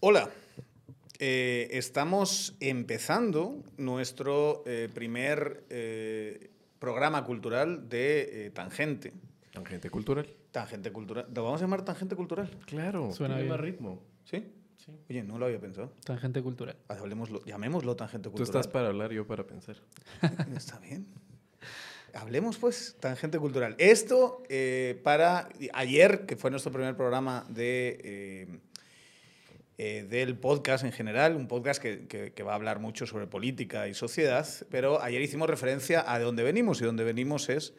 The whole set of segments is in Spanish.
Hola, eh, estamos empezando nuestro eh, primer eh, programa cultural de Tangente. Tangente cultural. Tangente cultural. ¿Lo vamos a llamar Tangente cultural? Claro, Suena bien. más ritmo. ¿Sí? Sí. Oye, no lo había pensado. Tangente cultural. Ah, hablemoslo- llamémoslo Tangente Tú cultural. estás para hablar, yo para pensar. Está bien. Hablemos pues, tangente cultural. Esto eh, para ayer, que fue nuestro primer programa de, eh, eh, del podcast en general, un podcast que, va a hablar mucho sobre política y sociedad, pero ayer hicimos referencia a de dónde venimos y dónde venimos es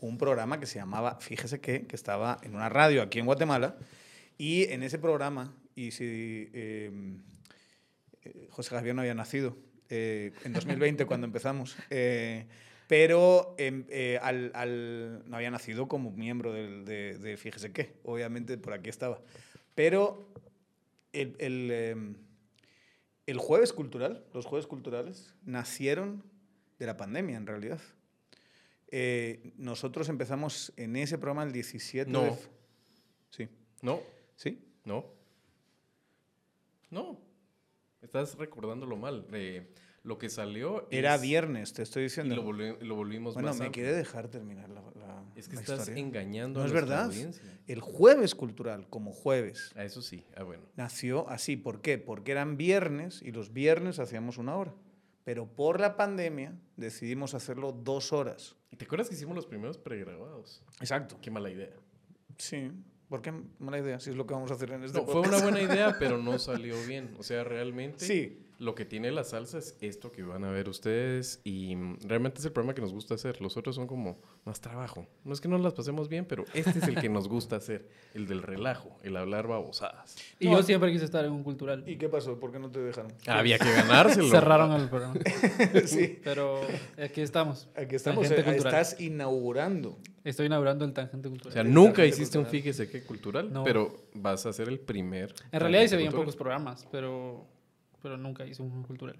un programa que se llamaba, fíjese que, que estaba en una radio aquí en Guatemala y en ese programa, y si José Javier no había nacido en 2020 cuando empezamos, pero em, eh, al, al- no había nacido como miembro del- de, de Fíjese qué, obviamente por aquí estaba. Pero el, el, em, el jueves cultural, los jueves culturales, nacieron de la pandemia en realidad. Eh, nosotros empezamos en ese programa el 17 de... No. f- Sí, No, sí. no. No. Estás recordándolo mal. Eh, lo que salió Era es- viernes, te estoy Y diciendo. lo, volvi- lo volvimos Bueno, más me quiere dejar terminar la, la- Es que la estás historia. engañando No a es verdad. audiencia. El jueves cultural, como jueves, Ah, eso sí. Ah, bueno. nació así. ¿Por qué? Porque eran viernes y los viernes hacíamos una hora. Pero por la pandemia decidimos hacerlo dos horas. ¿Y te acuerdas que hicimos los primeros pregrabados? Exacto. Qué mala idea. Sí. ¿Por qué mala idea? Si es lo que vamos a hacer en este No, fue podcast. una buena idea, pero no salió bien. O sea, realmente Sí. Lo que tiene la salsa es esto que van a ver ustedes y mm, realmente es el programa que nos gusta hacer. Los otros son como más trabajo. No es que no las pasemos bien, pero este es el que nos gusta hacer, el del relajo, el hablar babosadas. Y No. yo siempre quise estar en un cultural. ¿Y qué pasó? ¿Por qué no te dejaron? Había que ganárselo. Cerraron el programa. sí. Pero aquí estamos. Aquí estamos. Tangente eh, cultural. Estás inaugurando. Estoy inaugurando el tangente O cultural. sea, El nunca hiciste un cultural. fíjese qué cultural, No. pero vas a ser el primer. en realidad hice bien pocos programas, pero, pero nunca hice un cultural.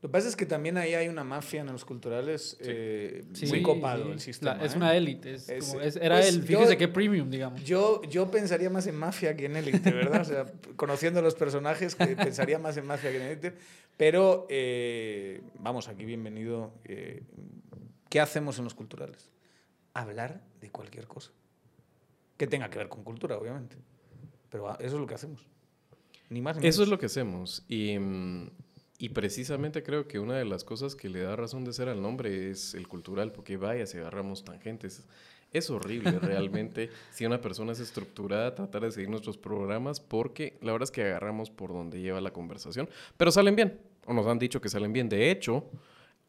Lo que pasa es que también ahí hay una mafia en los culturales eh, muy Sí, copado sí. el sistema. La- es ¿eh? una élite. es Es- como- es- era pues el, yo- fíjese qué premium, digamos. Yo, yo pensaría más en mafia que en élite, ¿verdad? O sea, conociendo los personajes, que pensaría más en mafia que en élite. Pero, eh, vamos, aquí bienvenido. eh, ¿Qué hacemos en los culturales? Hablar de cualquier cosa. Que tenga que ver con cultura, obviamente. Pero ah, eso es lo que hacemos. Ni más ni menos. Eso es lo que hacemos. Y, mm, y precisamente creo que una de las cosas que le da razón de ser al nombre es el cultural, porque vaya, si agarramos tangentes. Es horrible realmente si una persona es estructurada tratar de seguir nuestros programas porque la verdad es que agarramos por donde lleva la conversación, pero salen bien, o nos han dicho que salen bien. De hecho,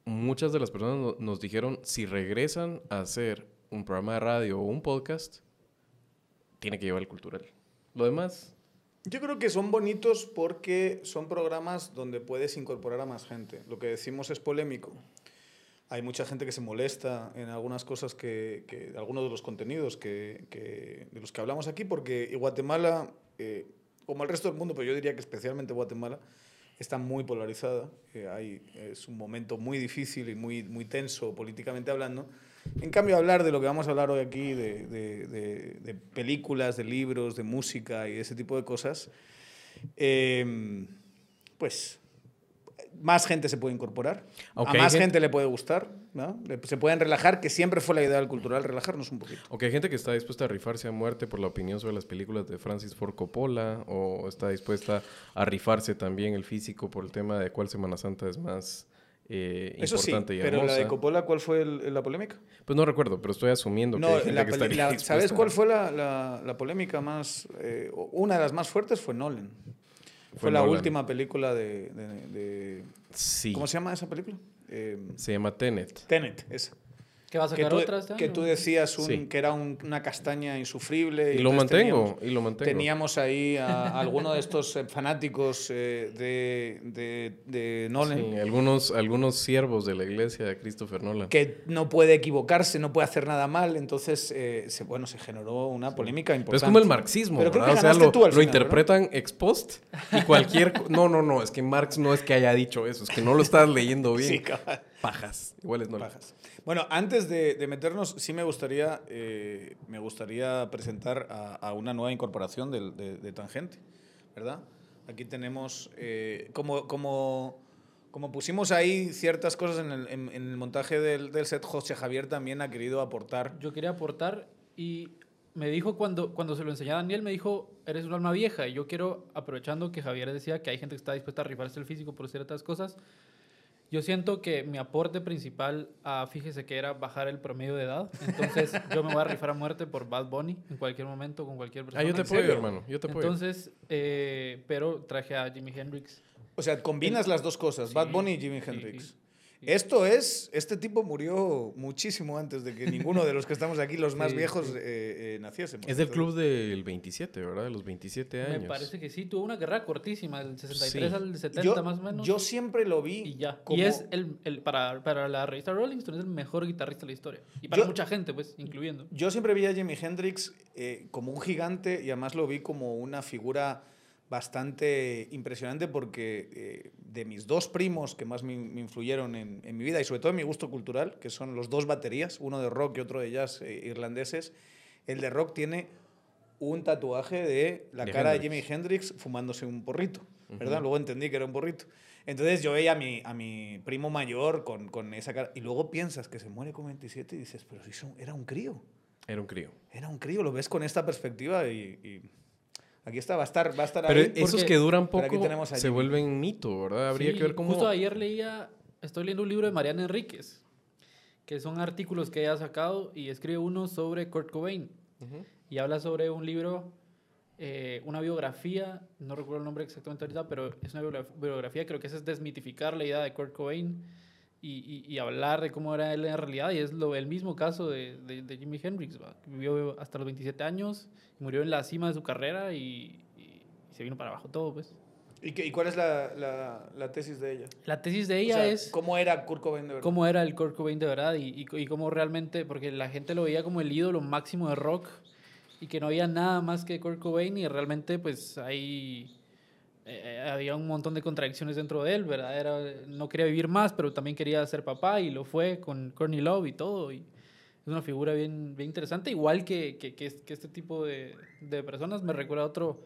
muchas de las personas no- nos dijeron si regresan a hacer un programa de radio o un podcast, tiene que llevar el cultural. Lo demás, Yo creo que son bonitos porque son programas donde puedes incorporar a más gente. Lo que decimos es polémico. Hay mucha gente que se molesta en algunas cosas que, que algunos de los contenidos que, que- de los que hablamos aquí, porque Guatemala, eh, como el resto del mundo, pero yo diría que especialmente Guatemala, está muy polarizada. Eh, hay, es un momento muy difícil y muy, muy tenso políticamente hablando. En cambio, hablar de lo que vamos a hablar hoy aquí, de, de- de- de películas, de libros, de música y ese tipo de cosas, eh, pues más gente se puede incorporar, Aunque a más gente- gente, le puede gustar, ¿no? Se pueden relajar, que siempre fue la idea del cultural, relajarnos un poquito. Aunque hay gente que está dispuesta a rifarse a muerte por la opinión sobre las películas de Francis Ford Coppola, o está dispuesta a rifarse también el físico por el tema de cuál Semana Santa es más eh, Eso sí, importante y pero la de Coppola, ¿cuál fue el- la polémica? Pues no recuerdo, pero estoy asumiendo que No, hay gente la que estaría la-. ¿sabes cuál fue la, la- la polémica más? eh, una de las más fuertes fue Nolan. Fue, Fue la Nolan. última película de, de- de- Sí, ¿Cómo se llama esa película? Eh, se llama Tenet. Tenet, esa. ¿Qué va a Que sacar tú, otra este que tú decías un- Sí. que era un- una castaña insufrible. Y lo entonces mantengo, teníamos- y lo mantengo. Teníamos ahí a, a alguno de estos eh, fanáticos eh, de, de, de Nolan Sí, algunos, algunos siervos de la iglesia de Christopher Nolan. que no puede equivocarse, no puede hacer nada mal, entonces eh, se, bueno, se generó una polémica Pero importante. es como el marxismo, Pero creo ¿verdad? que o sea, lo, tú al lo final, ¿verdad? interpretan ex post y cualquier... No, no, no, es que Marx no es que haya dicho eso, es que no lo estás leyendo bien. Sí. Pajas. Igual es no. Pajas. Bueno, antes de, meternos, sí me gustaría, eh, me gustaría presentar a, una nueva incorporación de, Tangente, ¿verdad? Aquí tenemos, eh, como, como, como pusimos ahí ciertas cosas en el, en- en el montaje del, del set, José Javier también ha querido aportar. Yo quería aportar y me dijo cuando, cuando se lo enseñé a Daniel, me dijo, eres un alma vieja. Y yo quiero, aprovechando que Javier decía que hay gente que está dispuesta a rifarse el físico por ciertas cosas, yo siento que mi aporte principal a Fíjese que era bajar el promedio de edad. Entonces yo me voy a rifar a muerte por Bad Bunny en cualquier momento con cualquier persona. Ah, yo te ¿En apoyo, serio? hermano. Yo te apoyo. Entonces, eh, pero traje a Jimi Hendrix. O sea, combinas las dos cosas, Sí, Bad Bunny y Jimi sí, Hendrix. Esto es, este tipo murió muchísimo antes de que ninguno de los que estamos aquí, los más Sí, viejos, sí. eh, eh, naciésemos. es del club del 27, ¿verdad? De los 27 años. Me parece que sí, tuvo una carrera cortísima, del 63 Sí. al 70 yo, más o menos. yo siempre lo vi y ya. como... Y es el, el para, para la revista Rolling Stone es el mejor guitarrista de la historia. Y para Yo- mucha gente, pues, incluyendo. Yo siempre vi a Jimi Hendrix eh, como un gigante y además lo vi como una figura bastante impresionante porque eh, de mis dos primos que más me, me influyeron en, en mi vida y sobre todo en mi gusto cultural, que son los dos baterías, uno de rock y otro de jazz eh, irlandeses, el de rock tiene un tatuaje de la De cara de. Jimi Hendrix fumándose un porrito, ¿verdad? Ujú. Luego entendí que era un porrito. Entonces yo veía a mi, a mi primo mayor con, con esa cara y luego piensas que se muere con 27 y dices, pero si son- era un crío. Era un crío. Era un crío, lo ves con esta perspectiva y, y aquí está, va a estar, va a estar Pero ahí. esos que duran poco tenemos se vuelven mito, ¿verdad? Habría Sí, que ver cómo... Justo ayer leía, estoy leyendo un libro de Mariana Enríquez, que son artículos que ella ha sacado y escribe uno sobre Kurt Cobain. Ujú. Y habla sobre un libro, eh, una biografía, no recuerdo el nombre exactamente ahorita, pero es una biogra- biografía, creo que es desmitificar la idea de Kurt Cobain y, y- y hablar de cómo era él en realidad. Y es lo, el mismo caso de, de, de Jimi Hendrix, ¿va? vivió hasta los 27 años, murió en la cima de su carrera y, y- se vino para abajo todo, pues. ¿Y, qué- y cuál es la, la- la tesis de ella? La tesis de O ella sea, es... ¿Cómo era Kurt Cobain de verdad? cómo era el Kurt Cobain de verdad y, y, y cómo realmente, porque la gente lo veía como el ídolo máximo de rock y que no había nada más que Kurt Cobain y realmente pues ahí eh, había un montón de contradicciones dentro de él, ¿verdad? Era, no quería vivir más, pero también quería ser papá y lo fue con Courtney Love y todo. Y es una figura bien, bien interesante, igual que, que, que es- que este tipo de, de personas. Me recuerda a otro,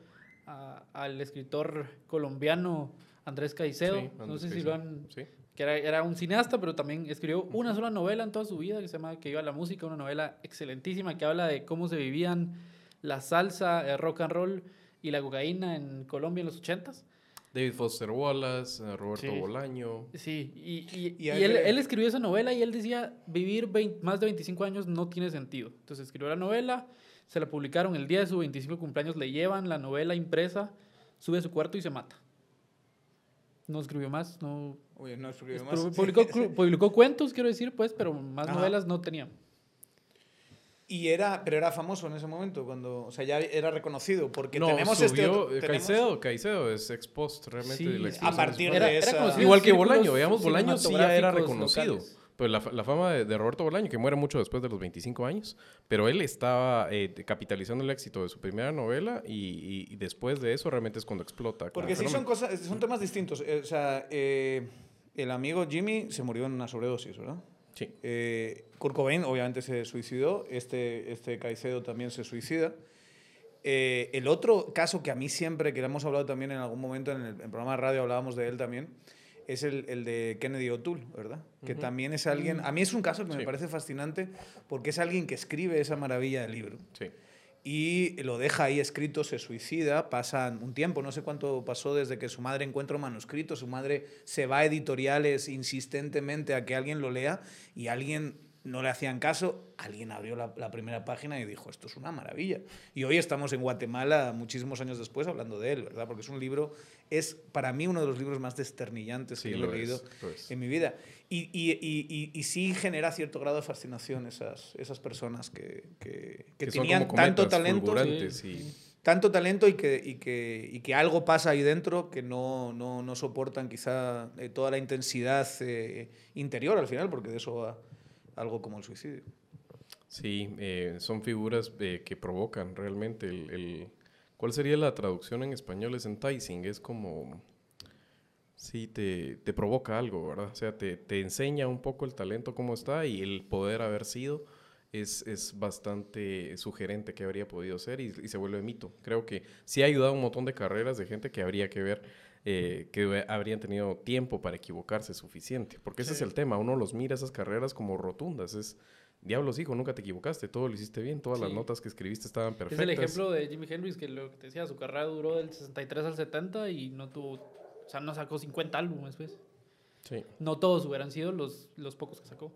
a- al escritor colombiano Andrés Caicedo. Sí, no Andrés sé si Caicedo. lo han Sí. que era, era un cineasta, pero también escribió una sola novela en toda su vida que se llama Que iba a la música, una novela excelentísima que habla de cómo se vivían la salsa, el rock and roll y la cocaína en Colombia en los ochentas. David Foster Wallace, eh, Roberto Sí. Bolaño. Sí, y, y- Y él, él escribió esa novela y él decía, vivir 20 más de 25 años no tiene sentido. Entonces escribió la novela, se la publicaron el día de su 25 cumpleaños, le llevan la novela impresa, sube a su cuarto y se mata. No escribió más, no, Oye, no escribió Pu- más. Publicó, publicó cuentos, quiero decir, pues, pero más Ajá. novelas no tenía. Y era, pero era famoso en ese momento, cuando, o sea, ya era reconocido, porque no, tenemos este subió, tenemos- Caicedo, Caicedo es ex post realmente Sí, la a partir de de era Igual que Bolaño, digamos, Bolaño sí ya era reconocido. locales. Pero la, la fama de, de Roberto Bolaño, que muere mucho después de los 25 años, pero él estaba eh, capitalizando el éxito de su primera novela y, y- y después de eso realmente es cuando explota. Porque sí son cosas, son temas distintos. Eh, O sea, eh, el amigo Jimmy se murió en una sobredosis, ¿verdad? Sí. Eh, Kurt Cobain obviamente se suicidó, este, este Caicedo también se suicida. Eh, el otro caso que a mí siempre, que lo hemos hablado también en algún momento en el, en el programa de radio, hablábamos de él también, es el, el de Kennedy O'Toole, ¿verdad? Que también es alguien, a mí es un caso que me parece fascinante porque es alguien que escribe esa maravilla del libro Sí. Y lo deja ahí escrito, se suicida, pasa un tiempo, no sé cuánto pasó desde que su madre encuentra un manuscrito, su madre se va a editoriales insistentemente a que alguien lo lea y alguien no le hacían caso, alguien abrió la, la primera página y dijo, esto es una maravilla. Y hoy estamos en Guatemala, muchísimos años después, hablando de él, ¿verdad? Porque es un libro, es para mí uno de los libros más desternillantes Sí, que yo he leído es, en mi vida. Y, y, y, y, sí genera cierto grado de fascinación esas, esas personas que, que, que Que son tenían tanto talento Sí, tanto talento y que, y que, y que algo pasa ahí dentro que no, no, no soportan quizá eh, toda la intensidad eh, interior al final, porque de eso va algo como el suicidio. Sí, eh, son figuras eh, que provocan realmente el, el- ¿Cuál sería la traducción en español? Es enticing, es como... sí te, te provoca algo, ¿verdad? O sea, te, te enseña un poco el talento cómo está y el poder haber sido es, es bastante sugerente que habría podido ser y, y se vuelve mito. Creo que sí ha ayudado a un montón de carreras de gente que habría que ver eh, que habrían tenido tiempo para equivocarse suficiente. Porque ese es el tema. Uno los mira esas carreras como rotundas. Es, diablos, hijo, nunca te equivocaste. Todo lo hiciste bien. Todas las notas que escribiste estaban perfectas. Es el ejemplo de Jimi Hendrix, que lo que te decía, su carrera duró del 63 al 70 y no tuvo, o sea, no sacó 50 álbumes, pues. Sí. No todos hubieran sido los, los pocos que sacó,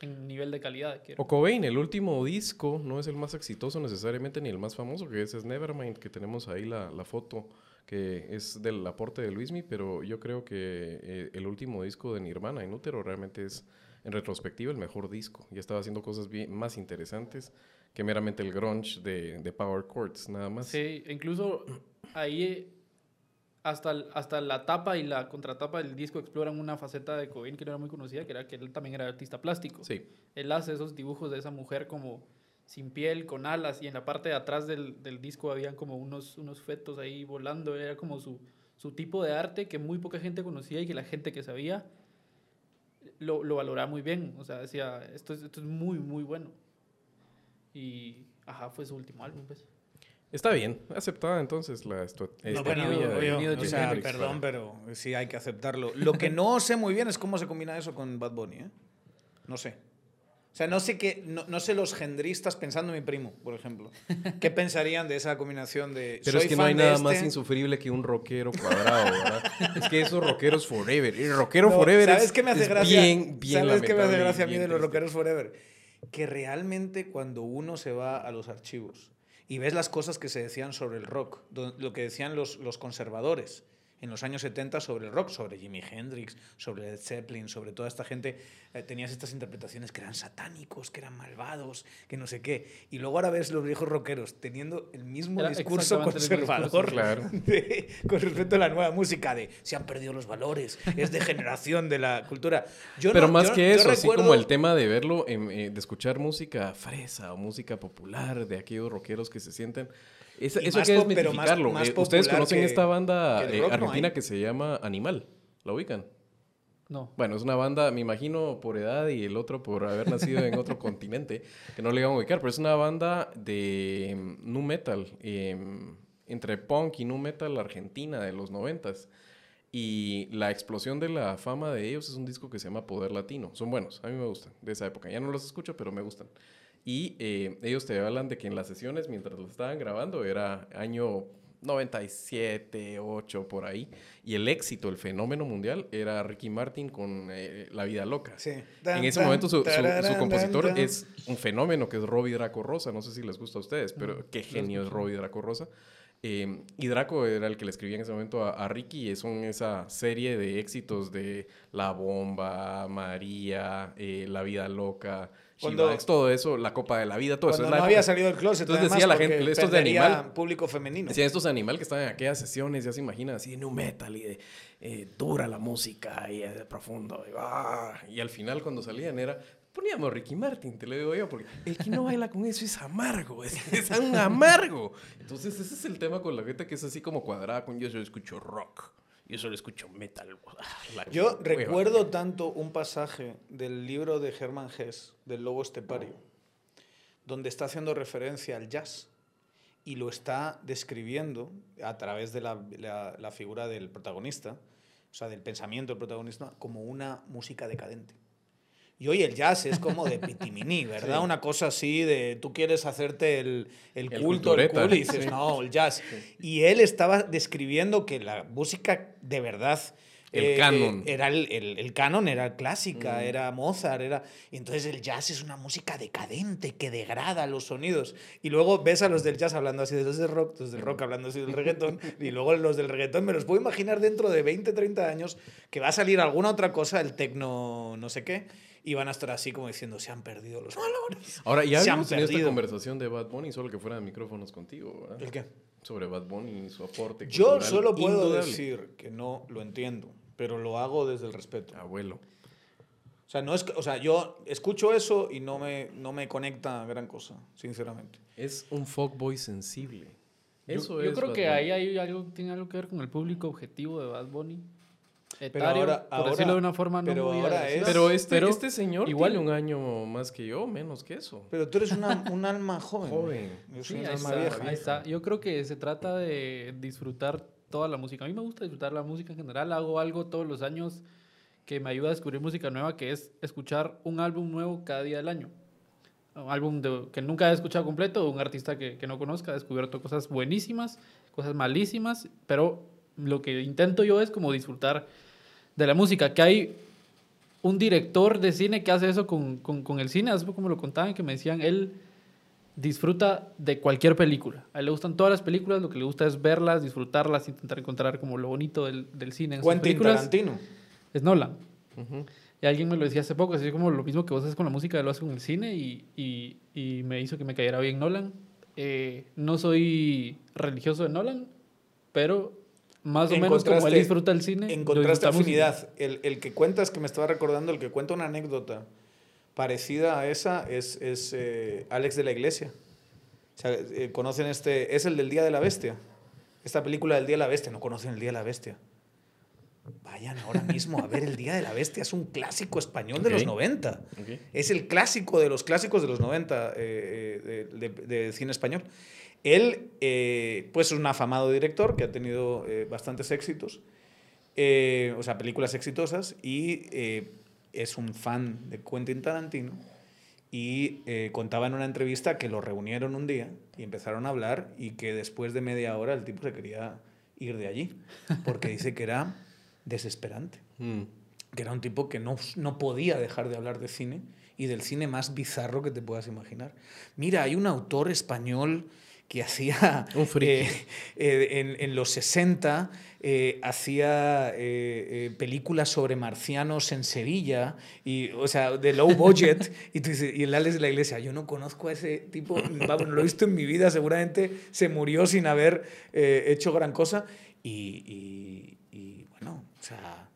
en nivel de calidad. quiero. O Cobain, el último disco, no es el más exitoso necesariamente ni el más famoso, que ese es Nevermind, que tenemos ahí la, la foto, que es del aporte de Luismi, pero yo creo que eh, el último disco de Nirvana, en útero, realmente es, en retrospectiva, el mejor disco. Ya estaba haciendo cosas bien, más interesantes que meramente el grunge de, de Power Chords, nada más. Sí, incluso ahí hasta, hasta la tapa y la contratapa del disco exploran una faceta de Cobain que no era muy conocida, que era que él también era artista plástico. Sí. Él hace esos dibujos de esa mujer como sin piel, con alas, y en la parte de atrás del, del disco habían como unos, unos fetos ahí volando. Era como su, su tipo de arte que muy poca gente conocía y que la gente que sabía lo, lo valoraba muy bien. O sea, decía, esto es, esto es muy, muy bueno. Y, ajá, fue su último álbum, pues. Está bien, aceptada entonces la No, estatuilla bueno, obvio, venido o sea, perdón, pero sí hay que aceptarlo. Lo que no sé muy bien es cómo se combina eso con Bad Bunny, ¿eh? No sé. O sea, no sé qué, no, no sé los gendristas, pensando en mi primo, por ejemplo, qué pensarían de esa combinación de. Pero soy es que no hay nada este, más insufrible que un rockero cuadrado, ¿verdad? es que esos rockeros forever. El rockero No, forever ¿Sabes es, qué me hace es gracia? bien, bien ¿Sabes qué me hace gracia a mí de los rockeros forever? Que realmente cuando uno se va a los archivos y ves las cosas que se decían sobre el rock, lo que decían los, los conservadores en los años 70 sobre el rock, sobre Jimi Hendrix, sobre Led Zeppelin, sobre toda esta gente, eh, tenías estas interpretaciones que eran satánicos, que eran malvados, que no sé qué. Y luego ahora ves los viejos rockeros teniendo el mismo Era discurso conservador discurso. Claro. de- con respecto a la nueva música de se han perdido los valores, es degeneración de la cultura. Yo Pero no- más yo- que eso, así recuerdo- como el tema de verlo, en, eh, de escuchar música fresa o música popular de aquellos rockeros que se sienten. Eso más que po- pero más- desmitificarlo. más Eh, Ustedes conocen que- esta banda que eh, no argentina que se llama Animal. ¿La ubican? No. Bueno, es una banda, me imagino, por edad y el otro por haber nacido en otro continente, que no le iban a ubicar, pero es una banda de mm, nu metal, em, entre punk y nu metal argentina de los noventas. Y la explosión de la fama de ellos es un disco que se llama Poder Latino. Son buenos, a mí me gustan, de esa época. Ya no los escucho, pero me gustan. Y eh, ellos te hablan de que en las sesiones, mientras lo estaban grabando, era año 97, 8, por ahí. Y el éxito, el fenómeno mundial, era Ricky Martin con eh, La Vida Loca. Sí. En ese momento su, su- su compositor es un fenómeno que es Robbie Draco Rosa. No sé si les gusta a ustedes, pero qué genio es Robbie Draco Rosa. Eh, y Draco era el que le escribía en ese momento a, a Ricky. y Son esa serie de éxitos de La Bomba, María, eh, La Vida Loca, Cuando- Shivax, todo eso, La Copa de la Vida, todo eso. Es no la había salido del closet. Entonces decía la gente, estos de animal- público femenino. Decían estos animales que estaban en aquellas sesiones, ya se imaginan así de new metal y de eh, dura la música y de profundo. Y, ah, y al final cuando salían era, poníamos Ricky Martin, te lo digo yo, porque el que no baila con eso es amargo, es, es un amargo. Entonces ese es el tema con la gente que es así como cuadrada con yo solo escucho rock, yo solo escucho metal. Yo hueva. recuerdo tanto un pasaje del libro de Hermann Hesse, del Lobo Estepario, donde está haciendo referencia al jazz y lo está describiendo a través de la, la- la figura del protagonista, o sea, del pensamiento del protagonista, como una música decadente. Y hoy el jazz es como de pitimini, ¿verdad? Sí. Una cosa así de tú quieres hacerte el, el El culto, el cool, y dices, Sí. no, el jazz. Y él estaba describiendo que la música de verdad El canon. era el, el- el canon era clásica, Mm. era Mozart, era entonces el jazz es una música decadente que degrada los sonidos. Y luego ves a los del jazz hablando así de los del rock, los del rock hablando así del reggaetón, y luego los del reggaetón me los puedo imaginar dentro de 20, 30 años que va a salir alguna otra cosa, el tecno no sé qué, y van a estar así como diciendo, se han perdido los valores. Ahora, ya se han habíamos tenido esta perdido. conversación de Bad Bunny, solo que fuera de micrófonos contigo, ¿verdad? ¿El qué? Sobre Bad Bunny y su aporte. Yo solo puedo indudable. decir que no lo entiendo, pero lo hago desde el respeto. Abuelo. O sea, no es, que- o sea, yo escucho eso y no me, no me conecta gran cosa, sinceramente. Es un fuckboy sensible. Yo- Eso yo, es creo Bad que Bunny. ahí hay algo, tiene algo que ver con el público objetivo de Bad Bunny. Etario, ahora- por ahora- decirlo de una forma no pero muy ahora es- Pero este, Pero este señor igual- tiene un año más que yo, menos que eso. Pero tú eres una- un alma joven. Joven. Yo Sí, soy alma está, vieja. ahí está. Yo creo que se trata de disfrutar toda la música. A mí me gusta disfrutar la música en general. Hago algo todos los años que me ayuda a descubrir música nueva, que es escuchar un álbum nuevo cada día del año. Un álbum de- que nunca he escuchado completo, un artista que, que no conozca. He descubierto cosas buenísimas, cosas malísimas, pero lo que intento yo es como disfrutar de la música. Que hay un director de cine que hace eso con, con, con el cine, así como lo contaban, que me decían, él disfruta de cualquier película. A él le gustan todas las películas, lo que le gusta es verlas, disfrutarlas, intentar encontrar como lo bonito del, del cine en Quentin películas. Tarantino. Es Nolan. Ujú. Y alguien me lo decía hace poco, así como lo mismo que vos haces con la música, lo haces con el cine y, y, y me hizo que me cayera bien Nolan. Eh, no soy religioso de Nolan, pero más o menos como él disfruta el cine. Encontraste afinidad. El, el que cuentas, que me estaba recordando, el que cuenta una anécdota parecida a esa es, es eh, Alex de la Iglesia. O sea, eh, conocen este, es el del Día de la Bestia. Esta película del Día de la Bestia, no conocen el Día de la Bestia. Vayan ahora mismo a ver el Día de la Bestia, es un clásico español de los 90. Ok. Es el clásico de los clásicos de los 90 eh, eh, de, de- de cine español. Él, eh, pues, es un afamado director que ha tenido eh, bastantes éxitos, eh, o sea, películas exitosas, y eh, es un fan de Quentin Tarantino. Y contaba en una entrevista que lo reunieron un día y empezaron a hablar y que después de media hora el tipo se quería ir de allí, porque dice que era desesperante Mm. que era un tipo que no, no podía dejar de hablar de cine y del cine más bizarro que te puedas imaginar. Mira, hay un autor español que hacía eh, eh, en, en los 60 eh, hacía eh, eh, películas sobre marcianos en Sevilla y o sea de low budget. Y tú dices y el Alex de la Iglesia yo no conozco a ese tipo vamos no lo he visto en mi vida seguramente se murió sin haber hecho gran cosa y, y- y, bueno o sea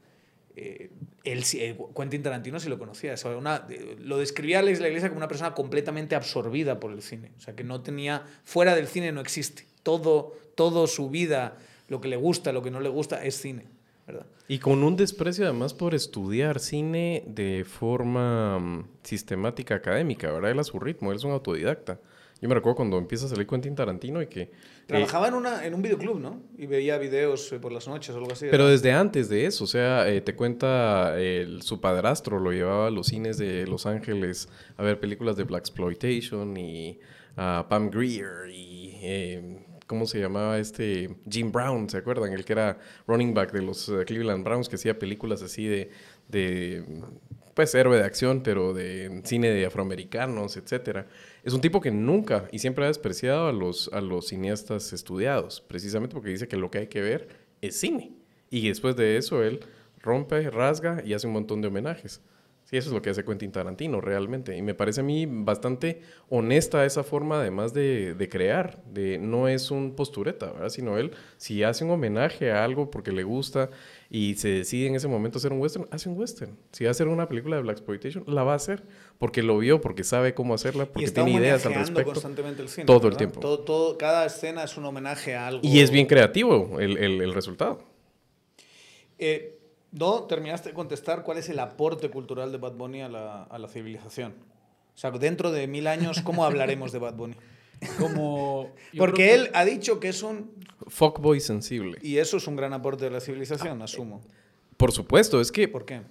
él, eh, Quentin Tarantino sí lo conocía. eso era una- eh, lo describía la Iglesia como una persona completamente absorbida por el cine. O sea, que no tenía. Fuera del cine no existe. Todo, todo su vida, lo que le gusta, lo que no le gusta, es cine. ¿verdad? Y con un desprecio además por estudiar cine de forma mm, sistemática académica, ¿verdad? Él a su ritmo, él es un autodidacta. Yo me recuerdo cuando empieza a salir Quentin Tarantino y que... eh, Trabajaba en, una, en un videoclub, ¿no? Y veía videos eh, por las noches o algo así. Pero ¿verdad? desde antes de eso, o sea, eh, te cuenta el- su padrastro lo llevaba a los cines de Los Ángeles a ver películas de Black Exploitation y a Pam Grier y eh, ¿cómo se llamaba este? Jim Brown, ¿se acuerdan? El que era running back de los Cleveland Browns que hacía películas así de, de pues héroe de acción, pero de cine de afroamericanos, etcétera. Es un tipo que nunca y siempre ha despreciado a los, a los cineastas estudiados, precisamente porque dice que lo que hay que ver es cine. Y después de eso él rompe, rasga y hace un montón de homenajes. Sí, eso es lo que hace Quentin Tarantino realmente. Y me parece a mí bastante honesta esa forma además de, de crear. De, no es un postureta, ¿verdad? Sino él, si hace un homenaje a algo porque le gusta y se decide en ese momento hacer un western, hace un western. Si va a hacer una película de Black Exploitation, la va a hacer. Porque lo vio, porque sabe cómo hacerla, porque tiene ideas al respecto. constantemente el cine. todo el tiempo. Todo, todo- cada escena es un homenaje a algo. Y es bien creativo el, el- el resultado. Eh, no terminaste de contestar cuál es el aporte cultural de Bad Bunny a la, a la civilización. O sea, dentro de mil años, ¿cómo hablaremos de Bad Bunny? Como, Porque creo que- él ha dicho que es un... Fuckboy sensible. Y eso es un gran aporte de la civilización, asumo. Por supuesto, es que ¿Por qué?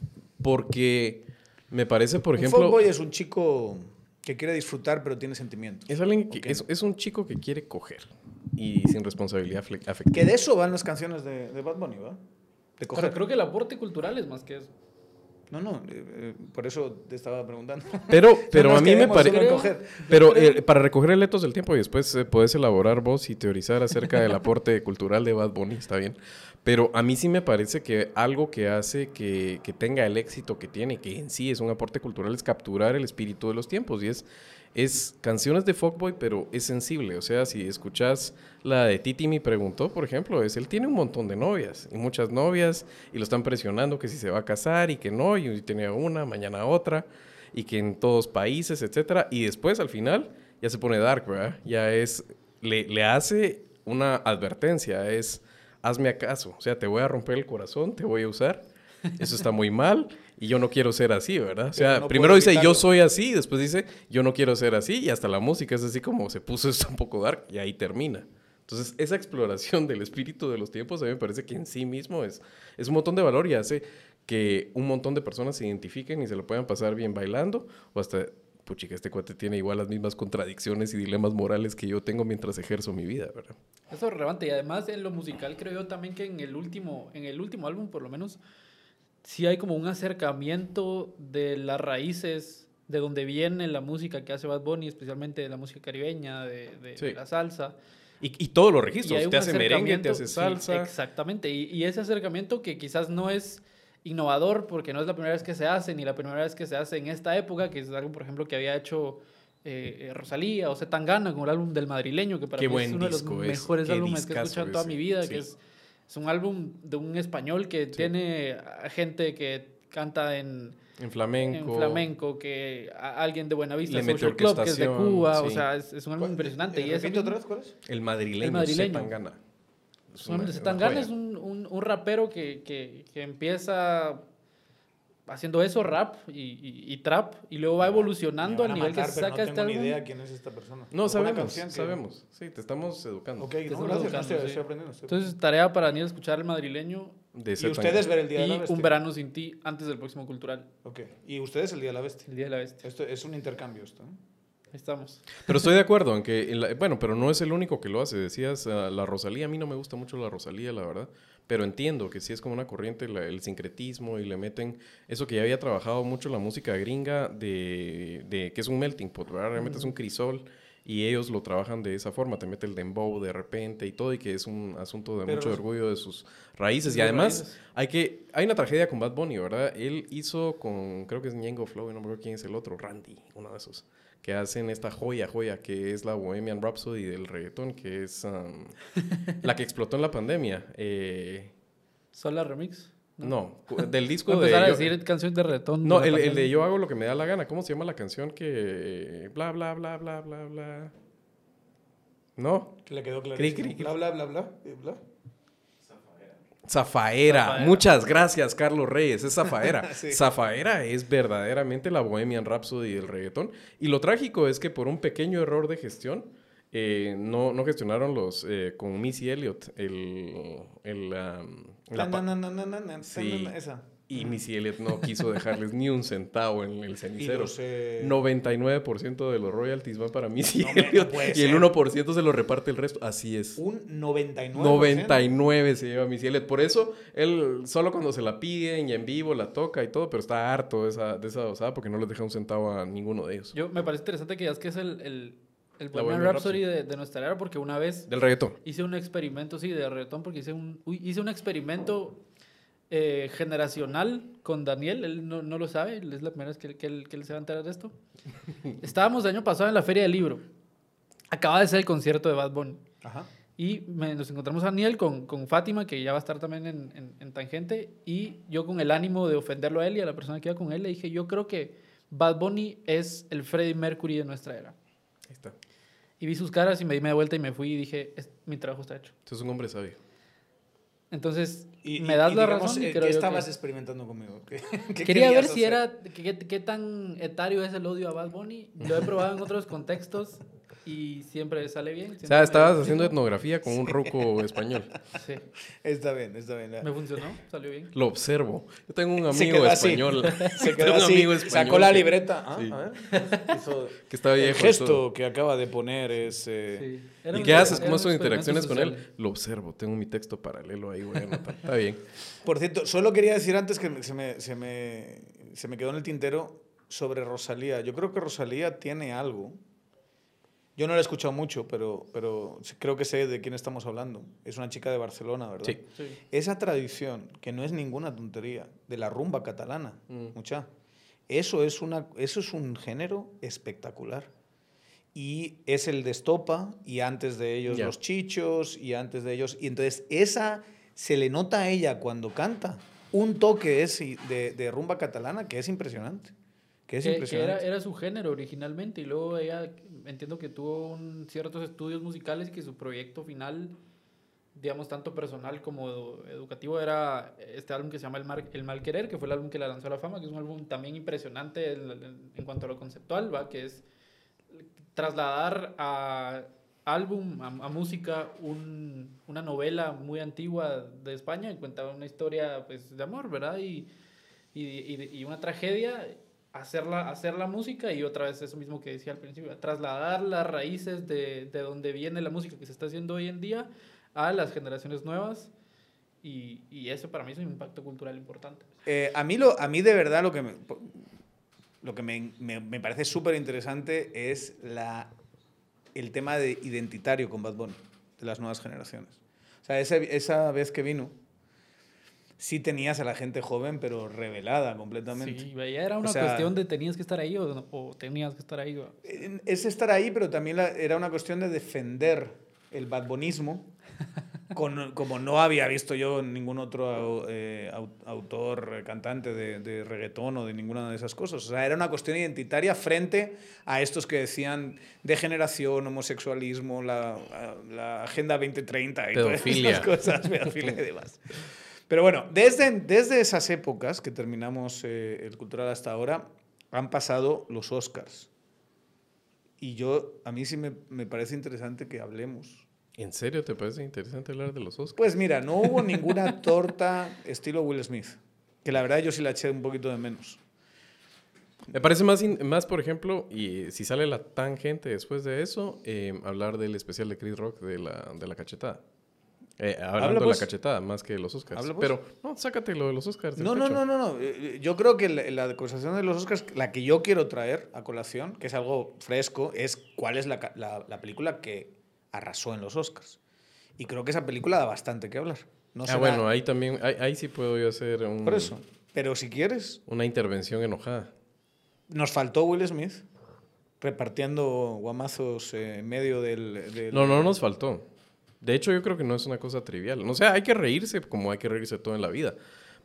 porque me parece, por un ejemplo, fuckboy es un chico que quiere disfrutar pero tiene sentimientos. es alguien que es, es un chico que quiere coger y sin responsabilidad afectiva. Que de eso van las canciones de, de Bad Bunny, ¿va? De Pero coger. creo que el aporte cultural es más que eso. No, no, eh, eh, por eso te estaba preguntando. Pero, pero a mí me parece... Pero eh, para recoger el etos del tiempo y después eh, puedes elaborar vos y teorizar acerca del aporte cultural de Bad Bunny, está bien. Pero a mí sí me parece que algo que hace que, que tenga el éxito que tiene, que en sí es un aporte cultural, es capturar el espíritu de los tiempos. Y es, es canciones de Fuckboy, pero es sensible. O sea, si escuchas la de Titi me preguntó, por ejemplo, es él tiene un montón de novias y muchas novias y lo están presionando que si se va a casar y que no, y tenía una, mañana otra y que en todos países, etcétera. Y después, al final, ya se pone dark, ¿verdad? Ya es, le, le hace una advertencia, es, hazme acaso, o sea, te voy a romper el corazón, te voy a usar Eso está muy mal y yo no quiero ser así, ¿verdad? O sea, no primero dice yo soy así, después dice yo no quiero ser así y hasta la música es así como se puso esto un poco dark y ahí termina. Entonces, esa exploración del espíritu de los tiempos a mí me parece que en sí mismo es, es un montón de valor y hace que un montón de personas se identifiquen y se lo puedan pasar bien bailando o hasta, puchica, este cuate tiene igual las mismas contradicciones y dilemas morales que yo tengo mientras ejerzo mi vida, ¿verdad? Eso es relevante. Y además en lo musical creo yo también que en el último, en el último álbum por lo menos, sí hay como un acercamiento de las raíces de donde viene la música que hace Bad Bunny, especialmente de la música caribeña, de, de Sí. la salsa. Y, y todos los registros, te hace merengue, te hace sí, salsa. exactamente. Y, y ese acercamiento que quizás no es innovador porque no es la primera vez que se hace, ni la primera vez que se hace en esta época, que es algo, por ejemplo, que había hecho eh, eh, Rosalía o Tangana con el álbum del madrileño, que para Qué mí es uno de los mejores álbumes que he escuchado en toda mi vida, sí. que es, es un álbum de un español que tiene gente que canta en, En flamenco. en flamenco, que a- alguien de Buenavista Le Social Club, que es de Cuba, o sea, es, es un álbum impresionante. Y otra vez, ¿cuál es? El madrileño, El madrileño. Zetangana. Es una- Zetangana una es un, un, un rapero que, que, que empieza haciendo eso, rap y, y- y trap, y luego va evolucionando al nivel matar, que pero saca no este tengo ni álbum. idea quién es esta persona. No, sabemos, que- sabemos. Sí, te estamos educando. Ok, Te no, estamos gracias, educando, estoy, sí. aprendiendo. estoy Entonces, tarea para Daniel escuchar el madrileño De y ustedes ver el Día de la y Bestia. Un verano sin ti antes del próximo cultural, Ok, y ustedes el Día de la Bestia. el Día de la Bestia. Esto es un intercambio esto, ¿no? Estamos. Pero estoy de acuerdo en que, en la- bueno, pero no es el único que lo hace. Decías, ah, la Rosalía, a mí no me gusta mucho la Rosalía, la verdad. Pero entiendo que sí es como una corriente la- el sincretismo y le meten eso que ya había trabajado mucho la música gringa de, de que es un melting pot, ¿verdad? Realmente es un crisol y ellos lo trabajan de esa forma. Te mete el dembow de repente y todo y que es un asunto de Pero mucho orgullo de sus raíces. Y además raíces. hay que hay una tragedia con Bad Bunny, ¿verdad? Él hizo con, creo que es Ñengo Flow, y no me acuerdo quién es el otro, Randy, uno de esos que hacen esta joya, joya, que es la Bohemian Rhapsody del reggaetón, que es um, la que explotó en la pandemia. Eh, ¿Sola Remix? no, del disco de... empezar a yo- decir canciones de reggaetón. no, de el, la el de. Yo hago lo que me da la gana. ¿Cómo se llama la canción que... Bla, bla, bla, bla, bla, bla? ¿No? Que le quedó clarísimo. cri, cri. Bla, bla, bla, bla, bla. Zafaera. Zafaera. Muchas gracias, Carlos Reyes. Es Zafaera. Sí. Zafaera es verdaderamente la Bohemian Rhapsody del reggaetón. Y lo trágico es que por un pequeño error de gestión, eh, no, no gestionaron los eh, con Missy Elliott el, el, um, la Na, na, na, Sí. Esa. Y Missy Elliott no quiso dejarles ni un centavo en el Y cenicero. los, eh, 99% de los royalties van para Missy No Elliott y el ser. 1% se lo reparte el resto. Así es. Un 99%. 99 se lleva Missy Elliott. Por eso, él solo cuando se la piden y en vivo la toca y todo, pero está harto de esa, de esa osada porque no les deja un centavo a ninguno de ellos. Yo, me parece interesante que digas que es el, el, el Bohemian Rhapsody de, de nuestra era, porque una vez Del reggaetón. hice un experimento, sí, de reggaetón, porque hice un, uy, hice un experimento eh, generacional con Daniel, él no, no lo sabe, es la primera vez que, que él, que él se va a enterar de esto. Estábamos el año pasado en la Feria del Libro. Acaba de ser el concierto de Bad Bunny. Ajá. Y me- nos encontramos a Daniel con, con Fátima, que ya va a estar también en, en- en Tangente, y yo con el ánimo de ofenderlo a él y a la persona que iba con él, le dije, yo creo que Bad Bunny es el Freddie Mercury de nuestra era. Ahí está. Y vi sus caras y me di media vuelta y me fui y dije, "Es- mi trabajo está hecho. Usted es un hombre sabio. Entonces, Y, me das y la digamos, razón y eh, creo ¿Qué yo estabas que- experimentando conmigo? ¿Qué- qué Quería ver si hacer? era, qué, qué tan etario es el odio a Bad Bunny. Lo he probado en otros contextos y siempre sale bien. O siempre sea, me- estabas haciendo etnografía con un ruco español. Sí, Está bien, está bien. me funcionó, salió bien. Lo observo. Yo tengo un Se amigo español. Se Tengo quedó un así, amigo español sacó la libreta. Ah, Sí. a ver. Hizo- Que está el gesto todo. que acaba de poner es... eh, Sí. ¿Y qué haces? ¿Cómo son interacciones con él? Lo observo. Tengo mi texto paralelo ahí, güey. anotar. Está bien. Por cierto, solo quería decir antes que se me, se, me, se me quedó en el tintero sobre Rosalía. Yo creo que Rosalía tiene algo. Yo no la he escuchado mucho, pero, pero creo que sé de quién estamos hablando. Es una chica de Barcelona, ¿verdad? Sí. Sí. Esa tradición, que no es ninguna tontería, de la rumba catalana, Mm. mucha, eso es, una, eso es un género espectacular. Y es el de Estopa, y antes de ellos Ya. los chichos, y antes de ellos. Y entonces, esa se le nota a ella cuando canta un toque es de, de rumba catalana que es impresionante. Que es Que- que impresionante. era, era su género originalmente y luego ella entiendo que tuvo un- ciertos estudios musicales y que su proyecto final digamos, tanto personal como educativo, era este álbum que se llama El, Mar, El Mal Querer, que fue el álbum que la lanzó a la fama, que es un álbum también impresionante en, en cuanto a lo conceptual, ¿va? que es trasladar a álbum, a, música, un, una novela muy antigua de España, que cuentaba una historia pues, de amor, ¿verdad? Y, y, y, una tragedia, hacerla, hacer la música y otra vez eso mismo que decía al principio, trasladar las raíces de, de donde viene la música que se está haciendo hoy en día a las generaciones nuevas. Y, y eso para mí es un impacto cultural importante. Eh, a, mí lo, a mí de verdad lo que me, lo que me, me, me parece súper interesante es la, el tema de identitario con Bad Bunny, de las nuevas generaciones. O sea, esa, esa vez que vino, sí tenías a la gente joven, pero revelada completamente. Sí, ya era una cuestión de tenías que estar ahí o, o tenías que estar ahí. Es estar ahí, pero también era una cuestión de defender el badbonismo como no había visto yo ningún otro eh, autor, cantante de, de, reggaetón o de ninguna de esas cosas. O sea, era una cuestión identitaria frente a estos que decían degeneración, homosexualismo, la, la Agenda 2030 y todas esas cosas, pedofilia y demás. Pero bueno, desde, desde esas épocas que terminamos eh, el cultural hasta ahora, han pasado los Oscars. Y yo, a mí sí me, me parece interesante que hablemos ¿En serio te parece interesante hablar de los Oscars? Pues mira, no hubo ninguna torta estilo Will Smith, que la verdad yo sí la eché un poquito de menos. Me parece más, más por ejemplo, y si sale la tangente después de eso, eh, hablar del especial de Chris Rock de la, de la cachetada. Eh, hablando de la cachetada, más que los Oscars. Pero, no, sácate lo de los Oscars. No, no, no, no, no. Eh, yo creo que la, la, conversación de los Oscars, la que yo quiero traer a colación, que es algo fresco, es cuál es la, la, la película que arrasó en los Oscars. Y creo que esa película da bastante que hablar. No ah, bueno, ahí también, ahí, sí puedo yo hacer un... Por eso. Pero si quieres... Una intervención enojada. Nos faltó Will Smith repartiendo guamazos en medio del, No, no nos faltó. De hecho, yo creo que no es una cosa trivial. O sea, hay que reírse como hay que reírse todo en la vida.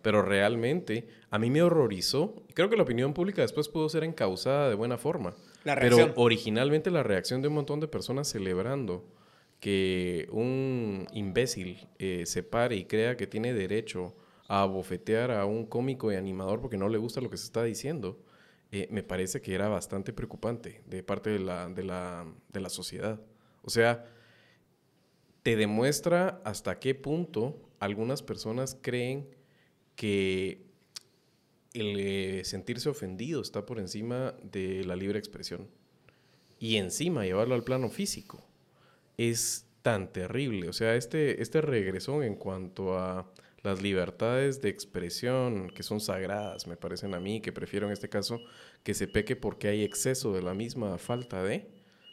Pero realmente, a mí me horrorizó. Creo que la opinión pública después pudo ser encausada de buena forma. Pero originalmente la reacción de un montón de personas celebrando que un imbécil eh, se pare y crea que tiene derecho a bofetear a un cómico y animador porque no le gusta lo que se está diciendo, eh, me parece que era bastante preocupante de parte de la, de, la, de la sociedad. O sea, te demuestra hasta qué punto algunas personas creen que el eh, sentirse ofendido está por encima de la libre expresión. Y encima llevarlo al plano físico es tan terrible. O sea, este, este regresón en cuanto a las libertades de expresión que son sagradas, me parecen a mí, que prefiero en este caso que se peque porque hay exceso de la misma falta de,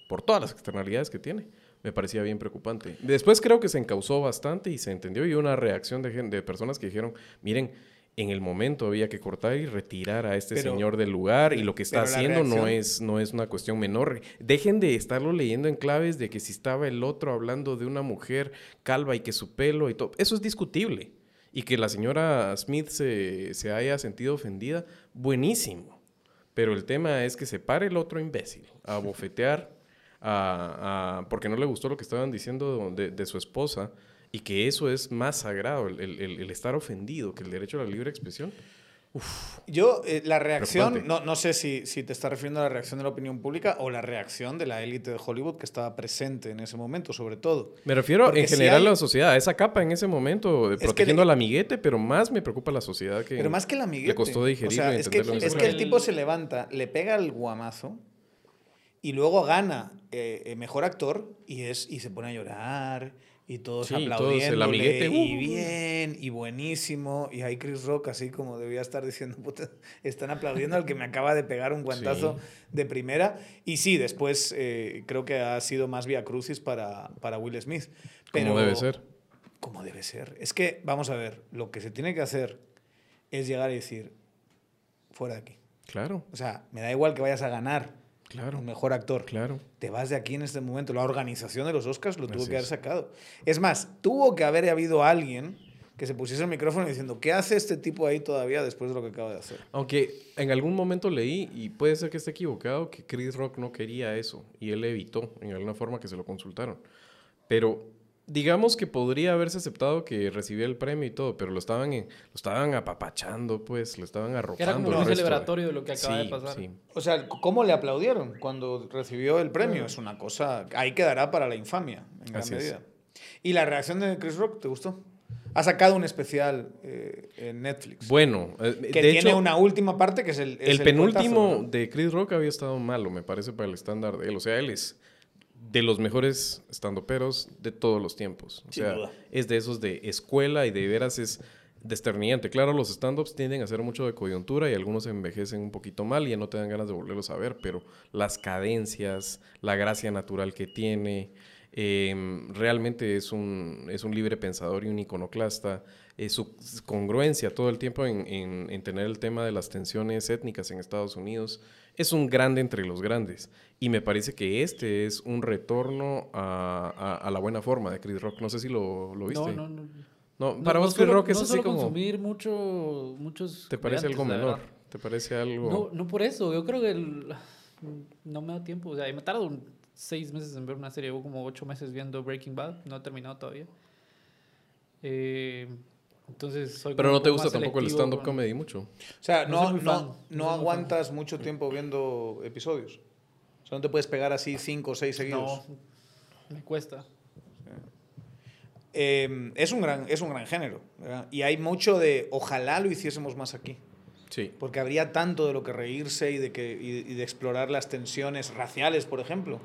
por todas las externalidades que tiene. Me parecía bien preocupante. Después creo que se encausó bastante y se entendió y una reacción de, de personas que dijeron, miren, en el momento había que cortar y retirar a este señor del lugar y lo que está haciendo no es, no es una cuestión menor. Dejen de estarlo leyendo en claves de que si estaba el otro hablando de una mujer calva y que su pelo y todo, eso es discutible. Y que la señora Smith se, se haya sentido ofendida, buenísimo. Pero el tema es que se pare el otro imbécil a bofetear, a, porque no le gustó lo que estaban diciendo de, de su esposa y que eso es más sagrado, el, el, el estar ofendido, que el derecho a la libre expresión. Uf, Yo, eh, la reacción, no, no sé si, si, te estás refiriendo a la reacción de la opinión pública o la reacción de la élite de Hollywood que estaba presente en ese momento, sobre todo. Me refiero en general a la sociedad, esa capa en ese momento, protegiendo al amiguete, pero más me preocupa la sociedad que, pero más que el amiguete. le costó digerir. O sea, es, que, es que el tipo se levanta, le pega el guamazo y luego gana eh, eh, mejor actor y, es, y se pone a llorar y todos sí, aplaudiendo. y uh. bien, y buenísimo. Y ahí Chris Rock, así como debía estar diciendo, puta, están aplaudiendo al que me acaba de pegar un guantazo de primera. Y sí, después eh, creo que ha sido más vía crucis para, para Will Smith. Pero, como debe ser. Como debe ser. Es que, vamos a ver, lo que se tiene que hacer es llegar y decir, fuera de aquí. Claro. O sea, me da igual que vayas a ganar Claro. mejor actor. Claro. Te vas de aquí en este momento. La organización de los Oscars lo tuvo que haber sacado. Es más, tuvo que haber habido alguien que se pusiese el micrófono diciendo, ¿qué hace este tipo ahí todavía después de lo que acaba de hacer? Aunque en algún momento leí, y puede ser que esté equivocado, que Chris Rock no quería eso y él evitó en alguna forma que se lo consultaron. Pero digamos que podría haberse aceptado que recibía el premio y todo, pero lo estaban, en- lo estaban apapachando, pues, lo estaban arropando. Era como resto de- celebratorio de lo que acaba de pasar. sí. O sea, ¿cómo le aplaudieron cuando recibió el premio? Es una cosa. Ahí quedará para la infamia, en gran Así es. medida. ¿Y la reacción de Chris Rock te gustó? Ha sacado un especial eh, en Netflix. Bueno, eh, que de tiene hecho, una última parte que es el. es el penúltimo cuentazo, ¿no? de Chris Rock había estado malo, me parece, para el estándar de él. O sea, él es de los mejores estandoperos de todos los tiempos. O sea, es de esos de escuela y de veras es desternillante. Claro, los stand-ups tienden a ser mucho de coyuntura y algunos envejecen un poquito mal y ya no te dan ganas de volverlos a ver, pero las cadencias, la gracia natural que tiene, eh, realmente es un, es un libre pensador y un iconoclasta. Eh, su congruencia todo el tiempo en, en- en tener el tema de las tensiones étnicas en Estados Unidos es un grande entre los grandes. Y me parece que este es un retorno a, a- a la buena forma de Chris Rock. No sé si lo, lo viste. No, no, no. No, para no vos, Chris Rock es no así como. consumir mucho, muchos ¿Te parece algo menor? ¿Te parece algo.? No, no por eso. Yo creo que el- no me da tiempo. O sea, me tardo seis meses en ver una serie. Llevo como ocho meses viendo Breaking Bad. No he terminado todavía. Eh, entonces soy Pero no te gusta tampoco el stand-up con- comedy mucho. O sea, No no, no, aguantas mucho tiempo viendo episodios. Sea, no te puedes pegar así cinco o seis seguidos. No, me cuesta. Eh, es, un gran, es un gran género. ¿verdad? Y hay mucho de ojalá lo hiciésemos más aquí. Sí. Porque habría tanto de lo que reírse y de, que, y, y de explorar las tensiones raciales, por ejemplo.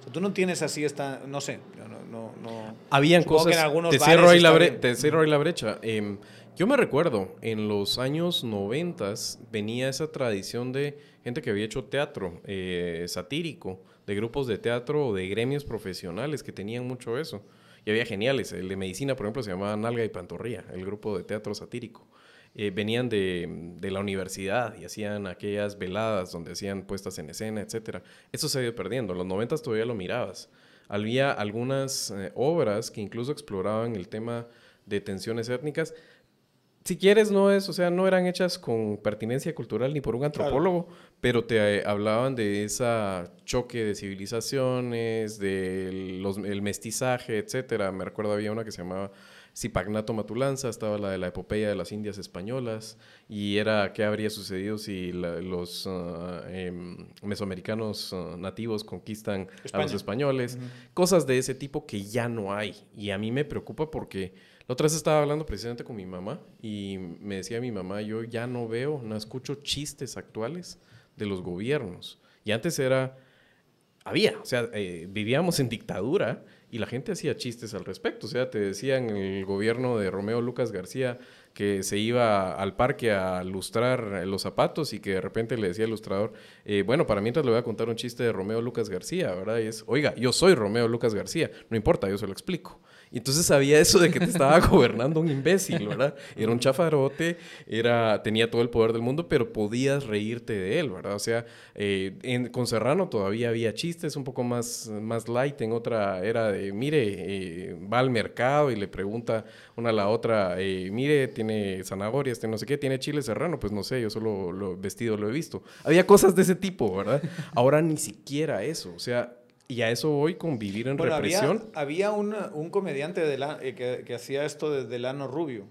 O sea, tú no tienes así esta. No sé. No, no, no- Habían Supongo que cosas. en algunos te, cierro ahí la bre- te cierro ahí la brecha. Em, yo me recuerdo, en los años 90 venía esa tradición de gente que había hecho teatro eh, satírico, de grupos de teatro o de gremios profesionales que tenían mucho eso. Y había geniales. El de medicina, por ejemplo, se llamaba Nalga y Pantorrilla, el grupo de teatro satírico. Eh, venían de, de la universidad y hacían aquellas veladas donde hacían puestas en escena, etcétera. Eso se ha ido perdiendo. En los 90 todavía lo mirabas. Había algunas eh, obras que incluso exploraban el tema de tensiones étnicas. Si quieres, no es, o sea, no eran hechas con pertinencia cultural ni por un antropólogo, pero te eh, hablaban de esa choque de civilizaciones, del mestizaje, etcétera. Me recuerdo había una que se llamaba Zipagnato Matulanza, estaba la de la epopeya de las Indias españolas, y era qué habría sucedido si la- los em, mesoamericanos ah, nativos conquistan a los españoles, cosas de ese tipo que ya no hay. Y a mí me preocupa porque la otra vez estaba hablando precisamente con mi mamá y me decía mi mamá, yo ya no veo, no escucho chistes actuales de los gobiernos. Y antes era, había, o sea, eh, vivíamos en dictadura y la gente hacía chistes al respecto. O sea, te decían el gobierno de Romeo Lucas García que se iba al parque a lustrar los zapatos y que de repente le decía al ilustrador, eh, bueno, para mientras le voy a contar un chiste de Romeo Lucas García, ¿verdad? Y es, oiga, yo soy Romeo Lucas García, no importa, yo se lo explico. Y entonces sabía eso de que te estaba gobernando un imbécil, ¿verdad? Era un chafarote, era, tenía todo el poder del mundo, pero podías reírte de él, ¿verdad? O sea, eh, en, con Serrano todavía había chistes un poco más, más light, en otra era de, mire, eh, va al mercado y le pregunta una a la otra, eh, mire, tiene zanahorias, tiene no sé qué, tiene chile serrano, pues no sé, yo solo lo vestido lo he visto. Había cosas de ese tipo, ¿verdad? Ahora ni siquiera eso, o sea, y a eso voy con vivir en Bueno, había, represión. había un, un comediante de la- eh, que, que hacía esto de Delano Rubio.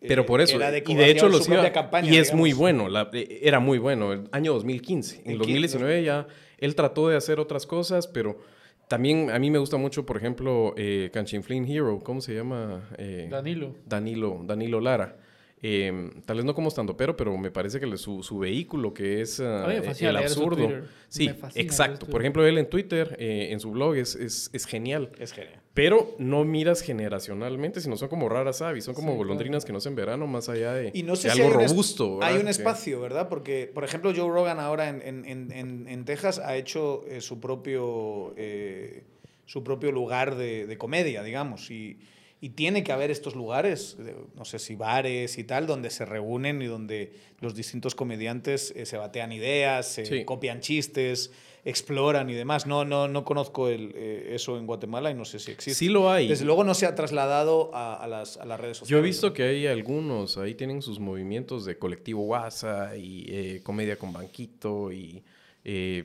Pero Eh, por eso, era y de hecho los iba, campaña, y es digamos. muy bueno, la- eh, era muy bueno, el año 2015. En ¿En el qué? 2019 ya él trató de hacer otras cosas, pero también a mí me gusta mucho, por ejemplo, eh, Canchinflín Hero, ¿cómo se llama? Eh, Danilo. Danilo, Danilo Lara. Eh, tal vez no como estando pero, pero me parece que le- su, su vehículo, que es eh, fascina el absurdo. Sí, exacto. Por ejemplo, él en Twitter, eh, en su blog, es, es, es genial. Es genial. Pero no miras generacionalmente, sino son como raras aves, son como Sí, golondrinas que no en verano, más allá de, Y no sé de si algo hay un, es- robusto. ¿verdad? hay un espacio, ¿verdad? Porque, por ejemplo, Joe Rogan ahora en, en- en- en- en Texas ha hecho eh, su, propio, eh, su propio lugar de, de comedia, digamos. Y, y tiene que haber estos lugares, no sé si bares y tal, donde se reúnen y donde los distintos comediantes eh, se batean ideas, se Sí. copian chistes, exploran y demás. No, no, no conozco el, eh, eso en Guatemala y no sé si existe. Sí lo hay. Desde luego no se ha trasladado a, a las, a las redes sociales. Yo he visto ¿no? que hay algunos, ahí tienen sus movimientos de colectivo WhatsApp y eh, comedia con banquito y eh,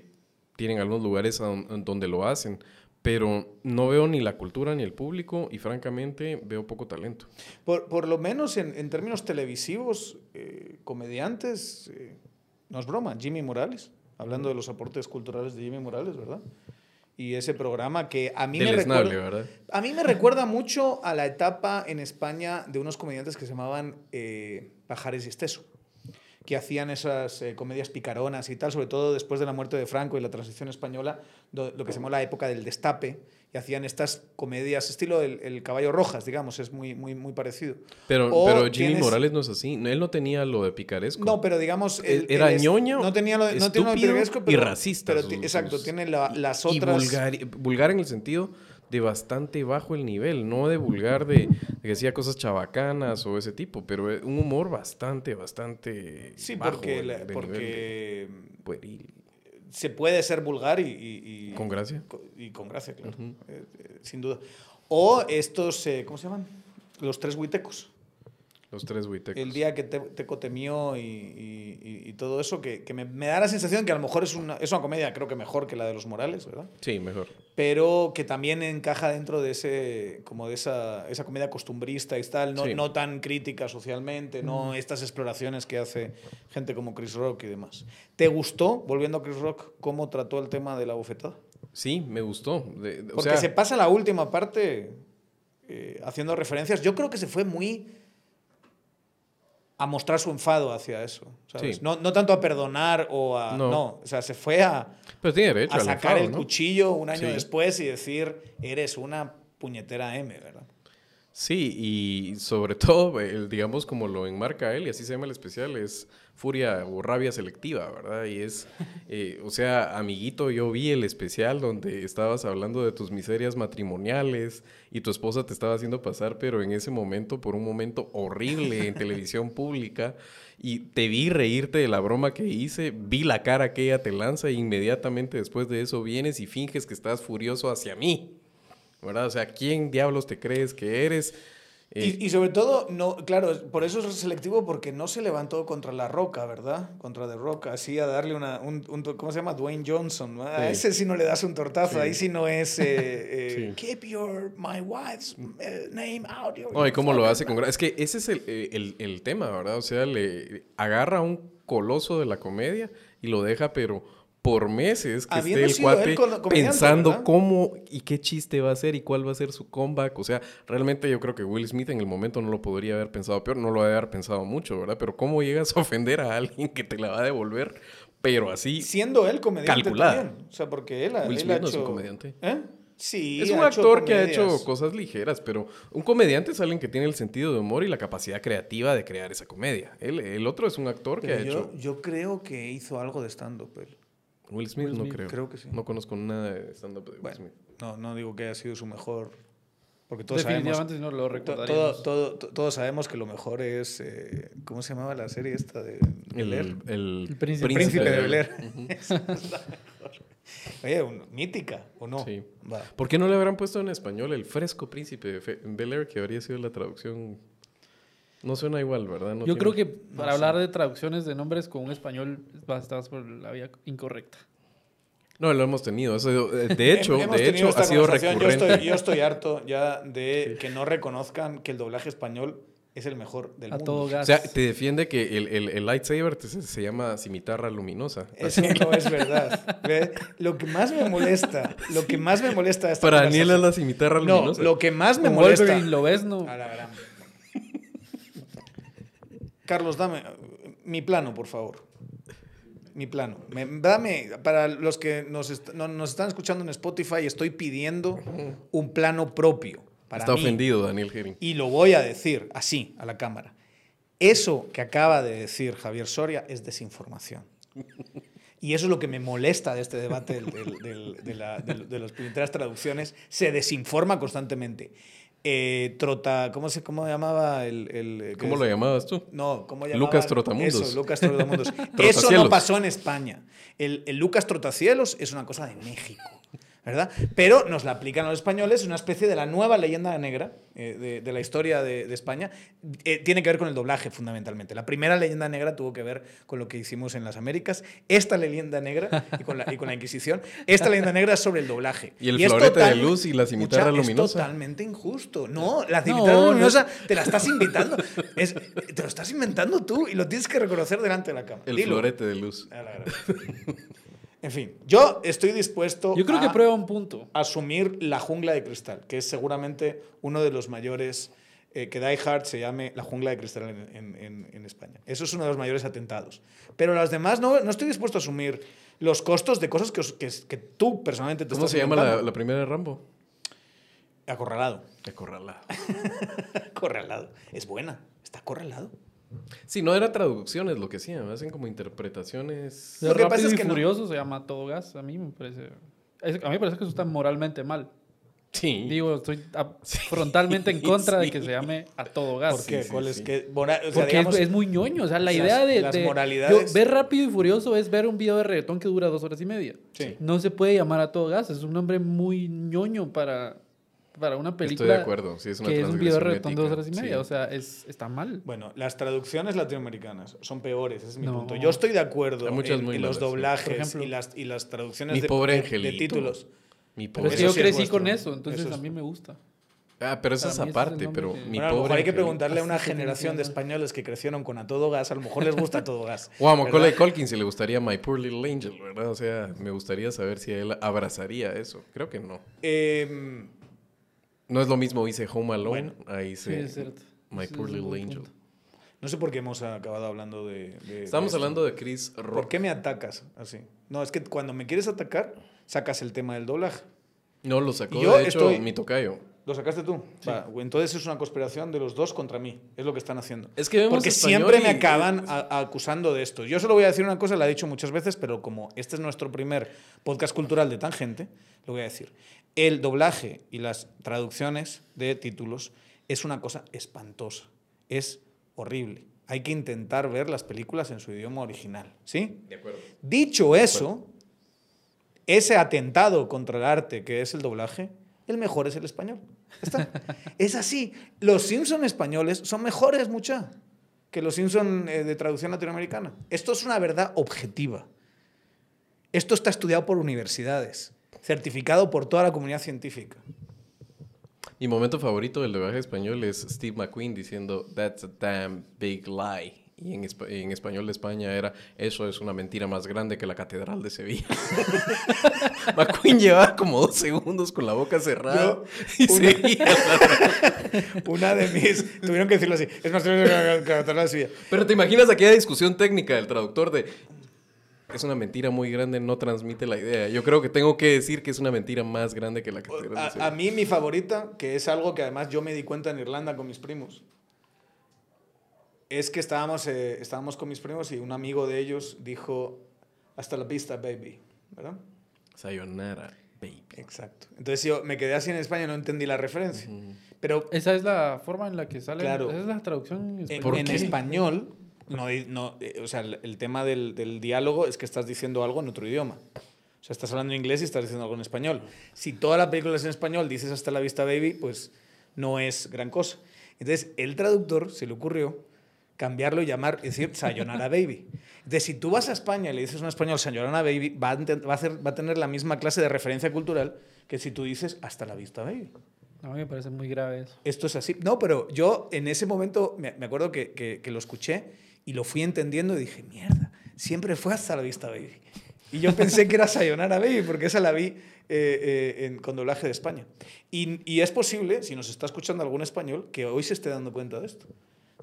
tienen algunos lugares donde lo hacen. Pero no veo ni la cultura ni el público y francamente veo poco talento. Por, por lo menos en, en términos televisivos, eh, comediantes, eh, no es broma, Jimmy Morales, hablando de los aportes culturales de Jimmy Morales, ¿verdad? Y ese programa que a mí, me recuerda, ¿verdad? a mí me recuerda mucho a la etapa en España de unos comediantes que se llamaban eh, Pajares y Esteso, que hacían esas eh, comedias picaronas y tal, sobre todo después de la muerte de Franco y la transición española, lo que se llamó la época del destape, y hacían estas comedias estilo el, el Caballo Rojas, digamos, es muy, muy, muy parecido. Pero, O pero Jimmy tienes- Morales no es así. Él no tenía lo de picaresco. No, pero digamos. el- Era es- ñoño, No tenía lo de, no tiene lo de picaresco, y pero- racista pero sus- exacto, sus- tiene la- las y otras. vulgar, vulgar en el sentido de bastante bajo el nivel, no de vulgar de, de que decía cosas chabacanas o ese tipo, pero eh, un humor bastante, bastante Sí, bajo porque, de- la- de nivel porque de pueril. Se puede ser vulgar y. y- y- Con gracia. Y con gracia, claro. eh, eh, sin duda. O estos, eh, ¿cómo se llaman? Los tres huitecos. Los tres huitecos. El día que te, Teco temió y, y- y- y todo eso, que, que me, me da la sensación que a lo mejor es una, es una comedia, creo que mejor que la de los Morales, ¿verdad? Sí, mejor. pero que también encaja dentro de ese como de esa, esa comedia costumbrista y tal, no, Sí. no tan crítica socialmente, no estas exploraciones que hace gente como Chris Rock y demás. ¿Te gustó, volviendo a Chris Rock, cómo trató el tema de la bofetada? Sí, me gustó. De- de- o Porque sea, se pasa la última parte eh, haciendo referencias. Yo creo que se fue muy a mostrar su enfado hacia eso. ¿sabes? Sí. No, no tanto a perdonar o a... No. No. o sea, se fue a, pero tiene derecho a al sacar enfado, el ¿no? cuchillo un año Sí. después y decir, eres una puñetera M, ¿verdad? Sí, y sobre todo, el, digamos, como lo enmarca él, y así se llama el especial, es furia o rabia selectiva, ¿verdad? Y es, eh, o sea, amiguito, yo vi el especial donde estabas hablando de tus miserias matrimoniales y tu esposa te estaba haciendo pasar, pero en ese momento, por un momento horrible en televisión pública, y te vi reírte de la broma que hice, vi la cara que ella te lanza, e inmediatamente después de eso vienes y finges que estás furioso hacia mí. ¿Verdad? O sea, ¿quién diablos te crees que eres? Eh, Y, y sobre todo, no, claro, por eso es selectivo, porque no se levantó contra La Roca, ¿verdad? Contra The Roca, así a darle una, un, un ¿cómo se llama? Dwayne Johnson. ¿no? A Sí. ese sí no le das un tortazo, Sí. ahí sí no es, eh, eh, Sí. keep your, my wife's eh, name out. your- no, y cómo lo hace con Es que ese es el, eh, el- el tema, ¿verdad? O sea, le agarra a un coloso de la comedia y lo deja, pero por meses que Habiendo esté el cuate pensando ¿verdad? cómo y qué chiste va a hacer y cuál va a ser su comeback. O sea, realmente yo creo que Will Smith en el momento no lo podría haber pensado peor, no lo debe haber pensado mucho, ¿verdad? Pero cómo llegas a ofender a alguien que te la va a devolver, pero así. Siendo él comediante Calculada. también. O sea, porque él, ha- Will él Smith ha no es un comediante. ¿Eh? Sí, Es un actor que ha hecho cosas ligeras, pero un comediante es alguien que tiene el sentido de humor y la capacidad creativa de crear esa comedia. El, el otro es un actor que Pero ha yo, hecho. yo creo que hizo algo de stand-up él. Will Smith Will no creo. creo que sí. No conozco nada de stand-up de Will Bueno, Smith. no, no digo que haya sido su mejor... Porque todos sabemos... Definitivamente si no lo To- recordaríamos. Todo, todo- to- todos sabemos que lo mejor es. eh, ¿Cómo se llamaba la serie esta de Bel Air? El, el, El príncipe. Príncipe de Bel Air. Oye, un- mítica, ¿o no? Sí. Va. ¿Por qué no le habrán puesto en español el fresco príncipe de Fe- Bel Air, que habría sido la traducción? No suena igual, ¿verdad? No Yo tiene- creo que para hablar de traducciones de nombres con un español estás por la vía incorrecta. No, lo hemos tenido. Eso, eh, de hecho, de hecho ha sido. Yo recurrente. estoy, yo estoy harto ya de que no reconozcan que el doblaje español es el mejor del A mundo. todo O gas. sea, te defiende que el, el- el lightsaber te- se, se llama cimitarra luminosa. Eso no es verdad. ¿Ve? Lo que más me molesta, lo que más me molesta de esta Para Daniel es la cimitarra No, luminosa. lo que más me molesta. Wolverine lo ves, ¿no? A la gran. Carlos, dame mi plano, por favor. Mi plano. Me- dame, para los que nos, est- no- nos están escuchando en Spotify, estoy pidiendo un plano propio. Para Está mí. ofendido Daniel Herring. Y lo voy a decir así, a la cámara. Eso que acaba de decir Javier Soria es desinformación. Y eso es lo que me molesta de este debate del- del- del- de, la- de las puñeteras traducciones. Se desinforma constantemente. Eh, trota, ¿cómo se cómo llamaba el... el- eh, ¿Cómo que lo es- llamabas tú? No, ¿cómo llamaba? Lucas Trotamundos. Eso, Lucas Trotamundos. eso no pasó en España. El, el Lucas Trotacielos es una cosa de México. ¿Verdad? Pero nos la aplican a los españoles, es una especie de la nueva leyenda negra eh, de, de la historia de, de España. Eh, tiene que ver con el doblaje, fundamentalmente. La primera leyenda negra tuvo que ver con lo que hicimos en las Américas. Esta leyenda negra, y con la, y con la Inquisición, esta leyenda negra es sobre el doblaje. Y el es florete de total- luz y la cimitarra Mucha- luminosa. Es totalmente injusto. No, la cimitarra No, no. luminosa te la estás inventando. Es- te lo estás inventando tú y lo tienes que reconocer delante de la cámara. El Dilo. florete de luz. A la. En fin, yo estoy dispuesto Yo creo a que prueba un punto. asumir La Jungla de Cristal, que es seguramente uno de los mayores, eh, que Die Hard se llame La Jungla de Cristal en, en- en- en España. Eso es uno de los mayores atentados. Pero las demás no, no estoy dispuesto a asumir los costos de cosas que, os- que, que tú personalmente te ¿Cómo estás se llama la, la primera de Rambo? Acorralado. Acorralado. Acorralado. Es buena. Está acorralado. Sí, no era traducciones lo que hacían, hacen como interpretaciones. Lo que Rápido pasa es y que no- Furioso se llama todo gas. A mí me parece. es- A mí me parece que eso está moralmente mal. Sí. Digo, estoy a- frontalmente en contra de sí. que se llame a todo gas. ¿Por qué? sí, ¿Cuál sí. es que mora- o sea, Porque digamos, es, es muy ñoño. O sea, la las- idea de. las de- moralidades- yo- ver rápido y furioso es ver un video de reggaetón que dura dos horas y media. Sí. No se puede llamar a todo gas. Es un nombre muy ñoño para, para una película. Estoy de acuerdo, sí, es una que es un video de dos horas y media. sí. O sea, es, está mal. Bueno, las traducciones latinoamericanas son peores, ese es mi No. punto. Yo estoy de acuerdo en, en los malas, sí. doblajes ejemplo. y, las, y las traducciones Mi de, pobre de- de títulos. Mi Pero pobre. es que Eso yo sí es crecí vuestro. con eso, entonces Eso es- a mí me gusta. Ah, pero esa es es aparte, pero que- mi Bueno, a lo mejor pobre. hay que preguntarle a una generación de españoles que crecieron con A Todo Gas, a lo mejor les gusta A Todo Gas. O a Macaulay. Culkin si le gustaría My Poor Little Angel, ¿verdad? O sea, me gustaría saber si él abrazaría eso. Creo que no. Eh, No es lo mismo hice Home Alone, Bueno. ahí Sí, se es cierto. My Ese Poor Little Angel. punto. no sé por qué hemos acabado hablando de... de- Estamos de hablando de Chris ¿Por Rock. qué me atacas así? No, es que cuando me quieres atacar, sacas el tema del doblaje. No, lo sacó Yo de hecho estoy- mi tocayo. ¿Lo sacaste tú? Va, entonces es una conspiración de los dos contra mí. Es lo que están haciendo. Es que vemos Porque siempre me y- acaban a- a- acusando de esto. Yo solo voy a decir una cosa, la he dicho muchas veces, pero como este es nuestro primer podcast cultural de Tangente, lo voy a decir. El doblaje y las traducciones de títulos es una cosa espantosa. Es horrible. Hay que intentar ver las películas en su idioma original. ¿Sí? De acuerdo. Dicho eso, ese atentado contra el arte que es el doblaje, el mejor es el español. Está. es así. Los Simpson españoles son mejores, mucha, que los Simpson eh, de traducción latinoamericana. Esto es una verdad objetiva. Esto está estudiado por universidades, certificado por toda la comunidad científica. Mi momento favorito del doblaje español es Steve McQueen diciendo That's a damn big lie. Y en, en español de España era Eso es una mentira más grande que la Catedral de Sevilla. McQueen llevaba como dos segundos con la boca cerrada Yo, y una- seguía. Una de mis... Tuvieron que decirlo así. Es más, tuvieron que cantarlo así. Pero te imaginas aquella discusión técnica del traductor de es una mentira muy grande, no transmite la idea. Yo creo que tengo que decir que es una mentira más grande que la Catedral de A, a mí mi favorita, que es algo que además yo me di cuenta en Irlanda con mis primos, es que estábamos, eh, estábamos con mis primos y un amigo de ellos dijo, hasta la vista, baby. ¿Verdad? Sayonara, baby. Exacto. Entonces yo me quedé así en España y no entendí la referencia. Pero Esa es la forma en la que sale. Claro. Esa es la traducción en en, español. ¿Por en qué? español, no, no, eh, o sea, el, el tema del, del diálogo es que estás diciendo algo en otro idioma. O sea, estás hablando en inglés y estás diciendo algo en español. Si toda la película es en español, dices hasta la vista, baby, pues no es gran cosa. Entonces, el traductor se le ocurrió cambiarlo y llamar, es decir, Sayonara Baby. Entonces, si tú vas a España y le dices a un español Sayonara Baby, va a, va a hacer- va a tener la misma clase de referencia cultural que si tú dices hasta la vista, baby. A mí me parece muy grave eso. Esto es así. No, pero yo en ese momento me, me acuerdo que, que- que lo escuché y lo fui entendiendo y dije, mierda, siempre fue hasta la vista, baby. Y yo pensé que era Sayonara Baby, porque esa la vi eh, eh, en, con doblaje de España. Y, y es posible, si nos está escuchando algún español, que hoy se esté dando cuenta de esto.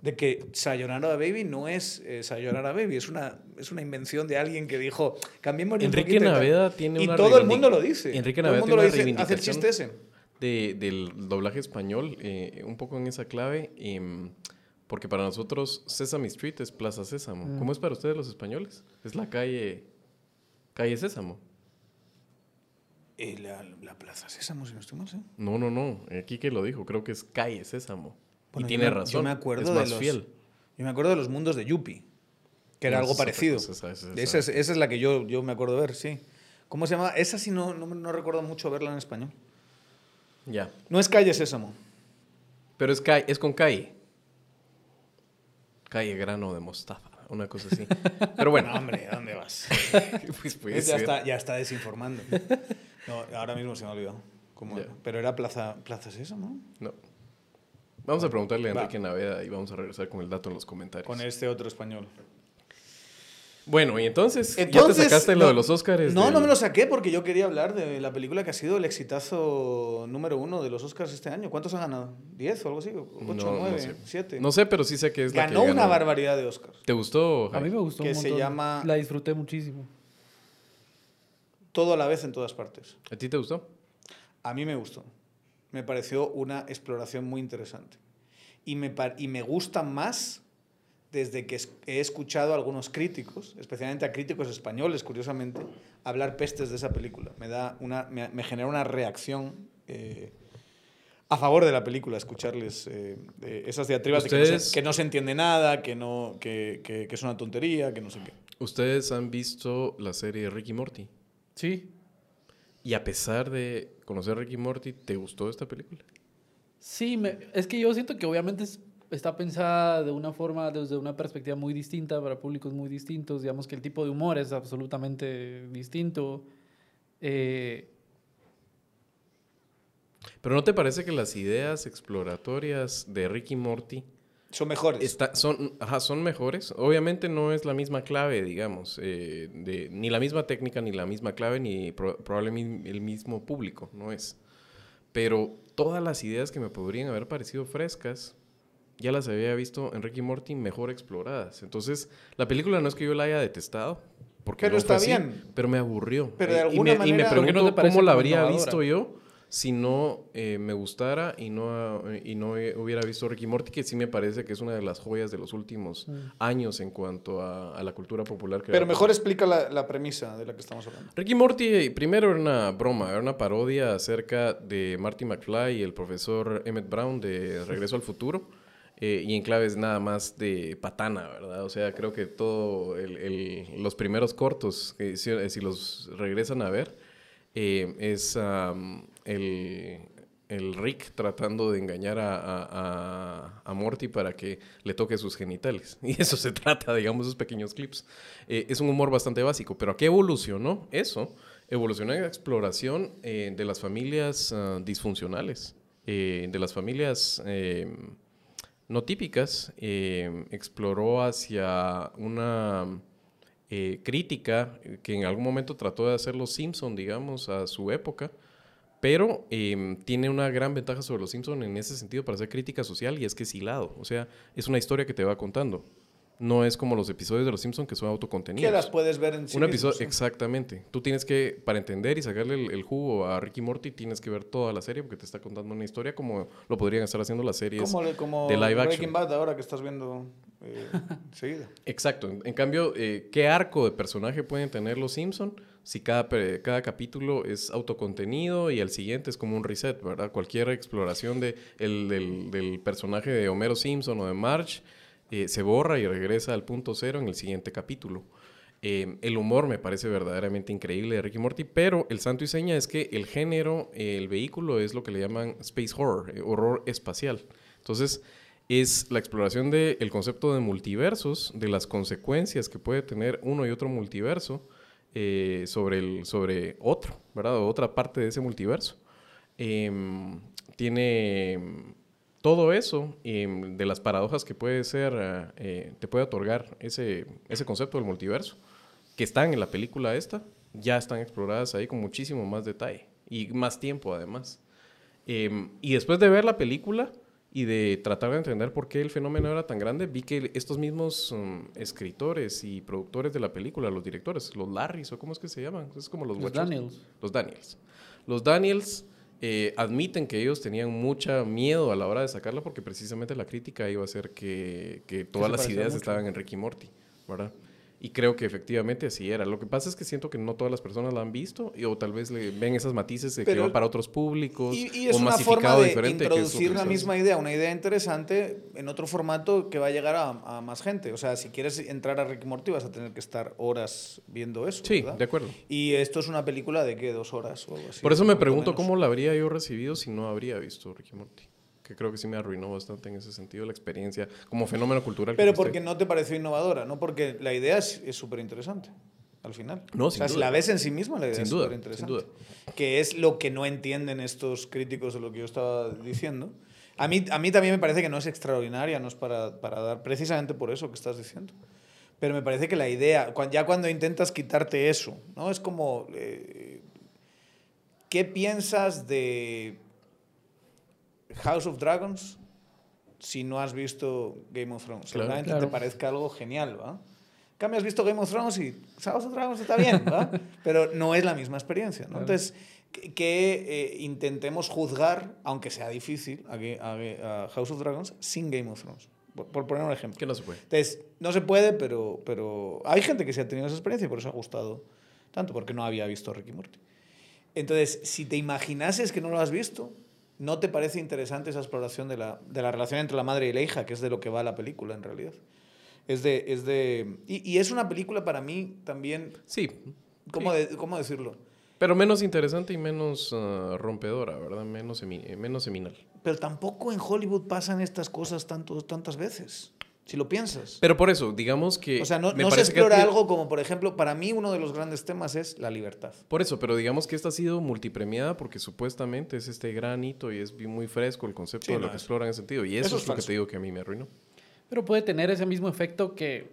De que Sayonara Baby no es eh, Sayonara Baby, es una, es una invención de alguien que dijo, cambiemos un Enrique y tal". Naveda tiene Y una todo el mundo lo dice. Enrique todo el Naveda mundo lo tiene dice, una hace el chiste ese. de- del doblaje español, eh, un poco en esa clave, em, porque para nosotros Sesame Street es Plaza Sésamo. Mm. ¿Cómo es para ustedes los españoles? Es la calle, calle Sésamo. Eh, la, la Plaza Sésamo, si no estoy mal, ¿sí? No, no, no. Aquí que lo dijo, creo que es calle Sésamo. Bueno, y tiene me- razón. Yo me acuerdo es de más los, fiel. Yo me acuerdo de los mundos de Yuppie, que era algo parecido. esa es- esa esa, es- es, esa es la que yo, yo me acuerdo de ver, sí. ¿Cómo se llama? Esa sí no, no, no recuerdo mucho verla en español. Ya. No es Calle Sésamo. Pero es, calle, es con calle. Calle grano de mostaza, una cosa así. Pero bueno. No, hombre, ¿a dónde vas? pues ya, está, ya está desinformando. No, ahora mismo se me ha olvidado. ¿Cómo era? Pero era Plaza, Plaza Sésamo. No. Vamos a preguntarle a Va. Enrique Naveda y vamos a regresar con el dato en los comentarios. Con este otro español. Bueno, y entonces, ¿ya te Entonces, sacaste lo no- de los Oscars? No, no me lo saqué porque yo quería hablar de la película que ha sido el exitazo número uno de los Oscars este año. ¿Cuántos han ganado? ¿10 o algo así? ¿8, No, no 9, sé. 7? No sé, pero sí sé que es la Ganó que una ganó. barbaridad de Oscars. ¿Te gustó? A mí me gustó Que un se montón. llama- La disfruté muchísimo. Todo a la vez en todas partes. ¿A ti te gustó? A mí me gustó. Me pareció una exploración muy interesante. Y me, par- y me gusta más desde que he escuchado a algunos críticos, especialmente a críticos españoles, curiosamente, hablar pestes de esa película. Me, da una, me, me genera una reacción eh, a favor de la película, escucharles eh, eh, esas diatribas de que no, se, que no se entiende nada, que, no, que, que- que es una tontería, que no sé qué. ¿Ustedes han visto la serie Ricky Morty? Sí. Y a pesar de conocer a Ricky Morty, ¿te gustó esta película? Sí, me- es que yo siento que obviamente es- está pensada de una forma, desde una perspectiva muy distinta, para públicos muy distintos. Digamos que el tipo de humor es absolutamente distinto. Eh, Pero ¿no te parece que las ideas exploratorias de Ricky Morty Son mejores. está- son, ajá, son mejores? Obviamente no es la misma clave, digamos, eh, de, ni la misma técnica, ni la misma clave, ni pro- probablemente el mismo público, no es. Pero todas las ideas que me podrían haber parecido frescas, ya las había visto en Ricky Morty mejor exploradas. Entonces, la película no es que yo la haya detestado, porque Pero no está así, bien. pero me aburrió. Pero de alguna y me, y me manera- ¿Por qué no pregunto cómo la habría visto yo si no eh, me gustara y no, eh, y no eh, hubiera visto Ricky Morty, que sí me parece que es una de las joyas de los últimos años en cuanto a, a la cultura popular. que Pero mejor explica la, la premisa de la que estamos hablando. Ricky Morty primero era una broma, era una parodia acerca de Marty McFly y el profesor Emmett Brown de Regreso al Futuro. Eh, y en claves nada más de patana, ¿verdad? O sea, creo que todo el- el- los primeros cortos, que si, si los regresan a ver, eh, es el, el Rick tratando de engañar a, a- Morty para que le toque sus genitales. Y eso se trata, digamos, esos pequeños clips. Eh, es un humor bastante básico, pero ¿a qué evolucionó eso? Evolucionó en la exploración eh, de las familias ah, disfuncionales, eh, de las familias eh, no típicas, eh, exploró hacia una eh, crítica que en algún momento trató de hacer los Simpson, digamos, a su época, pero eh, tiene una gran ventaja sobre los Simpson en ese sentido para hacer crítica social y es que es hilado, o sea, es una historia que te va contando. No es como los episodios de los Simpson que son autocontenidos. Que las puedes ver en sí Un episodio, sí. exactamente. Tú tienes que, para entender y sacarle el, el jugo a Ricky Morty, tienes que ver toda la serie porque te está contando una historia como lo podrían estar haciendo las series Como, como de live Breaking action. Bad ahora que estás viendo eh, enseguida. Exacto. En, en cambio, eh, ¿qué arco de personaje pueden tener los Simpson si cada, cada capítulo es autocontenido y el siguiente es como un reset, ¿verdad? Cualquier exploración de el- del, del personaje de Homero Simpson o de Marge eh, se borra y regresa al punto cero en el siguiente capítulo. Eh, el humor me parece verdaderamente increíble de Ricky Morty, pero el santo y seña es que el género, el vehículo es lo que le llaman space horror, eh, horror espacial. Entonces, es la exploración del concepto de multiversos, de las consecuencias que puede tener uno y otro multiverso sobre, el, sobre otro, ¿verdad? O otra parte de ese multiverso. Em, tiene todo eso em, de las paradojas que puede ser, ah, eh, te puede otorgar ese, ese concepto del multiverso, que están en la película esta, ya están exploradas ahí con muchísimo más detalle y más tiempo además. Em, y después de ver la película y de tratar de entender por qué el fenómeno era tan grande, vi que estos mismos um, escritores y productores de la película, los directores, los Larrys o cómo es que se llaman, es como los, Los. Daniels. Los Daniels. Los Daniels eh, admiten que ellos tenían mucha miedo a la hora de sacarla porque precisamente la crítica iba a ser que, que todas las ideas mucho. estaban en Ricky Morty, ¿verdad? Y creo que efectivamente así era. Lo que pasa es que siento que no todas las personas la han visto y, o tal vez le ven esas matices de que Pero- va para otros públicos Y, y es o una masificado forma de diferente. que introducir que estás- misma idea, una idea interesante en otro formato que va a llegar a, a más gente. O sea, si quieres entrar a Rick y Morty vas a tener que estar horas viendo eso. Sí, ¿verdad? de acuerdo. Y esto es una película de qué, dos horas o algo así. Por eso me pregunto menos. cómo la habría yo recibido si no habría visto Ricky Morty. Que creo que sí me arruinó bastante en ese sentido la experiencia como fenómeno cultural. que Pero porque no te pareció innovadora, no porque la idea es súper interesante. Al final. No, o sea, si la ves en sí misma, la idea Sin es duda, súper interesante. sin duda. Que es lo que no entienden estos críticos de lo que yo estaba diciendo. A mí, a mí también me parece que no es extraordinaria, no es para, para dar precisamente por eso que estás diciendo. Pero me parece que la idea, ya cuando intentas quitarte eso, ¿no? Es como, eh, ¿qué piensas de House of Dragons si no has visto Game of Thrones? Claro. Seguramente Claro. te parezca algo genial, ¿va? Cambio, has visto Game of Thrones y House of Dragons está bien, ¿va? Pero no es la misma experiencia, ¿no? Entonces, que, que, eh, intentemos juzgar, aunque sea difícil, a, a a House of Dragons sin Game of Thrones. Por, por poner un ejemplo. Que no se puede. Entonces, no se puede, pero, pero hay gente que sí ha tenido esa experiencia y por eso ha gustado tanto, porque no había visto Ricky Morty. Entonces, si te imaginases que no lo has visto, ¿no te parece interesante esa exploración de la, de la relación entre la madre y la hija, que es de lo que va la película en realidad? Es de... Es de y, y es una película para mí también, Sí. ¿cómo, sí. de- ¿cómo decirlo? Pero menos interesante y menos ah, rompedora, ¿verdad? Menos, semi- eh, menos seminal. Pero tampoco en Hollywood pasan estas cosas tanto, tantas veces, si lo piensas. Pero por eso, digamos que. o sea, no, me no se que explora ti- algo como, por ejemplo, para mí uno de los grandes temas es la libertad. Por eso, pero digamos que esta ha sido multipremiada porque supuestamente es este gran hito y es muy fresco el concepto Sí, de no, lo que explora en ese sentido. Y eso, eso es, es lo que te digo que a mí me arruinó. Pero puede tener ese mismo efecto que,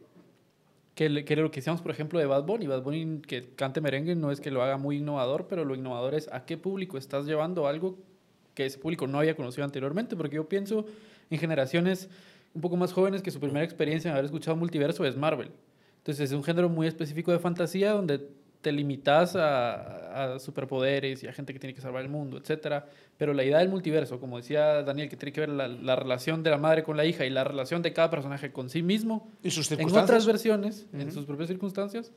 que, que lo que decíamos, por ejemplo, de Bad Bunny. Bad Bunny que cante merengue no es que lo haga muy innovador, pero lo innovador es a qué público estás llevando algo que ese público no había conocido anteriormente. Porque yo pienso en generaciones un poco más jóvenes que su primera experiencia en haber escuchado multiverso es Marvel. Entonces es un género muy específico de fantasía donde te limitas a, a superpoderes y a gente que tiene que salvar el mundo, etcétera. Pero la idea del multiverso, como decía Daniel, que tiene que ver la, la relación de la madre con la hija y la relación de cada personaje con sí mismo, ¿Y sus en otras versiones, en sus propias circunstancias,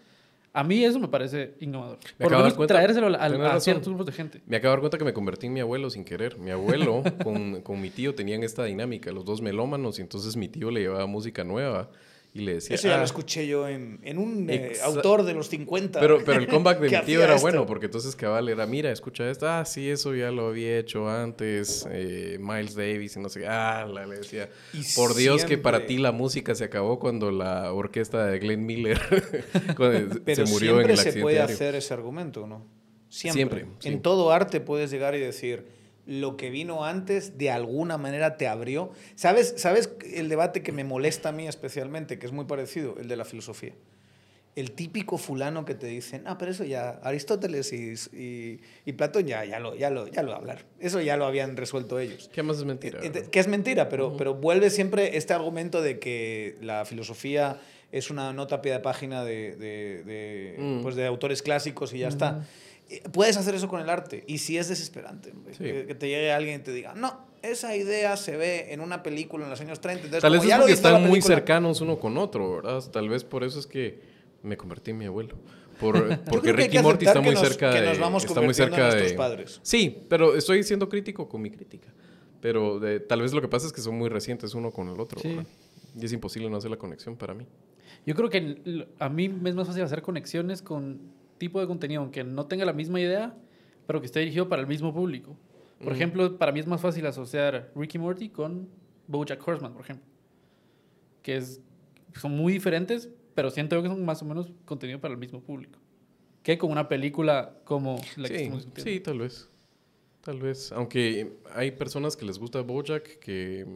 a mí eso me parece innovador. Me Por lo menos cuenta- traérselo tenés a razón. ciertos grupos de gente. Me acabo de dar cuenta que me convertí en mi abuelo sin querer. Mi abuelo con, con mi tío tenían esta dinámica, los dos melómanos, y entonces mi tío le llevaba música nueva y le decía. Eso ya "Ah, lo escuché yo en, en un eh, autor de los 50. Pero, pero el comeback de mi tío era esto. bueno, porque entonces cabal era, mira, escucha esto, ah, sí, eso ya lo había hecho antes, eh, Miles Davis y no sé qué, ah, la, le decía, Y por Dios que para siempre- ti la música se acabó cuando la orquesta de Glenn Miller se murió en siempre el se accidente puede aéreo. hacer ese argumento, ¿no? Siempre. Siempre, sí. En todo arte puedes llegar y decir, lo que vino antes de alguna manera te abrió. ¿Sabes, ¿Sabes el debate que me molesta a mí especialmente, que es muy parecido, el de la filosofía? El típico fulano que te dicen, ah, pero eso ya, Aristóteles y, y, y Platón ya, ya, lo, ya, lo, ya lo hablaron. Eso ya lo habían resuelto ellos. ¿Qué más es mentira? Que es mentira, pero, pero vuelve siempre este argumento de que la filosofía es una nota a pie de página de, de, de, Mm. pues de autores clásicos y ya está. Puedes hacer eso con el arte y sí es desesperante. hombre, Sí. Que, que te llegue alguien y te diga, no, esa idea se ve en una película en los años 30. Entonces, Tal vez es porque están muy cercanos uno con otro, ¿verdad? Tal vez por eso es que me convertí en mi abuelo. Por, porque Ricky Morty está muy nos- cerca que de... nos vamos está muy cerca de... padres. Sí, pero estoy siendo crítico con mi crítica. Pero de- tal vez lo que pasa es que son muy recientes uno con el otro. Sí. ¿verdad? Y es imposible no hacer la conexión para mí. Yo creo que a mí me es más fácil hacer conexiones con tipo de contenido, aunque no tenga la misma idea, pero que esté dirigido para el mismo público. Por Ujú. ejemplo, para mí es más fácil asociar Ricky Morty con BoJack Horseman, por ejemplo. Que es, son muy diferentes, pero siento yo que son más o menos contenido para el mismo público. Que con una película como la que sí, estamos discutiendo. sí, tal vez. Tal vez. Aunque hay personas que les gusta Bojack que...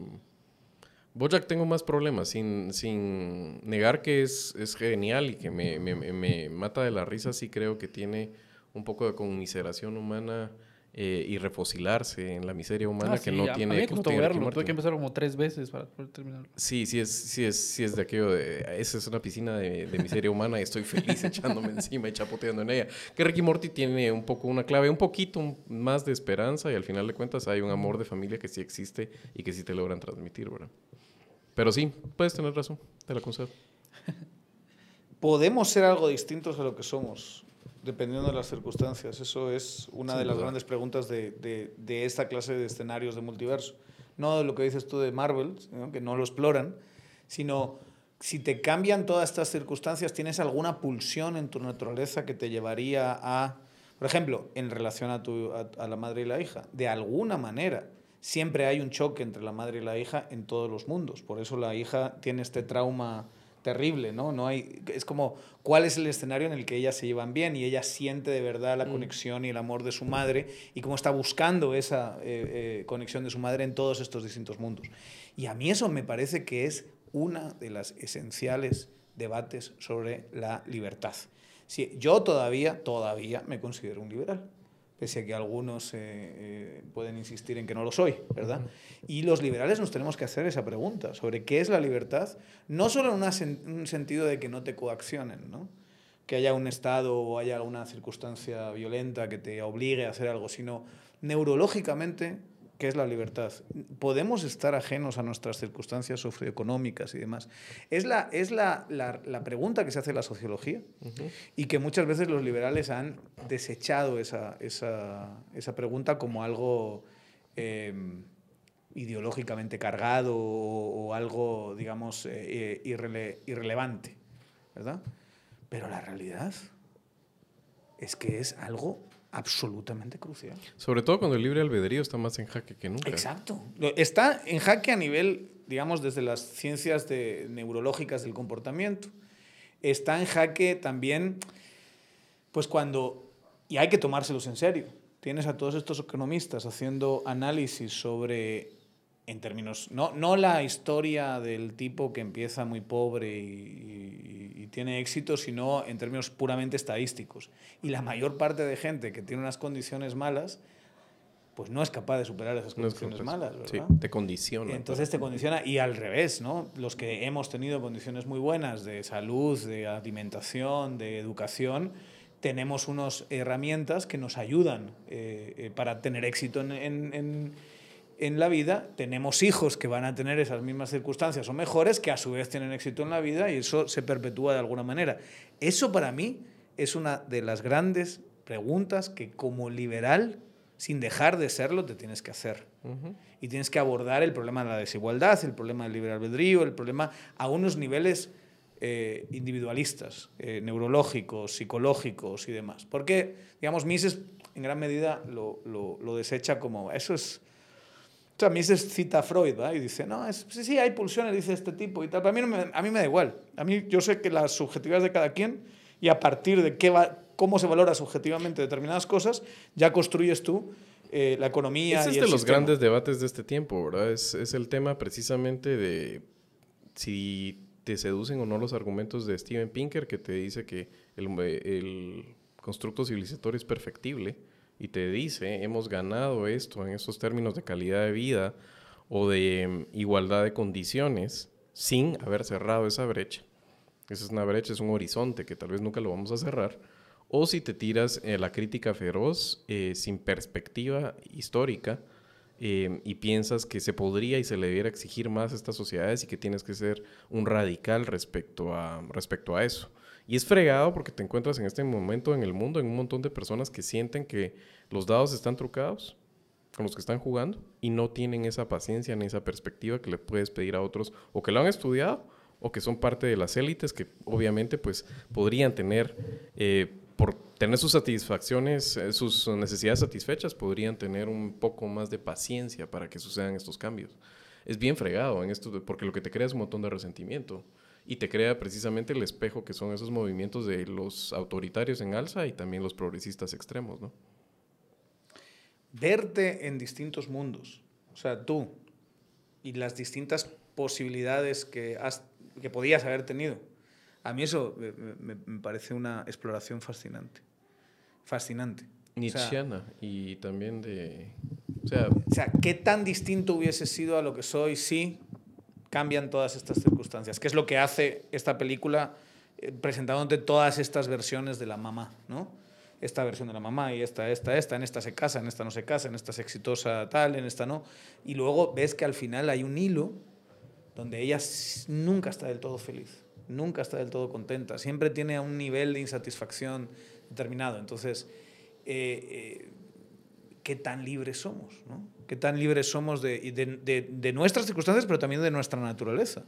Bojack tengo más problemas, sin, sin negar que es, es genial y que me, me- me- mata de la risa, sí creo que tiene un poco de conmiseración humana eh, y refocilarse en la miseria humana Ah, que sí, no a- a tiene... mí me que no costó verlo, tuve que empezar como tres veces para poder terminarlo. Sí, sí es, sí es, sí es de aquello de, esa es una piscina de, de miseria humana y estoy feliz echándome encima y chapoteando en ella. Que Ricky Morty tiene un poco una clave, un poquito más de esperanza y al final de cuentas hay un amor de familia que sí existe y que sí te logran transmitir, ¿verdad? Pero sí, puedes tener razón, te la concedo. podemos ser algo distintos de lo que somos, dependiendo de las circunstancias. Eso es una de las grandes preguntas de, de- de esta clase de escenarios de multiverso. No de lo que dices tú de Marvel, ¿no? que no lo exploran, sino si te cambian todas estas circunstancias, ¿tienes alguna pulsión en tu naturaleza que te llevaría a, por ejemplo, en relación a, tu, a, a la madre y la hija? De alguna manera, siempre hay un choque entre la madre y la hija en todos los mundos. Por eso la hija tiene este trauma terrible, ¿no? no hay, es como, ¿cuál es el escenario en el que ellas se llevan bien y ella siente de verdad la conexión y el amor de su madre y cómo está buscando esa eh, eh, conexión de su madre en todos estos distintos mundos? Y a mí eso me parece que es una de las esenciales debates sobre la libertad. Sí, yo todavía, todavía me considero un liberal, pese a que algunos eh, eh, pueden insistir en que no lo soy, ¿verdad? Y los liberales nos tenemos que hacer esa pregunta sobre qué es la libertad, no solo en una sen- un sentido de que no te coaccionen, ¿no? que haya un estado o haya alguna circunstancia violenta que te obligue a hacer algo, sino neurológicamente, ¿qué es la libertad? Podemos estar ajenos a nuestras circunstancias socioeconómicas y demás. Es la, es la, la- la pregunta que se hace la sociología y que muchas veces los liberales han desechado esa, esa, esa pregunta como algo eh, ideológicamente cargado o, o algo, digamos, eh, eh, irrele- irrelevante, ¿verdad? Pero la realidad es que es algo absolutamente crucial. Sobre todo cuando el libre albedrío está más en jaque que nunca. Exacto. Está en jaque a nivel, digamos, desde las ciencias de, neurológicas del comportamiento. Está en jaque también, pues cuando, y hay que tomárselos en serio, tienes a todos estos economistas haciendo análisis sobre, en términos, no, no la historia del tipo que empieza muy pobre y, y- y tiene éxito, sino en términos puramente estadísticos. Y la mayor parte de gente que tiene unas condiciones malas, pues no es capaz de superar esas No es condiciones capaz. malas, Sí, ¿verdad? te condiciona. Entonces te condiciona y al revés, ¿no? Los que hemos tenido condiciones muy buenas de salud, de alimentación, de educación, tenemos unas herramientas que nos ayudan eh, eh, para tener éxito en, en- en- en la vida. Tenemos hijos que van a tener esas mismas circunstancias o mejores, que a su vez tienen éxito en la vida y eso se perpetúa de alguna manera. Eso para mí es una de las grandes preguntas que como liberal, sin dejar de serlo, te tienes que hacer y tienes que abordar el problema de la desigualdad, el problema del libre albedrío, el problema a unos niveles eh, individualistas, eh, neurológicos, psicológicos y demás. Porque, digamos, Mises en gran medida lo, lo, lo desecha como, eso es... O sea, Mises cita a Freud, ¿va? Y dice, no, es, sí, sí, hay pulsiones, dice este tipo y tal. Pero a mí, no me, a mí me da igual. A mí yo sé que las subjetividades de cada quien y a partir de qué va, cómo se valora subjetivamente determinadas cosas, ya construyes tú eh, la economía Ese y es el de los sistema. grandes debates de este tiempo, ¿verdad? Es, es el tema precisamente de si te seducen o no los argumentos de Steven Pinker, que te dice que el, el constructo civilizatorio es perfectible y te dice, hemos ganado esto en estos términos de calidad de vida o de mm, igualdad de condiciones sin haber cerrado esa brecha. Esa es una brecha, es un horizonte que tal vez nunca lo vamos a cerrar. O si te tiras eh, la crítica feroz eh, sin perspectiva histórica eh, y piensas que se podría y se le debiera exigir más a estas sociedades y que tienes que ser un radical respecto a, respecto a eso. Y es fregado porque te encuentras en este momento en el mundo en un montón de personas que sienten que los dados están trucados con los que están jugando y no tienen esa paciencia ni esa perspectiva que le puedes pedir a otros o que lo han estudiado o que son parte de las élites que obviamente pues podrían tener eh, por tener sus satisfacciones, eh, sus necesidades satisfechas, podrían tener un poco más de paciencia para que sucedan estos cambios. Es bien fregado en esto, porque lo que te crea es un montón de resentimiento y te crea precisamente el espejo que son esos movimientos de los autoritarios en alza y también los progresistas extremos, ¿no? verte en distintos mundos. O sea, tú y las distintas posibilidades que, has, que podías haber tenido. A mí eso me, me- me parece una exploración fascinante. Fascinante. O sea, Nietzscheana y también de... O sea, o sea, ¿qué tan distinto hubiese sido a lo que soy si cambian todas estas circunstancias? ¿Qué es lo que hace esta película eh, presentándote todas estas versiones de la mamá, ¿no? Esta versión de la mamá y esta, esta, esta, en esta se casa, en esta no se casa, en esta es exitosa tal, en esta no. Y luego ves que al final hay un hilo donde ella nunca está del todo feliz. nunca está del todo contenta, siempre tiene un nivel de insatisfacción determinado. Entonces, eh, eh, ¿qué tan libres somos? ¿no? ¿Qué tan libres somos de, nuestras circunstancias, pero también de nuestra naturaleza?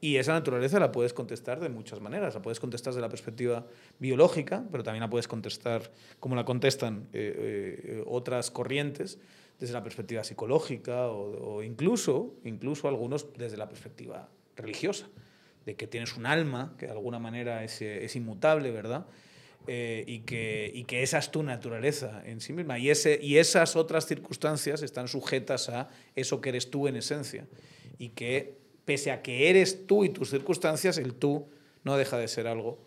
Y esa naturaleza la puedes contestar de muchas maneras. La puedes contestar desde la perspectiva biológica, pero también la puedes contestar como la contestan eh, otras corrientes, desde la perspectiva psicológica o, incluso, incluso algunos desde la perspectiva religiosa, de que tienes un alma que de alguna manera es, es inmutable, ¿verdad? Eh, y, que, y, que, esa es tu naturaleza en sí misma. Y, ese, y esas otras circunstancias están sujetas a eso que eres tú en esencia. Y que pese a que eres tú y tus circunstancias, el tú no deja de ser algo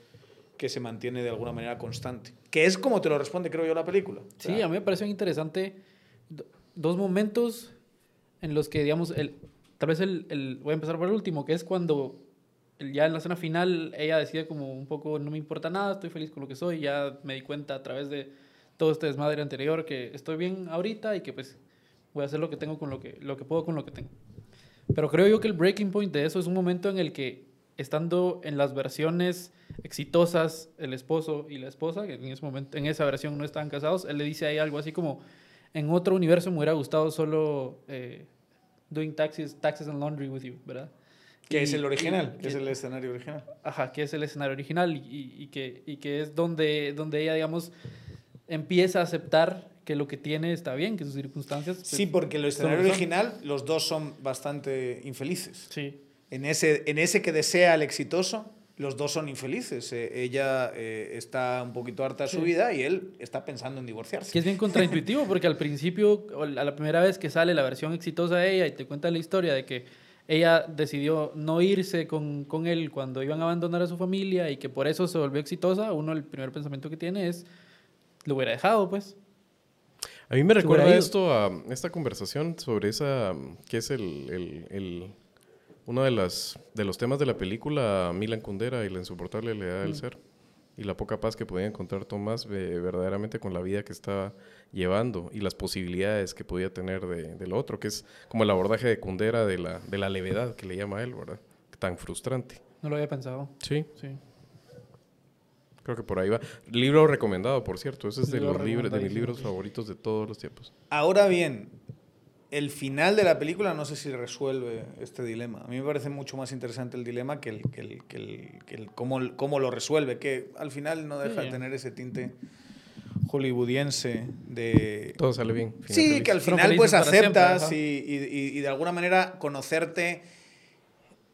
que se mantiene de alguna manera constante. Que es como te lo responde, creo yo, la película. Sí, a mí me parece interesante dos momentos en los que, digamos, el, tal vez el, el, voy a empezar por el último, que es cuando ya en la escena final ella decide como un poco, no me importa nada, estoy feliz con lo que soy, ya me di cuenta a través de todo este desmadre anterior que estoy bien ahorita y que pues voy a hacer lo que tengo con lo que, lo que puedo con lo que tengo. Pero creo yo que el breaking point de eso es un momento en el que estando en las versiones exitosas el esposo y la esposa, que en ese momento en esa versión no estaban casados, él le dice ahí algo así como en otro universo me hubiera gustado solo eh, doing taxes, taxes and laundry with you, ¿verdad? Que es el original, que es el escenario original. Ajá, que es el escenario original y, y, que, y que es donde, donde ella, digamos, empieza a aceptar que lo que tiene está bien, que sus circunstancias... Pues, sí, porque el escenario original, los dos son bastante infelices. Sí. En ese, en ese que desea el exitoso, los dos son infelices. Eh, ella eh, está un poquito harta de su vida y él está pensando en divorciarse. Que es bien contraintuitivo porque al principio, a la primera vez que sale la versión exitosa de ella y te cuenta la historia de que ella decidió no irse con, con, él cuando iban a abandonar a su familia y que por eso se volvió exitosa, uno el primer pensamiento que tiene es, lo hubiera dejado, pues. A mí me recuerda esto a esta conversación sobre esa, que es el, el, el, uno de, las, de los temas de la película Milan Kundera y la insoportable lealtad del mm. ser y la poca paz que podía encontrar Tomás verdaderamente con la vida que estaba llevando y las posibilidades que podía tener de, de, lo otro, que es como el abordaje de Kundera de la, de la levedad que le llama a él, ¿verdad? Tan frustrante. No lo había pensado. Sí. Sí. Creo que por ahí va. Libro recomendado, por cierto. Ese es de, los libros, de mis libros favoritos de todos los tiempos. Ahora bien, el final de la película no sé si resuelve este dilema. A mí me parece mucho más interesante el dilema que el, que el, que el, que el cómo, cómo, lo resuelve, que al final no deja sí. de tener ese tinte hollywoodiense de... Todo sale bien. Sí, feliz. que al final pues aceptas siempre, y, y, y, de alguna manera conocerte,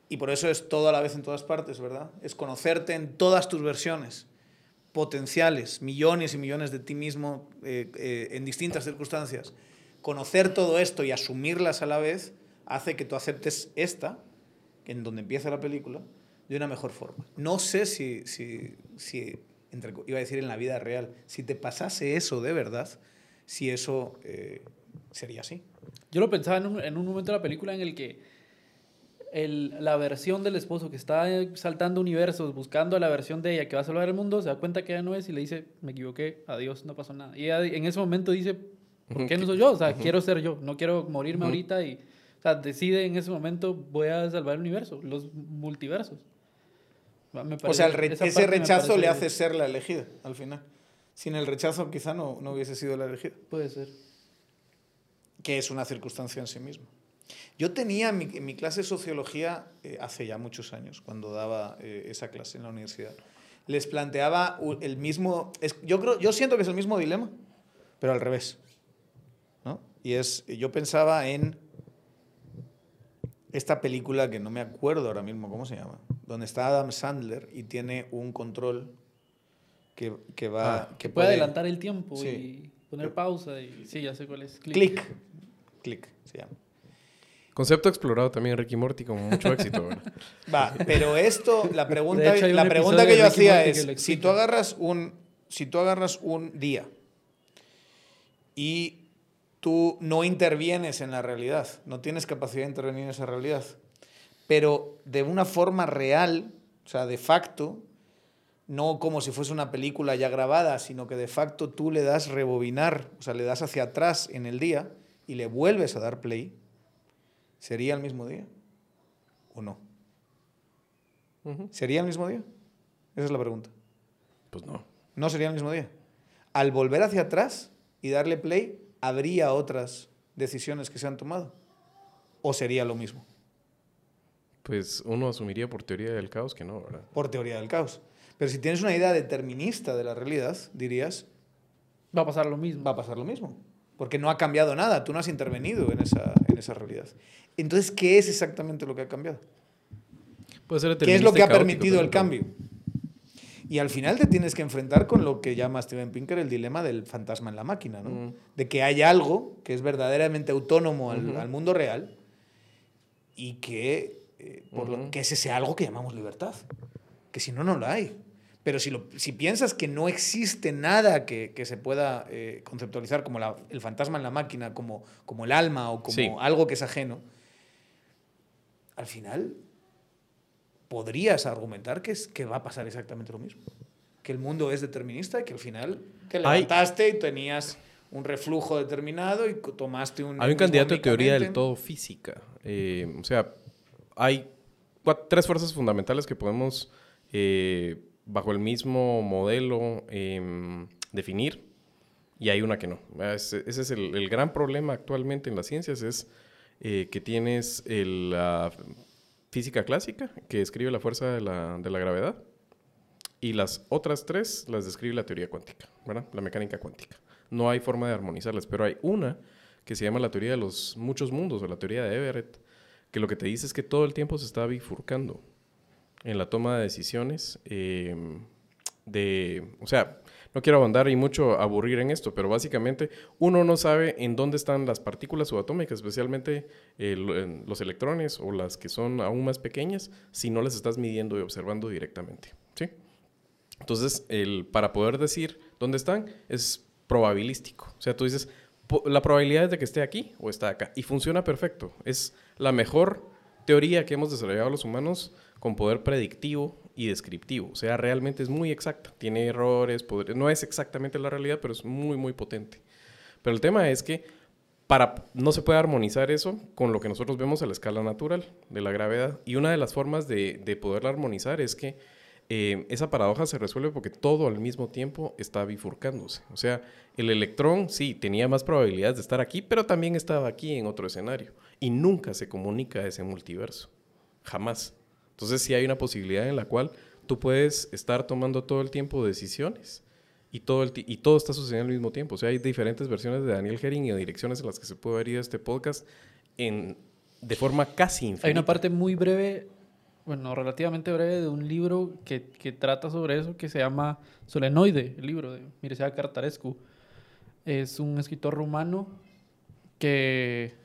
y por eso es todo a la vez en todas partes, ¿verdad? Es conocerte en todas tus versiones potenciales, millones y millones de ti mismo eh, eh, en distintas circunstancias conocer todo esto y asumirlas a la vez hace que tú aceptes esta, en donde empieza la película, de una mejor forma. No sé si, si, si iba a decir en la vida real, si te pasase eso de verdad, si eso eh, sería así. Yo lo pensaba en un, en un, momento de la película en el que el, la versión del esposo que está saltando universos, buscando la versión de ella que va a salvar el mundo, se da cuenta que ella no es y le dice, me equivoqué, adiós, no pasó nada. Y en ese momento dice, ¿Por qué no soy yo? O sea, quiero ser yo, no quiero morirme ahorita y, o sea, decide en ese momento, voy a salvar el universo, los multiversos. Parece, o sea, re ese rechazo le hace ser la elegida, al final. Sin el rechazo quizá no, no hubiese sido la elegida. Puede ser. Que es una circunstancia en sí misma. Yo tenía en mi, en mi clase de sociología, eh, hace ya muchos años, cuando daba eh, esa clase en la universidad, les planteaba el mismo, es, yo, creo, yo siento que es el mismo dilema, pero al revés. Y es, yo pensaba en esta película que no me acuerdo ahora mismo cómo se llama, donde está Adam Sandler y tiene un control que, que va... Ah, que, puede, adelantar el tiempo sí. y poner pausa y sí, ya sé cuál es. Click. Click, se llama. Concepto explorado también Ricky Morty con mucho éxito. Va, pero esto, la pregunta, hecho, la pregunta que yo hacía es, si tú agarras un, si tú agarras un día y tú no intervienes en la realidad, no tienes capacidad de intervenir en esa realidad, pero de una forma real, o sea, de facto, no como si fuese una película ya grabada, sino que de facto tú le das rebobinar, o sea, le das hacia atrás en el día y le vuelves a dar play, ¿sería el mismo día o no? ¿Sería el mismo día? Esa es la pregunta. Pues no. No sería el mismo día. Al volver hacia atrás y darle play, ¿habría otras decisiones que se han tomado? ¿O sería lo mismo? Pues uno asumiría por teoría del caos que no, ¿verdad? Por teoría del caos. Pero si tienes una idea determinista de la realidad, dirías, Va a pasar lo mismo. va a pasar lo mismo. Porque no ha cambiado nada, tú no has intervenido en esa, en esa realidad. Entonces, ¿qué es exactamente lo que ha cambiado? Puede ser ¿Qué es lo que ha permitido el cambio? Y al final te tienes que enfrentar con lo que llama Steven Pinker el dilema del fantasma en la máquina, ¿no? De que hay algo que es verdaderamente autónomo al, mundo real y que, eh, por lo, que es ese algo que llamamos libertad. Que si no, no lo hay. Pero si, lo, si piensas que no existe nada que, que se pueda eh, conceptualizar como la- el fantasma en la máquina, como, como el alma o como Sí. algo que es ajeno, al final podrías argumentar que, es, que va a pasar exactamente lo mismo. Que el mundo es determinista y que al final te levantaste y tenías un reflujo determinado y tomaste un... Hay un candidato de teoría del todo física. Eh, o sea, hay tres fuerzas fundamentales que podemos, eh, bajo el mismo modelo, em, definir, y hay una que no. Ese, ese es el, el gran problema actualmente en las ciencias, es eh, que tienes el, la física clásica, que describe la fuerza de la, de la gravedad, y las otras tres las describe la teoría cuántica, ¿verdad? La mecánica cuántica. No hay forma de armonizarlas, pero hay una que se llama la teoría de los muchos mundos o la teoría de Everett, que lo que te dice es que todo el tiempo se está bifurcando en la toma de decisiones. eh, de, o sea, no quiero ahondar y mucho aburrir en esto, pero básicamente uno no sabe en dónde están las partículas subatómicas, especialmente eh, en los electrones o las que son aún más pequeñas, si no las estás midiendo y observando directamente. ¿sí? Entonces, el, para poder decir dónde están es probabilístico. O sea, tú dices, la probabilidad es de que esté aquí o está acá. Y funciona perfecto. Es la mejor teoría que hemos desarrollado los humanos con poder predictivo y descriptivo. O sea, realmente es muy exacta. Tiene errores, no es exactamente la realidad, pero es muy, muy potente. Pero el tema es que para, no se puede armonizar eso con lo que nosotros vemos a la escala natural de la gravedad. Y una de las formas de, de poderla armonizar es que eh, esa paradoja se resuelve porque todo al mismo tiempo está bifurcándose. O sea, el electrón sí tenía más probabilidades de estar aquí, pero también estaba aquí en otro escenario. Y nunca se comunica ese multiverso. Jamás. Entonces sí hay una posibilidad en la cual tú puedes estar tomando todo el tiempo decisiones y todo, el y todo está sucediendo al mismo tiempo. O sea, hay diferentes versiones de Daniel Herring y direcciones en las que se puede ver este podcast en, de forma casi infinita. Hay una parte muy breve, bueno, relativamente breve, de un libro que, que trata sobre eso que se llama Solenoide, el libro de Mircea Cartarescu. Es un escritor rumano que.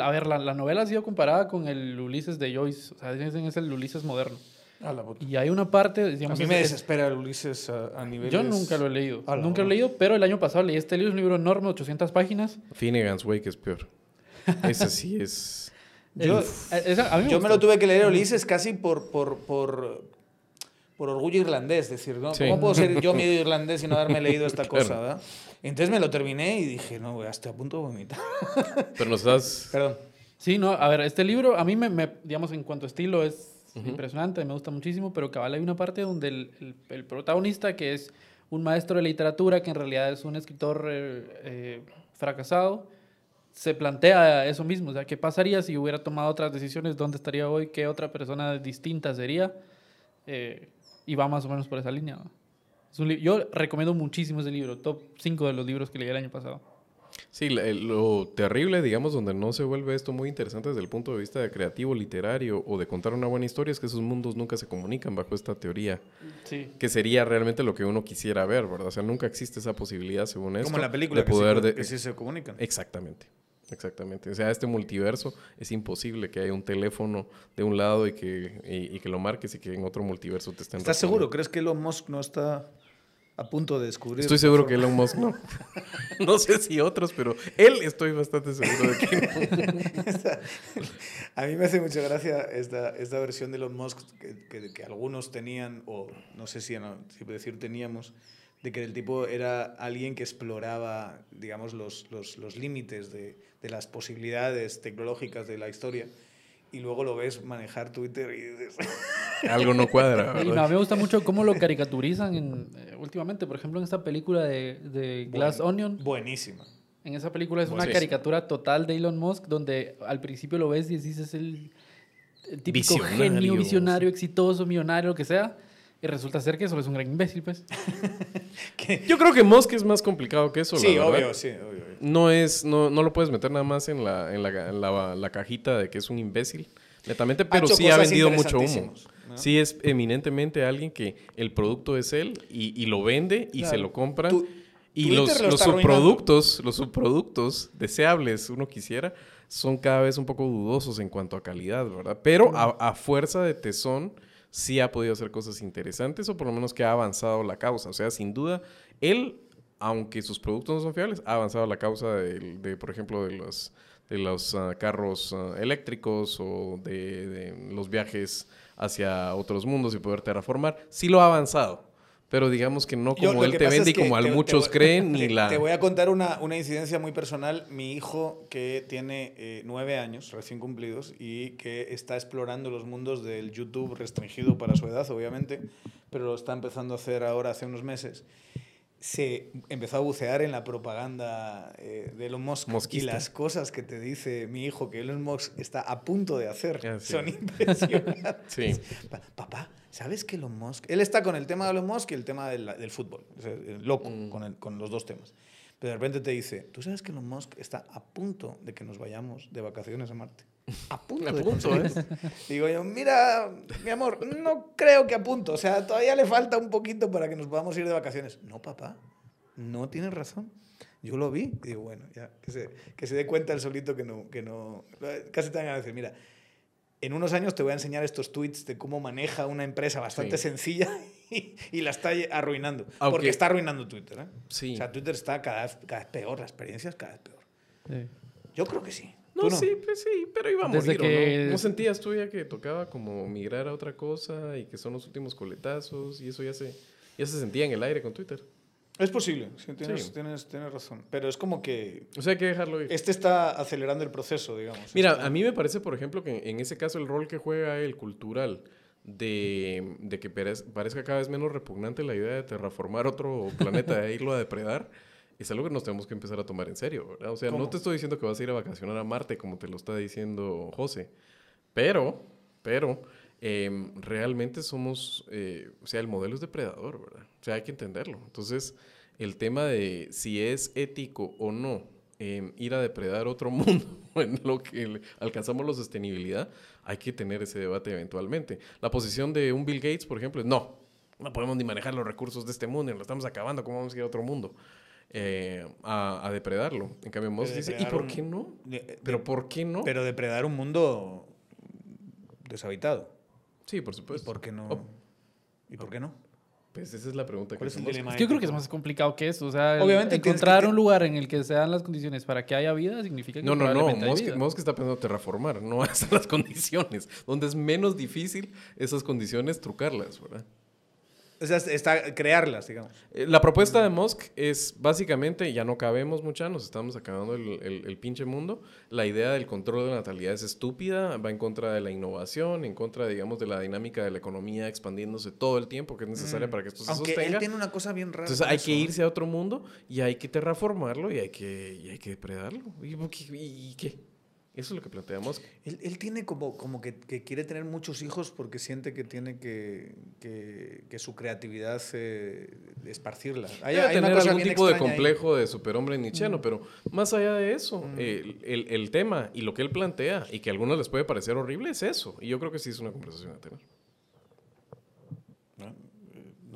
A ver, la, la novela ha sido comparada con el Ulises de Joyce. O sea, dicen es el Ulises moderno. A la puta. Y hay una parte. A Digamos, mí es- me es- desespera el Ulises a, a niveles... yo nunca lo he leído. A Nunca lo he leído, pero el año pasado leí este libro. Es un libro enorme, 800 páginas. Finnegan's Wake es peor. Ese sí es... Yo, esa- a mí me yo me gustó. lo tuve que leer Ulises casi por, por, por, por orgullo irlandés, es decir, ¿no? Sí. ¿cómo puedo ser yo medio irlandés y no haberme leído esta Claro. cosa? ¿verdad? Entonces me lo terminé y dije, no, güey, hasta a punto de vomitar. Pero nos das... Perdón. Sí, no, a ver, este libro a mí me, me- digamos, en cuanto a estilo es impresionante, me gusta muchísimo, pero cabal hay una parte donde el, el- el protagonista, que es un maestro de literatura, que en realidad es un escritor eh, eh, fracasado, se plantea eso mismo, o sea, ¿qué pasaría si hubiera tomado otras decisiones? ¿Dónde estaría hoy? ¿Qué otra persona distinta sería? Eh, y va más o menos por esa línea. ¿no? Es un li- Yo recomiendo muchísimo ese libro, top 5 de los libros que leí el año pasado. Sí, lo terrible, digamos, donde no se vuelve esto muy interesante desde el punto de vista de creativo, literario o de contar una buena historia, es que esos mundos nunca se comunican bajo esta teoría, Sí. que sería realmente lo que uno quisiera ver, ¿verdad? O sea, nunca existe esa posibilidad, según esto, Como en la película, de que, poder sí, de- que sí se comunican. Exactamente, exactamente. O sea, este multiverso es imposible que haya un teléfono de un lado y que, y, y que lo marques y que en otro multiverso te estén ¿Estás seguro? ¿Crees que Elon Musk no está a punto de descubrir? Estoy seguro que? Elon Musk no. no sé si otros, pero él estoy bastante seguro de que no. A mí me hace mucha gracia esta, esta versión de Elon Musk que, que- que algunos tenían, o no sé si, no, si decir teníamos, de que el tipo era alguien que exploraba, digamos, los, los, los límites de, de las posibilidades tecnológicas de la historia y luego lo ves manejar Twitter y dices... Algo no cuadra. Y no, a mí me gusta mucho cómo lo caricaturizan en, eh, últimamente. Por ejemplo, en esta película de, de Glass Buen- Onion. Buenísima. En esa película es una caricatura total de Elon Musk, donde al principio lo ves y dices es el, el típico Visionario, genio, visionario, exitoso, millonario, lo que sea. Y resulta ser que solo es un gran imbécil, pues. Yo creo que Musk es más complicado que eso. Sí, obvio, sí, obvio. obvio. No es, no, no lo puedes meter nada más en la, en la, en la- la cajita de que es un imbécil, netamente, pero hecho sí ha vendido mucho humo. Sí es eminentemente alguien que el producto es él y, y lo vende y se lo compran. Tu- y los, lo los arruinando. subproductos, los subproductos deseables, uno quisiera, son cada vez un poco dudosos en cuanto a calidad, ¿verdad? Pero a, a fuerza de tesón sí ha podido hacer cosas interesantes o por lo menos que ha avanzado la causa. O sea, sin duda, él, aunque sus productos no son fiables, ha avanzado la causa de, por ejemplo, de los, de los ah, carros ah, eléctricos o de, de los viajes hacia otros mundos y poder terraformar. Sí lo ha avanzado. Pero digamos que no Yo, como lo él te vende y como al te- te muchos creen, ni la... Te voy a contar una, una incidencia muy personal. Mi hijo, que tiene eh, nueve años, recién cumplidos, y que está explorando los mundos del YouTube restringido para su edad, obviamente, pero lo está empezando a hacer ahora hace unos meses, se empezó a bucear en la propaganda eh, de Elon Musk. Y Mosquista. las cosas que te dice mi hijo que Elon Musk está a punto de hacer Ah, sí. son impresionantes. Sí. Pa- Papá, ¿sabes que Elon Musk? Él está con el tema de Elon Musk y el tema del, del fútbol. O sea, loco Mm. con, el- con los dos temas. Pero de repente te dice, ¿tú sabes que Elon Musk está a punto de que nos vayamos de vacaciones a Marte? A punto A punto, conseguirlo". Digo yo, mira, mi amor, no creo que a punto. O sea, todavía le falta un poquito para que nos podamos ir de vacaciones. No, papá, no tienes razón. Yo lo vi y digo, bueno, ya, que se, que se dé cuenta el solito que no, que no... Casi te van a decir, mira, en unos años te voy a enseñar estos tweets de cómo maneja una empresa bastante Sí. sencilla y, y la está arruinando. Aunque- Porque está arruinando Twitter. ¿eh? Sí. O sea, Twitter está cada vez, cada vez peor, la experiencia es cada vez peor. Sí. Yo creo que sí. No, ¿Tú sí, pues sí, pero iba a Desde morir, ¿o que- no? ¿No sentías tú ya que tocaba como migrar a otra cosa y que son los últimos coletazos y eso ya se, ya se sentía en el aire con Twitter? Es posible, sí, tienes, Sí. Tienes, tienes razón. Pero es como que O sea, hay que dejarlo ir. este está acelerando el proceso, digamos. Mira, Está- a mí me parece, por ejemplo, que en ese caso el rol que juega el cultural de, de que parezca cada vez menos repugnante la idea de terraformar otro planeta e irlo a depredar, es algo que nos tenemos que empezar a tomar en serio, ¿verdad? O sea, no te estoy diciendo que vas a ir a vacacionar a Marte como te lo está diciendo José, pero, pero, em, realmente somos, eh, o sea, el modelo es depredador, ¿verdad? O sea, hay que entenderlo. Entonces, el tema de si es ético o no em, ir a depredar otro mundo en lo que alcanzamos la sostenibilidad, hay que tener ese debate eventualmente. La posición de un Bill Gates, por ejemplo, es no, no podemos ni manejar los recursos de este mundo y lo estamos acabando, ¿cómo vamos a ir a otro mundo? Eh, a, a depredarlo. En cambio, Musk dice, ¿y por un- qué no? de- ¿Pero de- por qué no? Pero depredar un mundo deshabitado. sí, por ¿Y supuesto. por qué no? Oh. ¿Y por qué no? Pues esa es la pregunta ¿Cuál que es el hacemos. dilema Es que yo creo que es más complicado que eso. O sea, Obviamente que encontrar te- un lugar en el que se dan las condiciones para que haya vida significa que No, no, no. Musk. Musk está pensando terraformar, no hasta las condiciones. Donde es menos difícil esas condiciones trucarlas, ¿verdad? O sea, está crearlas, digamos. Eh, La propuesta de Musk es básicamente, ya no cabemos mucha, nos estamos acabando el, el- el pinche mundo. La idea del control de la natalidad es estúpida, va en contra de la innovación, en contra, digamos, de la dinámica de la economía expandiéndose todo el tiempo que es necesaria para que esto se Mm. Aunque él sostenga. tiene una cosa bien rara. Entonces hay eso, que irse a otro mundo y hay que terraformarlo y hay que, y hay que depredarlo. ¿Y, y- y qué? Eso es lo que plantea Musk. Él, él tiene como, como que, que quiere tener muchos hijos porque siente que tiene que, que, que su creatividad eh, esparcirla. Hay, Debe hay una tener algún tipo de ahí. complejo de superhombre nietzscheano, Mm. pero más allá de eso, el, el- el tema y lo que él plantea y que a algunos les puede parecer horrible es eso. Y yo creo que sí es una conversación a tener.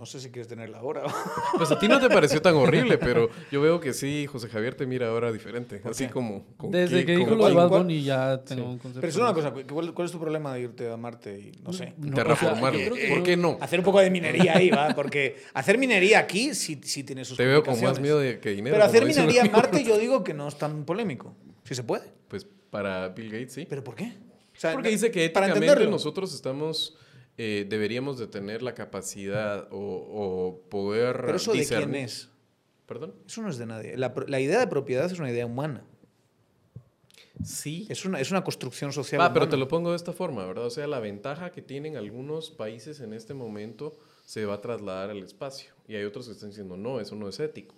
¿No? No sé si quieres tenerla ahora. Pues a ti no te pareció tan horrible, pero yo veo que sí, José Javier te mira ahora diferente. ¿Por Así como... con Desde qué- que dijo lo de Bad Bunny ya tengo un concepto. Pero es una cosa, ¿cuál, cuál es tu problema de irte a Marte y no sé? No, Terraformarlo. o sea, yo creo que ¿Por qué no? Hacer un poco de minería ahí, ¿va? Porque hacer minería aquí sí, sí tiene sus Te veo con más miedo de que dinero. Pero hacer minería en. Marte yo digo que no es tan polémico. Si se puede. Pues para Bill Gates sí. ¿Pero por qué? O sea, Porque no- dice que para éticamente entenderlo. nosotros estamos, eh, deberíamos de tener la capacidad o, o poder Pero eso de quién es. ¿Perdón? Eso no es de nadie. La, la idea de propiedad es una idea humana. Sí. Es una, es una construcción social. Ah, pero te lo pongo de esta forma, ¿verdad? O sea, la ventaja que tienen algunos países en este momento se va a trasladar al espacio. Y hay otros que están diciendo, no, eso no es ético.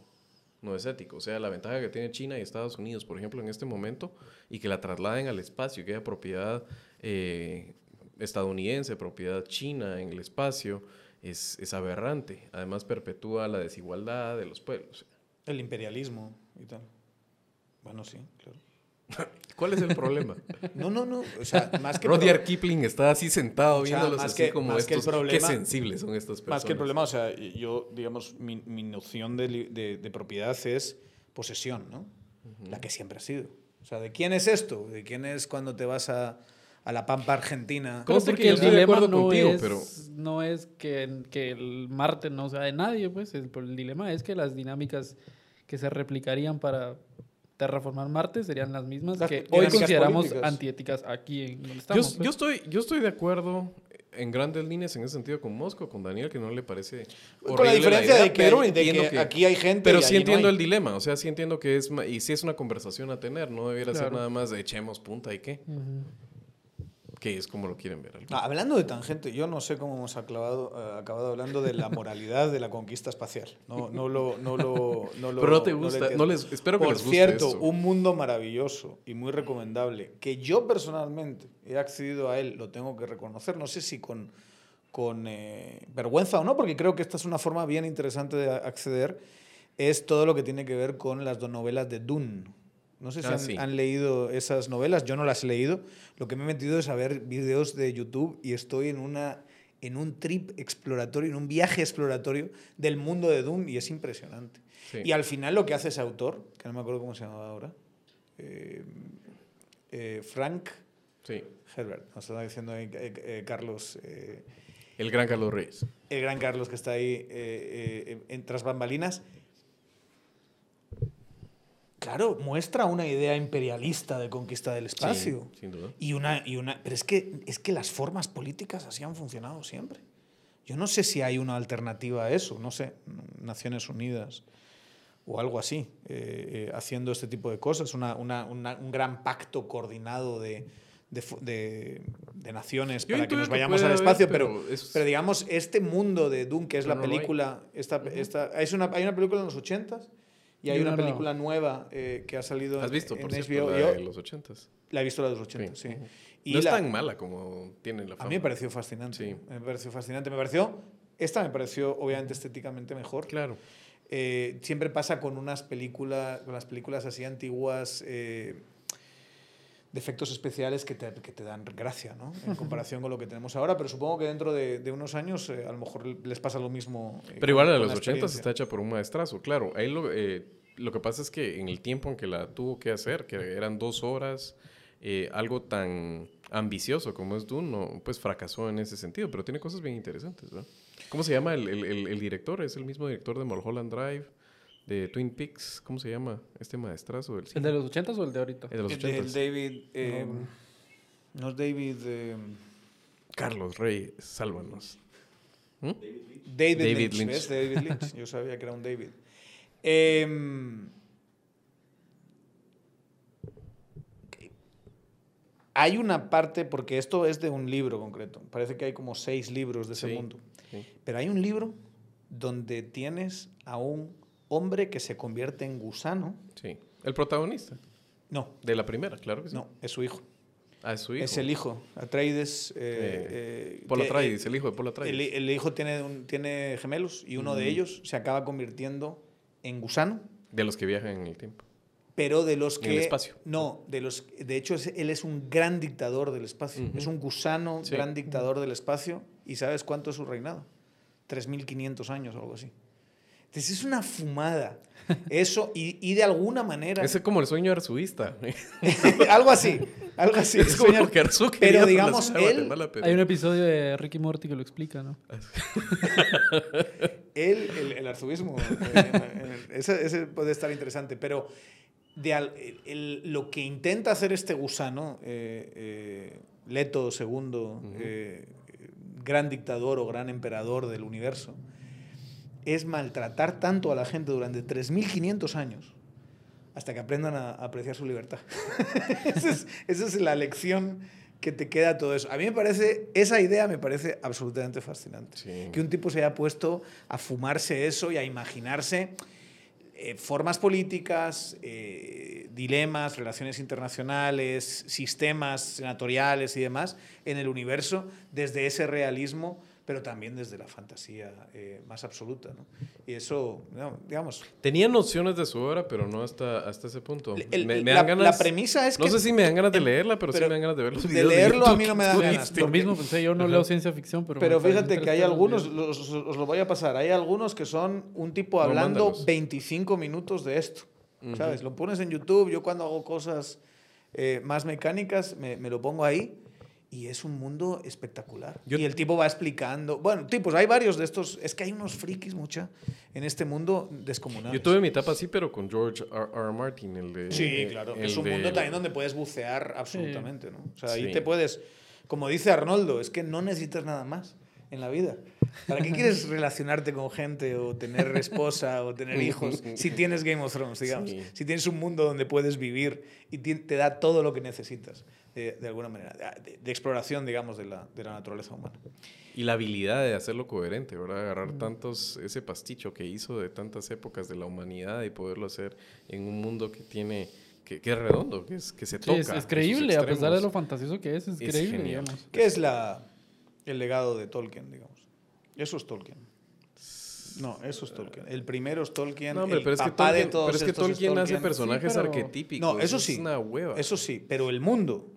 No es ético. O sea, la ventaja que tiene China y Estados Unidos, por ejemplo, en este momento, y que la trasladen al espacio, que haya propiedad eh, estadounidense, propiedad china en el espacio, es, es aberrante. Además, perpetúa la desigualdad de los pueblos. El imperialismo y tal. Bueno, sí, claro. ¿Cuál es el problema? No, no, no. O sea, más que. Rudyard Kipling está así sentado O sea, viéndolos así que- como más que el estos. Qué problema- sensibles son estas personas. Más que el problema, o sea, yo, digamos, mi, mi noción de, de- de propiedad es posesión, ¿no? La que siempre ha sido. O sea, ¿de quién es esto? ¿De quién es cuando te vas a, a la Pampa Argentina? ¿Cómo sé que que yo el dilema no contigo, es, pero- no es que, que el Marte no sea de nadie, pues el, el dilema es que las dinámicas que se replicarían para terraformar Marte serían las mismas Las que hoy consideramos políticas. antiéticas aquí en donde Yo, estamos. yo pues. estoy, yo estoy de acuerdo en grandes líneas en ese sentido con Mosco, con Daniel, que no le parece. Con la horrible diferencia idea, de que, pero de entiendo que aquí hay gente. Pero y sí no entiendo hay. el dilema, o sea, sí entiendo que es. ma- Y sí es una conversación a tener, no debiera ser Claro. nada más de echemos punta y qué. Ujú. Que es como lo quieren ver. algunos. Ah, hablando de tangente, yo no sé cómo hemos acabado, eh, acabado hablando de la moralidad de la conquista espacial. No, no lo, no lo, no lo- pero no te gusta, no les, espero que Por les guste cierto, esto. un mundo maravilloso y muy recomendable, que yo personalmente he accedido a él, lo tengo que reconocer, no sé si con, con eh, vergüenza o no, porque creo que esta es una forma bien interesante de acceder, es todo lo que tiene que ver con las dos novelas de Dune. No sé si Ah, han, sí. han leído esas novelas, yo no las he leído, lo que me he metido es a ver vídeos de YouTube y estoy en una en un trip exploratorio, en un viaje exploratorio del mundo de Dune y es impresionante. Sí. Y al final lo que hace ese autor, que no me acuerdo cómo se llamaba ahora, eh, eh, Frank Sí, Herbert, nos está diciendo ahí, eh, eh, Carlos, el gran Carlos Reyes. el gran Carlos que está ahí en tras bambalinas. Claro, muestra una idea imperialista de conquista del espacio. Sí, sin duda. Y una, y una, pero es que, es que las formas políticas así han funcionado siempre. Yo no sé si hay una alternativa a eso, no sé, Naciones Unidas o algo así, eh, eh, haciendo este tipo de cosas, una, una- una- un gran pacto coordinado de, de fu- de- de naciones Yo para que nos vayamos al haber, espacio, pero, pero es- pero digamos, este mundo de Dune, que es Pero la no película, esta, esta, es una, hay una película en los 80s y hay una, película nueva eh, que ha salido ¿Has visto, en, por en cierto, HBO. la Yo de los ochentas? la he visto la de los 80, sí. Y no es tan mala como tiene la a fama. mí me pareció fascinante. Sí. Me pareció fascinante. Me pareció. Esta me pareció, obviamente, estéticamente mejor. Claro. Eh, siempre pasa con unas películas, con las películas así antiguas, eh, de efectos especiales que te, que te dan gracia, ¿no? En comparación con lo que tenemos ahora. Pero supongo que dentro de, de unos años eh, a lo mejor les pasa lo mismo. eh, Pero igual con los la 80 experiencia. está hecha por un maestrazo, claro. Ahí lo, eh, lo que pasa es que en el tiempo en que la tuvo que hacer, que eran dos horas, algo tan ambicioso como es Dune, no, pues fracasó en ese sentido, pero tiene cosas bien interesantes. ¿Cómo se llama el, el- el- el director? Es el mismo director de Mulholland Drive, de Twin Peaks. ¿Cómo se llama este maestrazo del ¿El de los 80s o el de ahorita? El de los El, de- el 80. David. eh, no es David. eh, Carlos Reyes, sálvanos. ¿Mm? David, David Lynch, Lynch. ¿ves? David Lynch. Yo sabía que era un David. Em, hay una parte, porque esto es de un libro concreto. Parece que hay como seis libros de ese Sí, mundo. sí. Pero hay un libro donde tienes a un hombre que se convierte en gusano. Sí. El protagonista No, de la primera, claro que sí. no, es su hijo. Ah, es su hijo. Es el hijo. Atreides. eh, Eh, Paul Atreides, el hijo de Paul Atreides. El, el hijo tiene, un- tiene gemelos y uno de ellos se acaba convirtiendo en gusano, De los que viajan en el tiempo. pero de los En que... el espacio. No, de los de hecho es- él es un gran dictador del espacio. Es un gusano, Sí. gran dictador del espacio. ¿Y sabes cuánto es su reinado? 3.500 años o algo así. Entonces es una fumada. Eso, y, y de alguna manera... Ese es como el sueño arzubista. algo así, algo así. es como que Arzú pero digamos, él- Hay un episodio de Ricky Morty que lo explica, ¿no? Él, el, el arzobismo, eh, ese, ese puede estar interesante, pero de al- el- el- lo que intenta hacer este gusano, eh, eh, Leto II, eh, gran dictador o gran emperador del universo, es maltratar tanto a la gente durante 3.500 años, hasta que aprendan a, apreciar su libertad. esa, es, esa, es, la lección que te queda todo eso. A mí me parece, esa idea me parece absolutamente fascinante. Sí. Que un tipo se haya puesto a fumarse eso y a imaginarse eh, formas políticas, eh, dilemas, relaciones internacionales, sistemas senatoriales y demás en el universo desde ese realismo pero también desde la fantasía eh, más absoluta. ¿no? Y eso, digamos... Tenía nociones de su obra, pero no hasta, hasta ese punto. El, me, me la, ganas, la, premisa es que... No sé si me dan ganas de leerla, pero, pero sí me dan ganas de ver los De videos leerlo de a mí no me da ganas. Lo mismo pensé, yo no Ajá. leo ciencia ficción, pero... Pero fíjate que hay algunos, los, os lo voy a pasar, hay algunos que son un tipo hablando no, 25 minutos de esto. Uh -huh. ¿Sabes? Lo pones en YouTube, yo cuando hago cosas eh, más mecánicas me, me lo pongo ahí y es un mundo espectacular. Yo, y el tipo va explicando. Bueno, tipos, hay varios de estos. Es que hay unos frikis mucha en este mundo descomunal. Yo tuve mi etapa así, pero con George R. R. Martin, el de. Sí, claro. es un de, mundo también donde puedes bucear absolutamente, sí. ¿no? O sea, ahí sí. te puedes. Como dice Arnoldo, es que no necesitas nada más en la vida. ¿Para qué quieres relacionarte con gente o tener esposa o tener hijos si tienes Game of Thrones, digamos? Sí. Si tienes un mundo donde puedes vivir y te da todo lo que necesitas, de, de alguna manera, de, de, exploración, digamos, de la, de la naturaleza humana. Y la habilidad de hacerlo coherente, ¿verdad? Agarrar tantos, ese pasticho que hizo de tantas épocas de la humanidad y poderlo hacer en un mundo que tiene... Que, que, es redondo, que, es, que se toca. Sí, es, es creíble, a pesar de lo fantasioso que es, es, Es creíble. genial. digamos. ¿Qué es la, el legado de Tolkien, digamos? Eso es Tolkien. No, eso es Tolkien. El primero es Tolkien. No, hombre, el pero es que papá Tolkien, de todos pero es que estos Tolkien hace Tolkien. personajes Sí, pero- arquetípicos. No, eso sí. Es una hueva. Eso sí, pero el mundo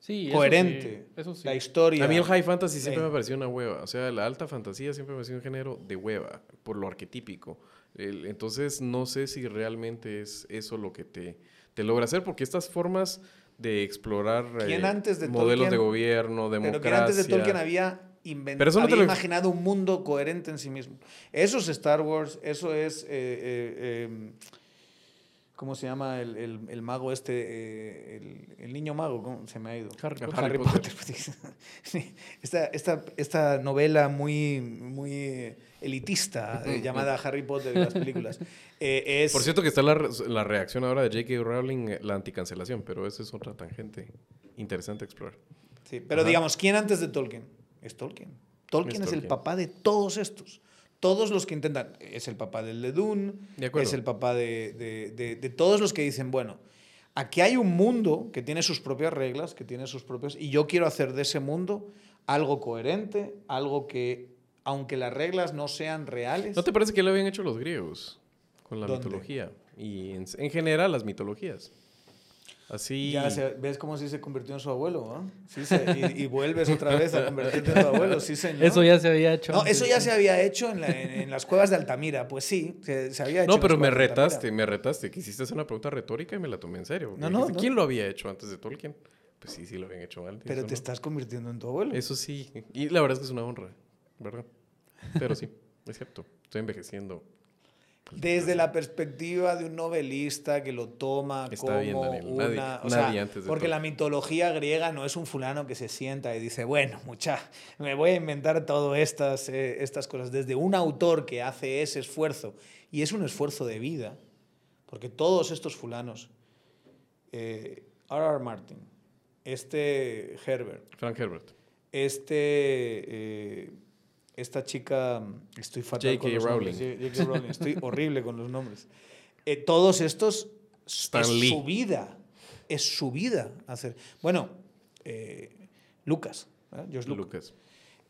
Sí, eso coherente, sí, Eso sí. la historia. A mí el high fantasy siempre Sí. me pareció una hueva. O sea, la alta fantasía siempre me pareció un género de hueva, por lo arquetípico. El- entonces, no sé si realmente es eso lo que te, te logra hacer, porque estas formas de explorar ¿Quién eh, antes de modelos de gobierno, democracia... Pero que antes de Tolkien había, inventado, Pero eso no había lo- imaginado un mundo coherente en sí mismo. Eso es Star Wars, eso es... eh, eh, eh, ¿Cómo se llama el, el, el mago este? eh, el, el niño mago, ¿cómo se me ha ido? Harry Potter. Harry Potter. Sí, esta, esta, esta novela muy, muy elitista eh, llamada Harry Potter y las películas. eh, es, Por cierto que está la, la reacción ahora de J.K. Rowling, eh, la anticancelación, pero esa es otra tangente interesante a explorar. Sí, pero Ajá. digamos, ¿quién antes de Tolkien? Es Tolkien. Tolkien Es es, el Tolkien. papá de todos estos. Todos los que intentan. Es el papá del de Dune, De acuerdo. es el papá de, de- de- de todos los que dicen, bueno, aquí hay un mundo que tiene sus propias reglas, que tiene sus propios. Y yo quiero hacer de ese mundo algo coherente, algo que, aunque las reglas no sean reales. ¿No te parece que lo habían hecho los griegos con la ¿Dónde? mitología? Y en, en general las mitologías. Así... Ya se- ves cómo sí se convirtió en su abuelo, ¿no? Sí se- y, y vuelves otra vez a convertirte en tu abuelo, sí, señor. Eso ya se había hecho. No, eso ya se había hecho en, la- en- en las cuevas de Altamira. Pues sí, se, se había hecho. No, en pero las me retaste, me retaste. Quisiste hacer una pregunta retórica y me la tomé en serio. No, no, dijiste, no. ¿Quién lo había hecho antes de Tolkien? Pues sí, sí lo habían hecho antes. Pero ¿o te no? estás convirtiendo en tu abuelo. Eso sí. Y la verdad es que es una honra, ¿verdad? Pero sí, es cierto. Estoy envejeciendo. Desde la perspectiva de un novelista que lo toma Está como bien, Daniel. una... Nadie- o sea, nadie antes de porque todo. la mitología griega no es un fulano que se sienta y dice, bueno, mucha, me voy a inventar todas estas, eh, estas cosas. Desde un autor que hace ese esfuerzo, y es un esfuerzo de vida, porque todos estos fulanos, eh, R.R. Martin, este Herbert, Frank Herbert. este eh, esta chica estoy fatal J.K. con los Rowling. nombres, J.K. Rowling, estoy horrible con los nombres Eh, todos estos Stan es Lee. su vida es su vida hacer bueno eh, Lucas ¿eh? George Lucas. Lucas.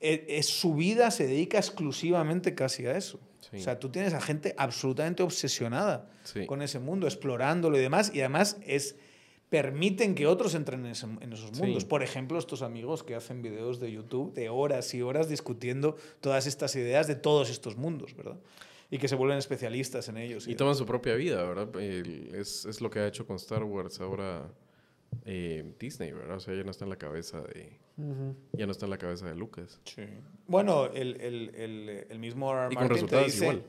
Eh, es su vida se dedica exclusivamente casi a eso Sí. o sea tú tienes a gente absolutamente obsesionada Sí. con ese mundo explorándolo y demás y además es permiten que otros entren en, ese- en esos Sí. mundos. Por ejemplo, estos amigos que hacen videos de YouTube de horas y horas discutiendo todas estas ideas de todos estos mundos, ¿verdad? Y que se vuelven especialistas en ellos. Y toman su propia vida, ¿verdad? Es, es lo que ha hecho con Star Wars ahora eh, Disney, ¿verdad? O sea, ya no está en la cabeza de... Ya no está en la cabeza de Lucas. Sí. Bueno, el, el- el- el mismo. Y con resultados dice, igual.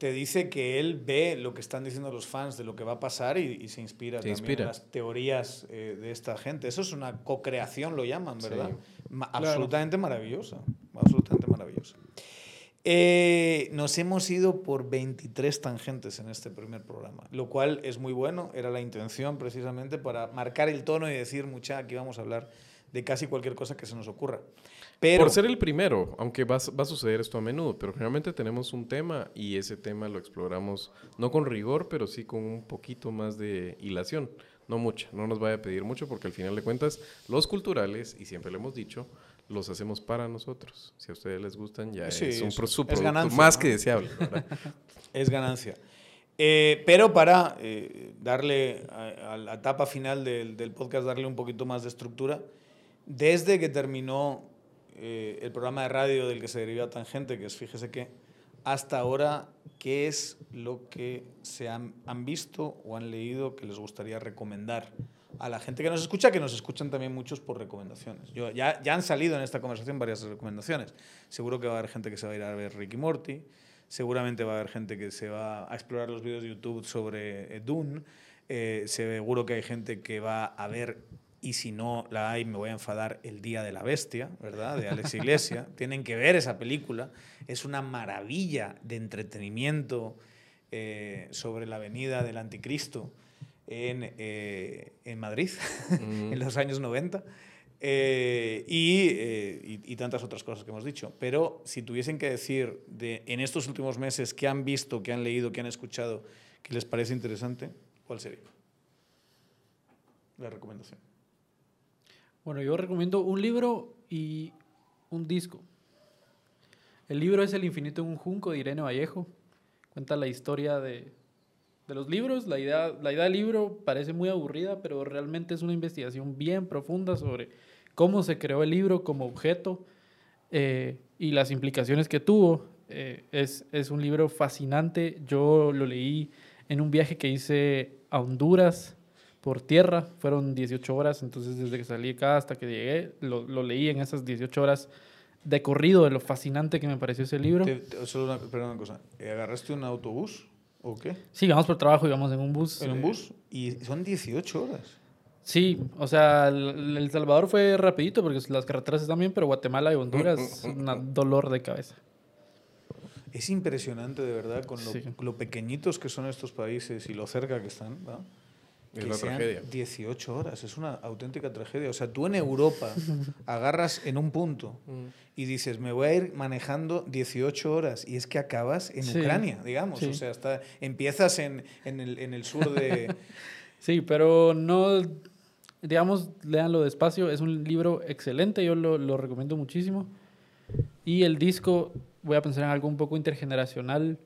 Te dice que él ve lo que están diciendo los fans de lo que va a pasar y, y se inspira Se también inspira. en las teorías eh, de esta gente. Eso es una co-creación, lo llaman, ¿verdad? Sí. Ma- Claro. Absolutamente maravillosa. Absolutamente maravillosa. Eh, nos hemos ido por 23 tangentes en este primer programa, lo cual es muy bueno. Era la intención precisamente para marcar el tono y decir, mucha, aquí vamos a hablar de casi cualquier cosa que se nos ocurra. Pero, Por ser el primero, aunque va, va a suceder esto a menudo, pero generalmente tenemos un tema y ese tema lo exploramos no con rigor, pero sí con un poquito más de hilación. No mucha, no nos vaya a pedir mucho porque al final de cuentas los culturales, y siempre lo hemos dicho, los hacemos para nosotros. Si a ustedes les gustan, ya Sí, es un es- pro- su es producto ganancia, más ¿no? que deseable. es ganancia. Eh, pero para eh, darle a, a la etapa final del, del podcast, darle un poquito más de estructura, desde que terminó eh, el programa de radio del que se deriva Tangente, que es Fíjese que, hasta ahora, ¿qué es lo que se han, han visto o han leído que les gustaría recomendar a la gente que nos escucha, que nos escuchan también muchos por recomendaciones? Yo, ya, ya han salido en esta conversación varias recomendaciones. Seguro que va a haber gente que se va a ir a ver Ricky Morty, seguramente va a haber gente que se va a explorar los vídeos de YouTube sobre eh, Dune, eh, seguro que hay gente que va a ver y si no la hay, me voy a enfadar, El Día de la Bestia, ¿verdad? De Alex Iglesia. Tienen que ver esa película. Es una maravilla de entretenimiento eh, sobre la venida del anticristo en, eh, en Madrid, Mm. en los años 90. eh, y, eh, y- y tantas otras cosas que hemos dicho. Pero si tuviesen que decir de, en estos últimos meses qué han visto, qué han leído, qué han escuchado, que les parece interesante, ¿cuál sería? La recomendación. Bueno, yo recomiendo un libro y un disco. El libro es El infinito en un junco de Irene Vallejo. Cuenta la historia de, de los libros. La idea, la idea del libro parece muy aburrida, pero realmente es una investigación bien profunda sobre cómo se creó el libro como objeto eh, y las implicaciones que tuvo. Eh, es, es un libro fascinante. Yo lo leí en un viaje que hice a Honduras por tierra. Fueron 18 horas, entonces desde que salí acá hasta que llegué, lo, lo leí en esas 18 horas de corrido de lo fascinante que me pareció ese libro. Te- te- solo una, perdón, una cosa. ¿Eh, ¿Agarraste un autobús o qué? Sí, vamos por trabajo y vamos en un bus. ¿En un eh, bus? Y son 18 horas. Sí, o sea, el, El Salvador fue rapidito porque las carreteras están bien, pero Guatemala y Honduras es un dolor de cabeza. Es impresionante, de verdad, con lo, Sí. lo pequeñitos que son estos países y lo cerca que están. ¿va? Es que una sean tragedia. 18 horas, es una auténtica tragedia. O sea, tú en Europa agarras en un punto y dices, me voy a ir manejando 18 horas y es que acabas en Sí. Ucrania, digamos. Sí. O sea, hasta empiezas en, en, el, en el sur de... Sí, pero no, digamos, léanlo despacio. Es un libro excelente, yo lo, lo recomiendo muchísimo. Y el disco, voy a pensar en algo un poco intergeneracional.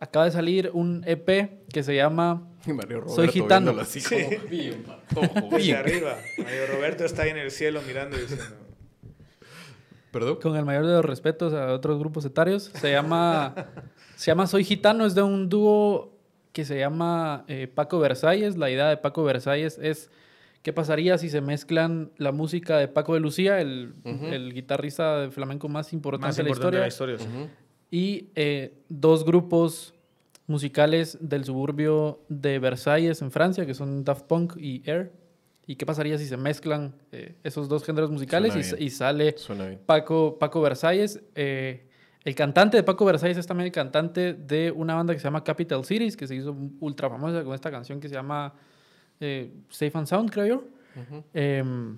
Acaba de salir un EP que se llama Y Mario Soy Roberto gitano. viéndolo así Sí. como bien, bien. arriba. Mario Roberto está ahí en el cielo mirando y diciendo... ¿Perdón? con el mayor de los respetos a otros grupos etarios. Se llama, se llama Soy Gitano, es de un dúo que se llama eh, Paco Versalles. La idea de Paco Versalles es qué pasaría si se mezclan la música de Paco de Lucía, el, Ujú. el guitarrista de flamenco más importante, Más de la importante historia, de la historia. sí. Ujú. y eh, dos grupos musicales del suburbio de Versalles en Francia, que son Daft Punk y Air. ¿Y qué pasaría si se mezclan eh, esos dos géneros musicales y, sale. Paco, Paco Versalles. eh, el cantante de Paco Versalles es también el cantante de una banda que se llama Capital Cities, que se hizo ultra famosa con esta canción que se llama eh, Safe and Sound, creo yo. Em,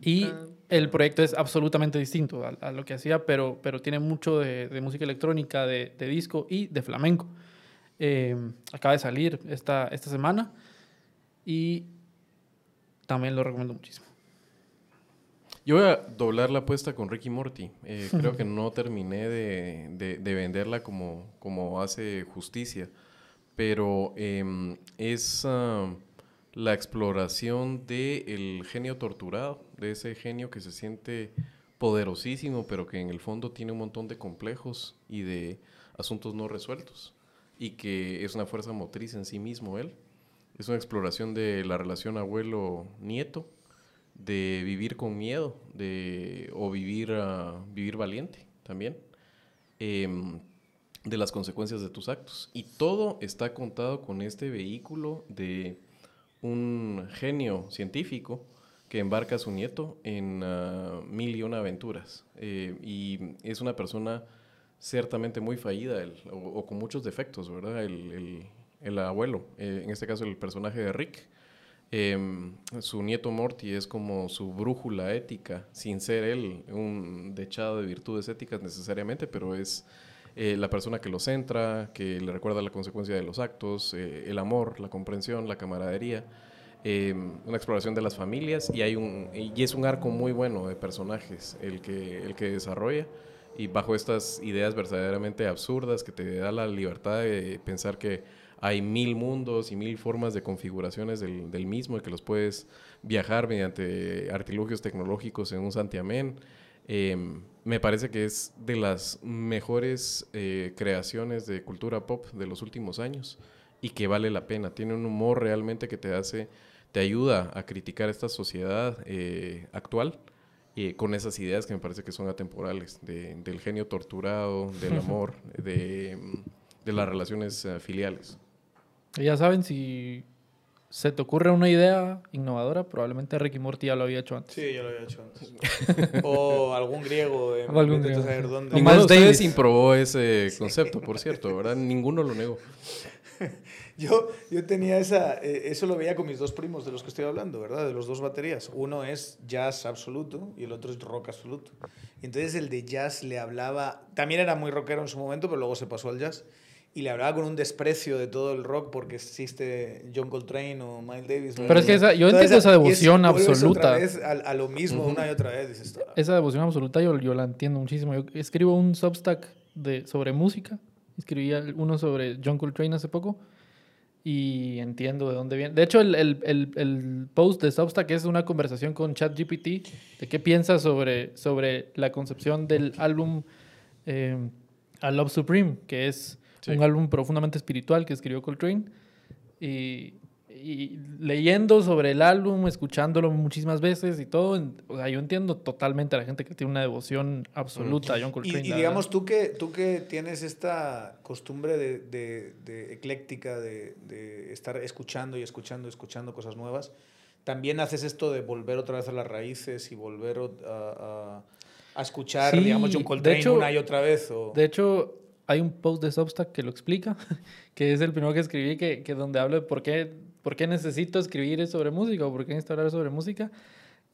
y el proyecto es absolutamente distinto a, a lo que hacía, pero, pero tiene mucho de, de música electrónica, de, de disco y de flamenco. Em, acaba de salir esta, esta semana y también lo recomiendo muchísimo. Yo voy a doblar la apuesta con Ricky Morty. Eh, creo que no terminé de, de- de venderla como, como hace justicia, pero em, es ah, la exploración del genio torturado, de ese genio que se siente poderosísimo, pero que en el fondo tiene un montón de complejos y de asuntos no resueltos, y que es una fuerza motriz en sí mismo él. Es una exploración de la relación abuelo-nieto, de vivir con miedo, de, o vivir, ah, vivir valiente también, em, de las consecuencias de tus actos. Y todo está contado con este vehículo de un genio científico que embarca a su nieto en ah, mil y una aventuras. Eh, y es una persona ciertamente muy fallida el- o, con muchos defectos, ¿verdad? El, el- el abuelo, eh, en este caso el personaje de Rick. Em, su nieto Morty es como su brújula ética, sin ser él un dechado de virtudes éticas necesariamente, pero es eh, la persona que lo centra, que le recuerda la consecuencia de los actos, eh, el amor, la comprensión, la camaradería, eh, una exploración de las familias y, hay un, y es un arco muy bueno de personajes el que, el que desarrolla y bajo estas ideas verdaderamente absurdas que te da la libertad de pensar que hay mil mundos y mil formas de configuraciones del, mismo y que los puedes viajar mediante artilugios tecnológicos en un santiamén. Eh, me parece que es de las mejores eh, creaciones de cultura pop de los últimos años y que vale la pena. Tiene un humor realmente que te hace, te ayuda a criticar esta sociedad eh, actual eh, con esas ideas que me parece que son atemporales, de- del genio torturado, del amor, de, de las relaciones eh, filiales. Y ya saben, si se te ocurre una idea innovadora, probablemente Ricky Morty ya lo había hecho antes. Sí, yo lo había hecho antes. o algún griego, eh, O algún griego, saber dónde. Ninguno de ustedes Davis. improbó ese concepto, por cierto, ¿verdad? Ninguno lo negó. Yo, yo tenía esa, eh, eso lo veía con mis dos primos de los que estoy hablando, ¿verdad? De los dos baterías. Uno es jazz absoluto y el otro es rock absoluto. Entonces el de jazz le hablaba, también era muy rockero en su momento, pero luego se pasó al jazz. Y le hablaba con un desprecio de todo el rock porque existe John Coltrane o Miles Davis. Pero es que esa- yo entiendo esa devoción absoluta. Otra vez a, a lo mismo una y otra vez. Dices. Esa devoción absoluta yo, yo la entiendo muchísimo. Yo escribo un Substack de, sobre música. Escribí uno sobre John Coltrane hace poco. Y entiendo de dónde viene. De hecho, el, el, el, el post de Substack es una conversación con ChatGPT de qué piensa sobre, sobre la concepción del álbum eh, A Love Supreme, que es Sí. un álbum profundamente espiritual que escribió Coltrane. Y, y leyendo sobre el álbum, escuchándolo muchísimas veces y todo, o sea, yo entiendo totalmente a la gente que tiene una devoción absoluta a John Y, Coltrane. y la digamos, tú que, tú que tienes esta costumbre de, de- de ecléctica, de, de estar escuchando y escuchando y escuchando cosas nuevas, también haces esto de volver otra vez a las raíces y volver a, a- a escuchar, Sí, digamos, John de Coltrane hecho- una y otra vez. O... De hecho, hay un post de Substack que lo explica, que es el primero que escribí, que, que donde hablo de por qué, por qué necesito escribir sobre música o por qué necesito hablar sobre música.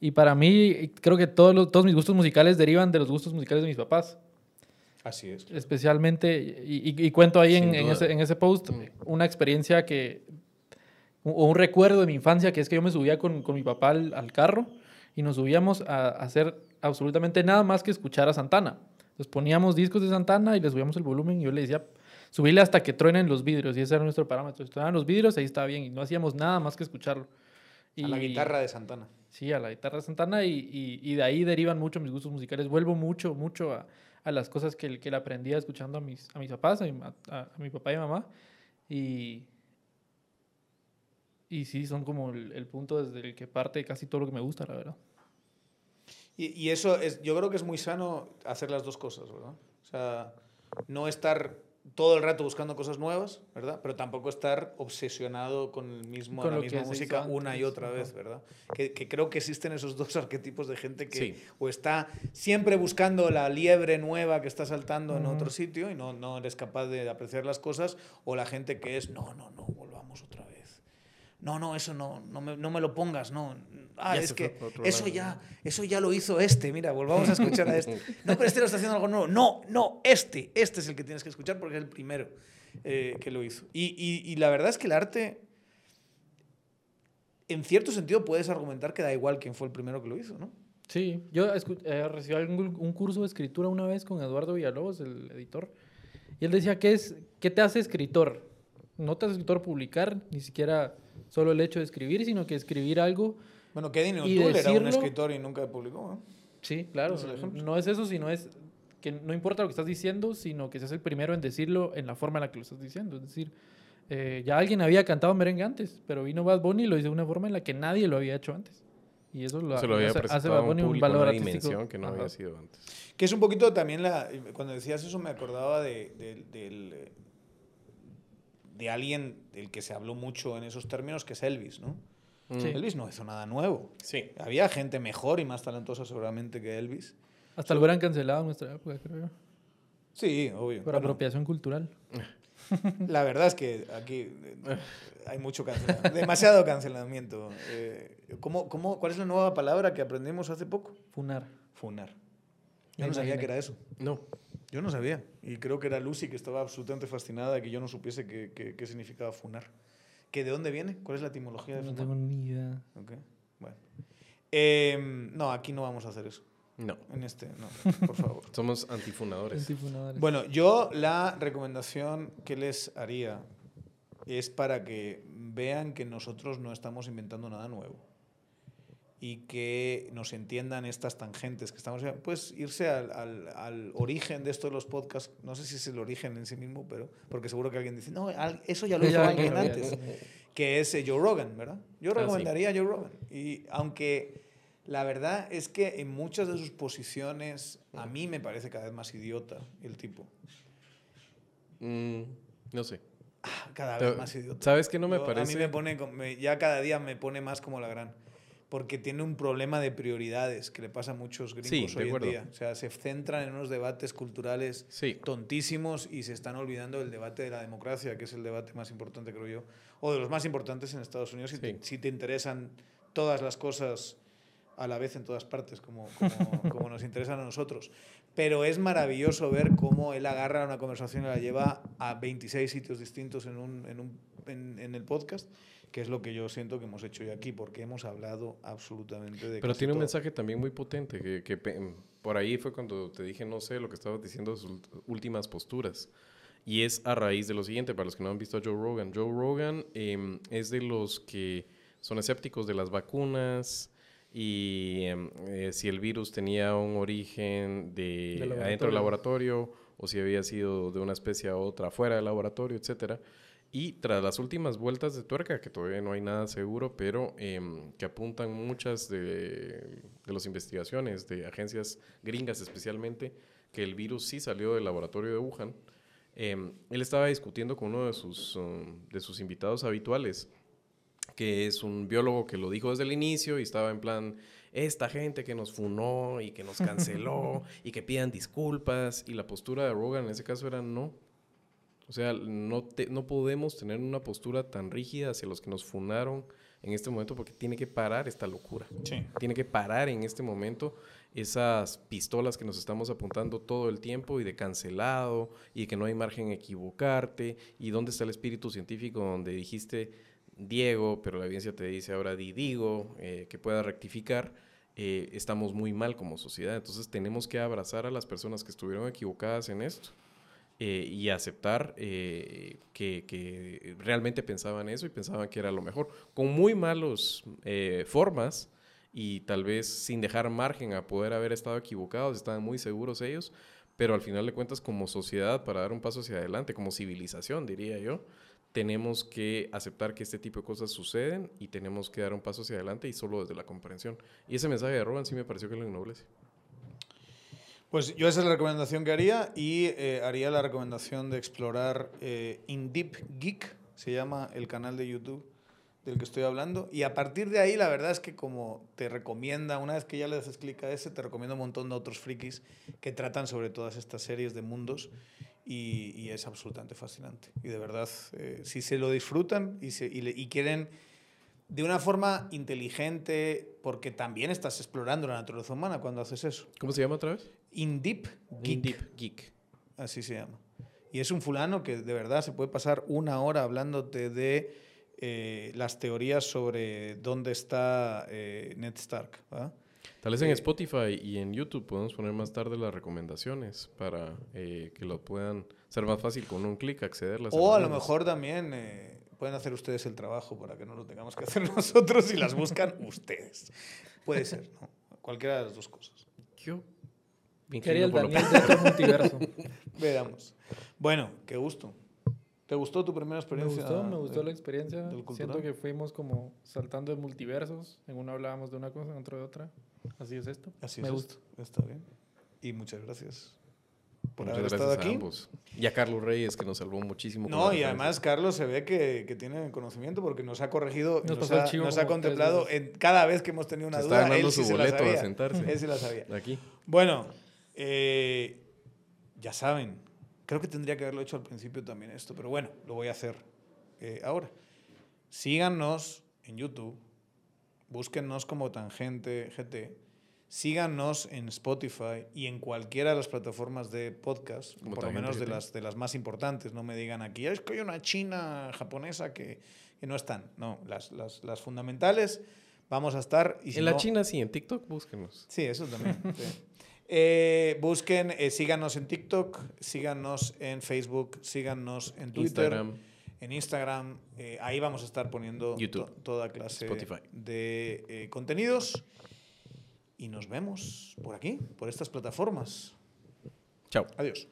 Y para mí, creo que todos, los, todos mis gustos musicales derivan de los gustos musicales de mis papás. Así es. Especialmente, y, y- y cuento ahí en, ese, en ese post Mm. una experiencia que, o un recuerdo de mi infancia, que es que yo me subía con, con mi papá al, al carro y nos subíamos a, a hacer absolutamente nada más que escuchar a Santana. Entonces poníamos discos de Santana y le subíamos el volumen y yo le decía, subirle hasta que truenen los vidrios y ese era nuestro parámetro. Si truenan los vidrios, ahí estaba bien y no hacíamos nada más que escucharlo. Y, A la guitarra de Santana. Sí, a la guitarra de Santana y, y, y de ahí derivan mucho mis gustos musicales. Vuelvo mucho, mucho a, a las cosas que, que le aprendía escuchando a mis, a mis papás, a mi, a- a mi papá y mamá. Y, y sí, son como el, el punto desde el que parte casi todo lo que me gusta, la verdad. Y, y eso es, yo creo que es muy sano hacer las dos cosas, ¿verdad? O sea, no estar todo el rato buscando cosas nuevas, ¿verdad? Pero tampoco estar obsesionado con, el mismo, Con la misma música una y otra vez, ¿verdad? Que, que creo que existen esos dos arquetipos de gente que Sí. o está siempre buscando la liebre nueva que está saltando en otro sitio y no, no eres capaz de apreciar las cosas, o la gente que es, no, no, no, volvamos otra vez. No, no, eso no, no me, no me lo pongas, no. Ah, Ya es que eso lado. ya, eso ya lo hizo este, mira, volvamos a escuchar a este. No, pero este lo está haciendo algo nuevo. No, no, este, este es el que tienes que escuchar porque es el primero eh, que lo hizo. Y, y- y la verdad es que el arte, en cierto sentido, puedes argumentar que da igual quién fue el primero que lo hizo, ¿no? Sí, yo eh, recibí algún- un curso de escritura una vez con Eduardo Villalobos, el editor, y él decía, ¿qué, es, ¿qué te hace escritor? No te hace escritor publicar, ni siquiera solo el hecho de escribir, sino que escribir algo Bueno, Kedin Y O'Toole era un decirlo- escritor y nunca publicó, ¿no? Sí, claro. Es. No es eso, sino es que no importa lo que estás diciendo, sino que seas el primero en decirlo en la forma en la que lo estás diciendo. Es decir, eh, ya alguien había cantado merengue antes, pero vino Bad Bunny y lo hizo de una forma en la que nadie lo había hecho antes. Y eso lo Se lo había hace, hace Bad un Bunny un público, valor una artístico. dimensión que no Ajá. había sido antes. Que es un poquito también la. Cuando decías eso, me acordaba de, de- del, de alguien del que se habló mucho en esos términos, que es Elvis, ¿no? Sí. Elvis no hizo nada nuevo. Sí. Había gente mejor y más talentosa seguramente que Elvis. Hasta lo hubieran cancelado en nuestra época, creo yo. Sí, obvio. Por Bueno, apropiación cultural. la verdad es que aquí eh, hay mucho cancelamiento, demasiado cancelamiento. Eh, ¿cómo, cómo, cuál es la nueva palabra que aprendimos hace poco? Funar. Funar. Yo no sabía que era eso. No. Yo no sabía. Y creo que era Lucy que estaba absolutamente fascinada de que yo no supiese qué, qué- qué significaba funar. ¿Que ¿De dónde viene? ¿Cuál es la etimología de No funar? tengo ni idea. Ok, Bueno. Em, no, aquí no vamos a hacer eso. No. En este, no, por favor. Somos antifunadores. Antifunadores. Bueno, yo la recomendación que les haría es para que vean que nosotros no estamos inventando nada nuevo y que nos entiendan estas tangentes que estamos pues irse al, al- al origen de esto de los podcasts no sé si es el origen en sí mismo pero porque seguro que alguien dice no eso ya lo hizo alguien antes que es eh, Joe Rogan, ¿verdad? Yo Ah, recomendaría a Joe Rogan. Y aunque la verdad es que en muchas de sus posiciones a mí me parece cada vez más idiota el tipo. Mm, no sé. Ah, Cada vez más idiota. ¿Sabes qué no me Yo- A parece? mí me pone, ya cada día me pone más como la gran. Porque tiene un problema de prioridades que le pasa a muchos gringos Sí, hoy en día. O sea, se centran en unos debates culturales Sí. tontísimos y se están olvidando del debate de la democracia, que es el debate más importante, creo yo, o de los más importantes en Estados Unidos, si, te, Sí. si te interesan todas las cosas a la vez en todas partes, como, como, como nos interesan a nosotros. Pero es maravilloso ver cómo él agarra una conversación y la lleva a 26 sitios distintos en, un, en, un, en, en el podcast, que es lo que yo siento que hemos hecho hoy aquí, porque hemos hablado absolutamente de... Pero casi tiene un todo. mensaje también muy potente, que, que por ahí fue cuando te dije, no sé, lo que estabas diciendo de sus últimas posturas. Y es a raíz de lo siguiente, para los que no han visto a Joe Rogan. Joe Rogan em, es de los que son escépticos de las vacunas y em, eh, si el virus tenía un origen de Del adentro del laboratorio o si había sido de una especie a otra fuera del laboratorio, etcétera. Y tras las últimas vueltas de tuerca, que todavía no hay nada seguro, pero em, que apuntan muchas de, de las investigaciones de agencias gringas especialmente, que el virus sí salió del laboratorio de Wuhan, em, él estaba discutiendo con uno de sus, um, de sus invitados habituales, que es un biólogo que lo dijo desde el inicio y estaba en plan, esta gente que nos funó y que nos canceló y que pidan disculpas, y la postura de Rogan en ese caso era no. O sea, no, te- no podemos tener una postura tan rígida hacia los que nos funaron en este momento porque tiene que parar esta locura. Sí. Tiene que parar en este momento esas pistolas que nos estamos apuntando todo el tiempo y de cancelado y que no hay margen a equivocarte y dónde está el espíritu científico donde dijiste Diego, pero la evidencia te dice ahora di digo, eh, que pueda rectificar. eh, estamos muy mal como sociedad, entonces tenemos que abrazar a las personas que estuvieron equivocadas en esto eh, y aceptar eh, que, realmente pensaban eso y pensaban que era lo mejor, con muy malos eh, formas y tal vez sin dejar margen a poder haber estado equivocados, estaban muy seguros ellos, pero al final de cuentas como sociedad, para dar un paso hacia adelante, como civilización, diría yo, tenemos que aceptar que este tipo de cosas suceden y tenemos que dar un paso hacia adelante y solo desde la comprensión. Y ese mensaje de Roban sí me pareció que lo ennoblece. Pues yo esa es la recomendación que haría y eh, haría la recomendación de explorar eh, In Deep Geek, se llama el canal de YouTube del que estoy hablando. Y a partir de ahí, la verdad es que como te recomienda, una vez que ya les explica ese, te recomiendo un montón de otros frikis que tratan sobre todas estas series de mundos y, y es absolutamente fascinante. Y de verdad, eh, si se lo disfrutan y, se, y, le- y quieren de una forma inteligente, porque también estás explorando la naturaleza humana cuando haces eso. ¿Cómo se llama otra vez? In Deep Geek. In Deep Geek. Así se llama. Y es un fulano que de verdad se puede pasar una hora hablándote de eh, las teorías sobre dónde está eh, Ned Stark. ¿verdad? Tal vez en Eh, Spotify y en YouTube podemos poner más tarde las recomendaciones para eh, que lo puedan ser más fácil con un clic accederlas. O a lo mejor también pueden hacer ustedes el trabajo para que no lo tengamos que hacer nosotros y las buscan ustedes. Puede ser, ¿no? Cualquiera de las dos cosas. Yo me ¿Qué haría el Daniel de otro multiverso? Veamos. Bueno, qué gusto. ¿Te gustó tu primera Me experiencia? gustó, me gustó de- la experiencia. Siento que fuimos como saltando de multiversos. En uno hablábamos de una cosa, en otro de otra. Así es esto. Así me es gusta. esto. Está bien. Y muchas gracias por Muchas haber gracias estado a aquí. ambos. Y a Carlos Reyes, que nos salvó muchísimo. No, y además Carlos se ve que, que tiene conocimiento porque nos ha corregido, Nos nos, ha, nos ha contemplado en cada vez que hemos tenido una Se está duda. ganando él sí su se la boleto a sabía. sentarse. Él sí la sabía. Aquí. Bueno, eh, ya saben, creo que tendría que haberlo hecho al principio también esto, pero bueno, lo voy a hacer eh, ahora. Síganos en YouTube, búsquennos como Tangente GT, síganos en Spotify y en cualquiera de las plataformas de podcast, Como por lo menos de las, de las más importantes. No me digan aquí, es que hay una china japonesa que, que no están. No, las, las, las fundamentales vamos a estar. Y si en la no- China sí, en TikTok búsquenos. Sí, eso también. sí. Eh, busquen, eh, síganos en TikTok, síganos en Facebook, síganos en Twitter, Instagram. en Instagram. eh, ahí vamos a estar poniendo YouTube. to- toda clase Spotify. de contenidos. Y nos vemos por aquí, por estas plataformas. Chao. Adiós.